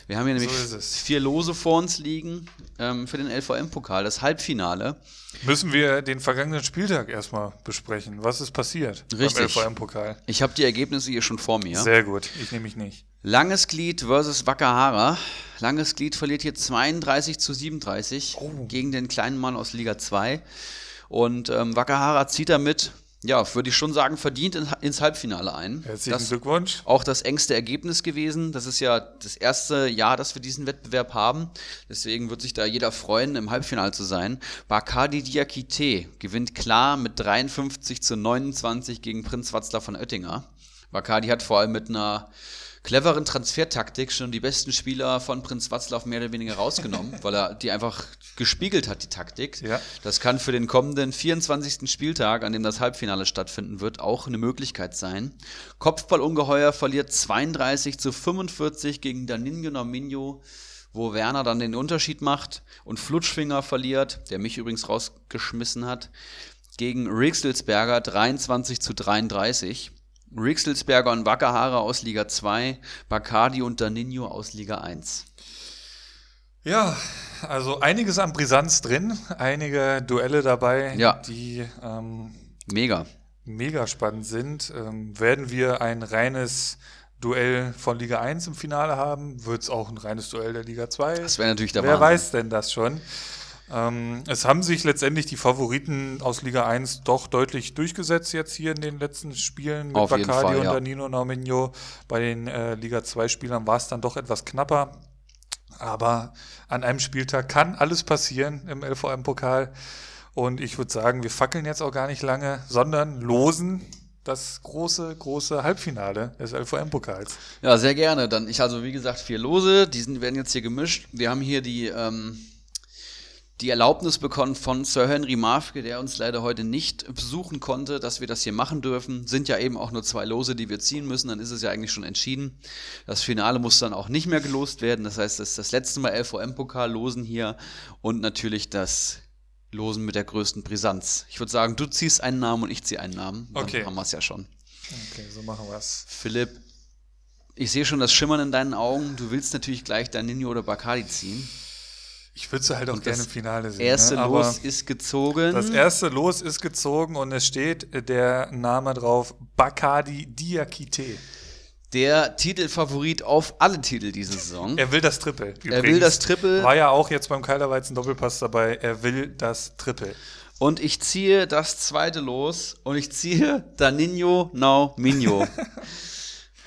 Wir haben hier nämlich so vier Lose vor uns liegen ähm, für den LVM-Pokal, das Halbfinale. Müssen wir den vergangenen Spieltag erstmal besprechen. Was ist passiert Richtig. beim LVM-Pokal? Ich habe die Ergebnisse hier schon vor mir. Sehr gut, ich nehme mich nicht. Langes Glied versus Wakahara. Langes Glied verliert hier 32 zu 37 oh. gegen den kleinen Mann aus Liga 2. Und ähm, Wakahara zieht damit, ja, würde ich schon sagen, verdient in, ins Halbfinale ein. Herzlichen das, Glückwunsch. Auch das engste Ergebnis gewesen. Das ist ja das erste Jahr, dass wir diesen Wettbewerb haben. Deswegen wird sich da jeder freuen, im Halbfinale zu sein. Bakadi Diakite gewinnt klar mit 53 zu 29 gegen Prinz Watzler von Oettinger. Bakadi hat vor allem mit einer cleveren Transfertaktik schon die besten Spieler von Prinz Watzlaw mehr oder weniger rausgenommen, weil er die einfach gespiegelt hat, die Taktik. Ja. Das kann für den kommenden 24. Spieltag, an dem das Halbfinale stattfinden wird, auch eine Möglichkeit sein. Kopfballungeheuer verliert 32 zu 45 gegen Daninho Nominho wo Werner dann den Unterschied macht und Flutschfinger verliert, der mich übrigens rausgeschmissen hat, gegen Rixelsberger 23 zu 33. Rixelsberger und Wackerhaare aus Liga 2, Bacardi und Danino aus Liga 1. Ja, also einiges an Brisanz drin, einige Duelle dabei, ja. die ähm, mega. mega spannend sind. Ähm, werden wir ein reines Duell von Liga 1 im Finale haben, wird es auch ein reines Duell der Liga 2. Das wäre natürlich der Wer Wahnsinn. weiß denn das schon? Ähm, es haben sich letztendlich die Favoriten aus Liga 1 doch deutlich durchgesetzt jetzt hier in den letzten Spielen mit Auf Bacardi Fall, und ja. Danilo Nauminho. Bei den äh, Liga 2 Spielern war es dann doch etwas knapper. Aber an einem Spieltag kann alles passieren im LVM-Pokal. Und ich würde sagen, wir fackeln jetzt auch gar nicht lange, sondern losen das große, große Halbfinale des LVM-Pokals. Ja, sehr gerne. Dann ich also wie gesagt vier Lose, die sind, werden jetzt hier gemischt. Wir haben hier die ähm, die Erlaubnis bekommen von Sir Henry Mafke, der uns leider heute nicht besuchen konnte, dass wir das hier machen dürfen. Sind ja eben auch nur zwei Lose, die wir ziehen müssen. Dann ist es ja eigentlich schon entschieden. Das Finale muss dann auch nicht mehr gelost werden. Das heißt, das ist das letzte Mal LVM-Pokal losen hier und natürlich das Losen mit der größten Brisanz. Ich würde sagen, du ziehst einen Namen und ich ziehe einen Namen. Dann Okay. haben wir es ja schon. Okay, so machen wir es. Philipp, ich sehe schon das Schimmern in deinen Augen. Du willst natürlich gleich Danino oder Bacardi ziehen. Ich würde sie halt auch gerne das im Finale sehen. Erste ne? Aber Los ist gezogen. Das erste Los ist gezogen und es steht der Name drauf Bacardi Diakite. Der Titelfavorit auf alle Titel diese Saison. Er will das Triple. Er will das Triple. War ja auch jetzt beim Keilerweizen Doppelpass dabei. Er will das Triple. Und ich ziehe das zweite los und ich ziehe Danino Now Minho.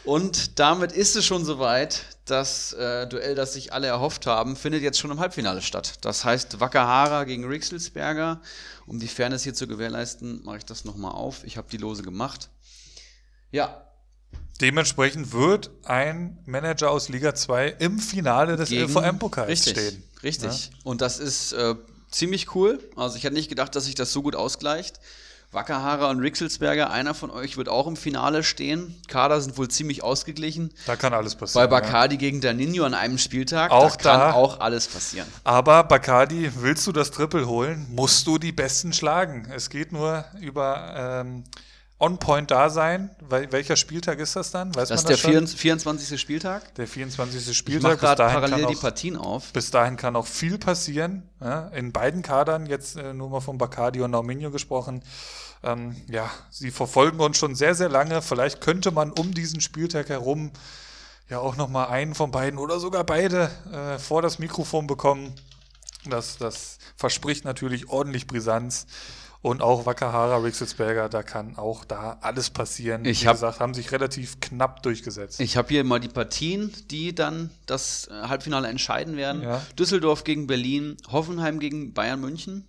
Und damit ist es schon soweit. Das äh, Duell, das sich alle erhofft haben, findet jetzt schon im Halbfinale statt. Das heißt Wakahara gegen Rixelsberger. Um die Fairness hier zu gewährleisten, mache ich das nochmal auf. Ich habe die Lose gemacht. Ja, Dementsprechend wird ein Manager aus Liga 2 im Finale des LVM-Pokals stehen. Richtig. Und das ist äh, ziemlich cool. Also ich hätte nicht gedacht, dass sich das so gut ausgleicht. Wakahara und Rixelsberger, einer von euch wird auch im Finale stehen. Kader sind wohl ziemlich ausgeglichen. Da kann alles Bei passieren. ja. Bacardi gegen Danino an einem Spieltag, Auch da kann da- auch alles passieren. Aber Bacardi, willst du das Triple holen, musst du die Besten schlagen. Es geht nur über ähm, On-Point da sein. Wel welcher Spieltag ist das dann? Weiß Das ist man der das schon? 24. 24. Spieltag. Der 24. Ich mache Spieltag. Bis gerade dahin, parallel kann die auch, Partien auf. bis dahin kann auch viel passieren. Ja? In beiden Kadern, jetzt äh, nur mal von Bacardi und Nauminho gesprochen. Ähm, ja, sie verfolgen uns schon sehr, sehr lange. Vielleicht könnte man um diesen Spieltag herum ja auch noch mal einen von beiden oder sogar beide äh, vor das Mikrofon bekommen. Das, das verspricht natürlich ordentlich Brisanz. Und auch Wakahara, Rixelsberger, da kann auch da alles passieren. Ich Wie hab- gesagt, haben sich relativ knapp durchgesetzt. Ich habe hier mal die Partien, die dann das äh, Halbfinale entscheiden werden. Ja. Düsseldorf gegen Berlin, Hoffenheim gegen Bayern München,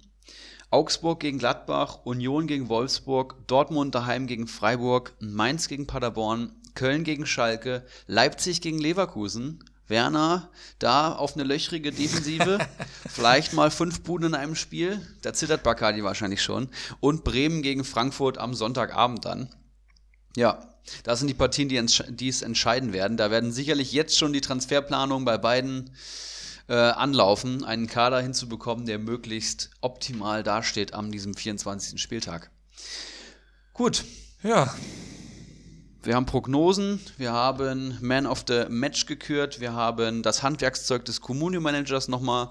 Augsburg gegen Gladbach, Union gegen Wolfsburg, Dortmund daheim gegen Freiburg, Mainz gegen Paderborn, Köln gegen Schalke, Leipzig gegen Leverkusen. Werner, da auf eine löchrige Defensive, vielleicht mal fünf Buden in einem Spiel, da zittert Bacardi wahrscheinlich schon. Und Bremen gegen Frankfurt am Sonntagabend dann. Ja, das sind die Partien, die, die es entscheiden werden. Da werden sicherlich jetzt schon die Transferplanungen bei beiden äh, anlaufen, einen Kader hinzubekommen, der möglichst optimal dasteht am diesem 24. Spieltag. Gut, Ja, wir haben Prognosen, wir haben Man of the Match gekürt, wir haben das Handwerkszeug des Community Managers nochmal,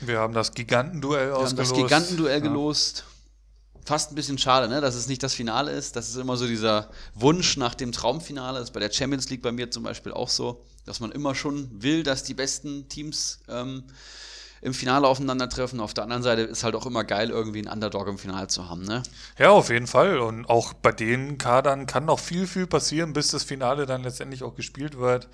wir haben das Gigantenduell wir haben ausgelost. das Gigantenduell Ja. gelost. Fast ein bisschen schade, ne, dass es nicht das Finale ist. Das ist immer so dieser Wunsch nach dem Traumfinale. Das ist bei der Champions League bei mir zum Beispiel auch so, dass man immer schon will, dass die besten Teams ähm, im Finale aufeinandertreffen. Auf der anderen Seite ist halt auch immer geil, irgendwie einen Underdog im Finale zu haben. Ne? Ja, auf jeden Fall. Und auch bei den Kadern kann noch viel, viel passieren, bis das Finale dann letztendlich auch gespielt wird.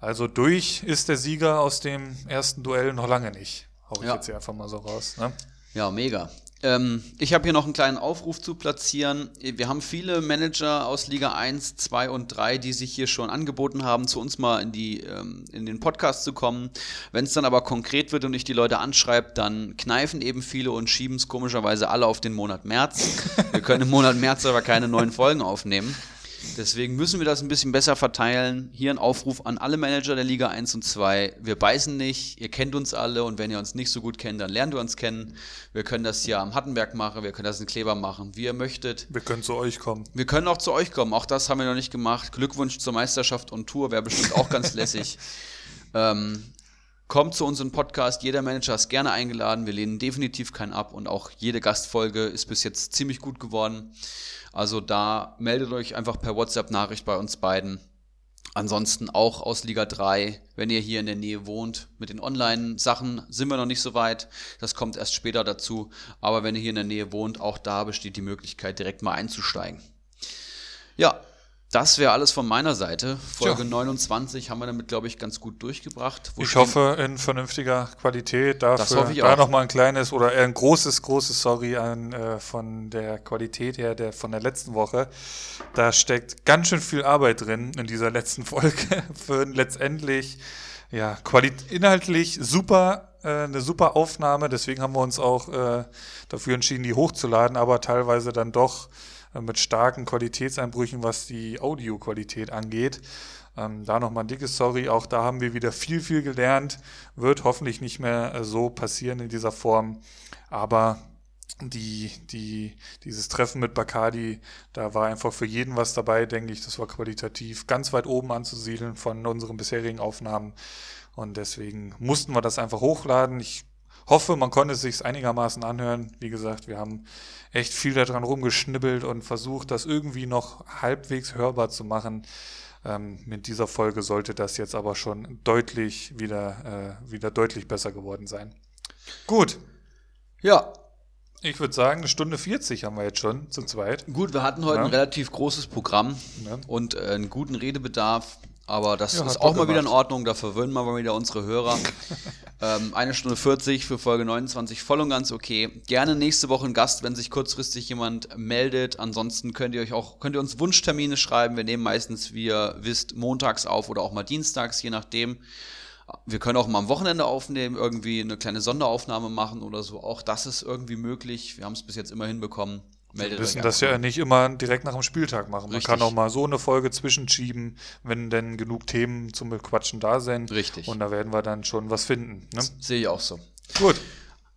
Also durch ist der Sieger aus dem ersten Duell noch lange nicht. Hau ich Ja. jetzt hier einfach mal so raus. Ne? Ja, mega. Ähm, ich habe hier noch einen kleinen Aufruf zu platzieren. Wir haben viele Manager aus Liga 1, 2 und 3, die sich hier schon angeboten haben, zu uns mal in, die, ähm, in den Podcast zu kommen. Wenn es dann aber konkret wird und ich die Leute anschreibe, dann kneifen eben viele und schieben es komischerweise alle auf den Monat März. Wir können im Monat März aber keine neuen Folgen aufnehmen. Deswegen müssen wir das ein bisschen besser verteilen. Hier ein Aufruf an alle Manager der Liga 1 und 2. Wir beißen nicht, ihr kennt uns alle und wenn ihr uns nicht so gut kennt, dann lernt ihr uns kennen. Wir können das hier am Hattenberg machen, wir können das in Kleber machen, wie ihr möchtet. Wir können zu euch kommen. Wir können auch zu euch kommen, auch das haben wir noch nicht gemacht. Glückwunsch zur Meisterschaft und Tour wäre bestimmt auch ganz lässig. Ähm, kommt zu unserem Podcast, jeder Manager ist gerne eingeladen, wir lehnen definitiv keinen ab und auch jede Gastfolge ist bis jetzt ziemlich gut geworden. Also da meldet euch einfach per WhatsApp-Nachricht bei uns beiden. Ansonsten auch aus Liga 3, wenn ihr hier in der Nähe wohnt. Mit den Online-Sachen sind wir noch nicht so weit. Das kommt erst später dazu. Aber wenn ihr hier in der Nähe wohnt, auch da besteht die Möglichkeit, direkt mal einzusteigen. Ja, das wäre alles von meiner Seite. Folge Tja. 29 haben wir damit, glaube ich, ganz gut durchgebracht. Wo ich hoffe in vernünftiger Qualität. Dafür das hoffe ich da nochmal ein kleines oder eher ein großes, großes Sorry an äh, von der Qualität her der von der letzten Woche. Da steckt ganz schön viel Arbeit drin in dieser letzten Folge für letztendlich ja inhaltlich super äh, eine super Aufnahme. Deswegen haben wir uns auch äh, dafür entschieden, die hochzuladen, aber teilweise dann doch mit starken Qualitätseinbrüchen, was die Audioqualität angeht. Ähm, da nochmal ein dickes Sorry. Auch da haben wir wieder viel, viel gelernt. Wird hoffentlich nicht mehr äh, so passieren in dieser Form. Aber die, die, dieses Treffen mit Bacardi, da war einfach für jeden was dabei, denke ich. Das war qualitativ ganz weit oben anzusiedeln von unseren bisherigen Aufnahmen. Und deswegen mussten wir das einfach hochladen. Ich hoffe, man konnte es sich einigermaßen anhören. Wie gesagt, wir haben echt viel daran rumgeschnibbelt und versucht, das irgendwie noch halbwegs hörbar zu machen. Ähm, mit dieser Folge sollte das jetzt aber schon deutlich wieder, äh, wieder deutlich besser geworden sein. Gut. Ja. Ich würde sagen, eine Stunde 40 haben wir jetzt schon zu zweit. Gut, wir hatten heute ja. ein relativ großes Programm ja. und äh, einen guten Redebedarf. Aber das ja, ist auch mal wieder in Ordnung, da verwöhnen wir mal wieder unsere Hörer. ähm, eine Stunde 40 für Folge 29, voll und ganz okay. Gerne nächste Woche ein Gast, wenn sich kurzfristig jemand meldet. Ansonsten könnt ihr euch auch, könnt ihr uns Wunschtermine schreiben. Wir nehmen meistens, wie ihr wisst, montags auf oder auch mal dienstags, je nachdem. Wir können auch mal am Wochenende aufnehmen, irgendwie eine kleine Sonderaufnahme machen oder so. Auch das ist irgendwie möglich. Wir haben es bis jetzt immer hinbekommen. Meldet Wir müssen das ja nicht immer direkt nach dem Spieltag machen. Richtig. Man kann auch mal so eine Folge zwischenschieben, wenn denn genug Themen zum Bequatschen da sind. Richtig. Und da werden wir dann schon was finden. Ne? Sehe ich auch so. Gut.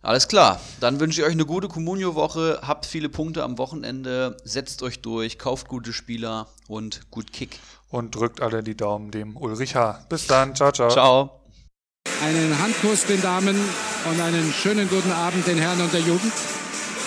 Alles klar. Dann wünsche ich euch eine gute Communio-Woche. Habt viele Punkte am Wochenende. Setzt euch durch. Kauft gute Spieler und gut Kick. Und drückt alle die Daumen dem Ulrich H. Bis dann. Ciao, ciao. Ciao. Einen Handkuss den Damen und einen schönen guten Abend den Herren und der Jugend.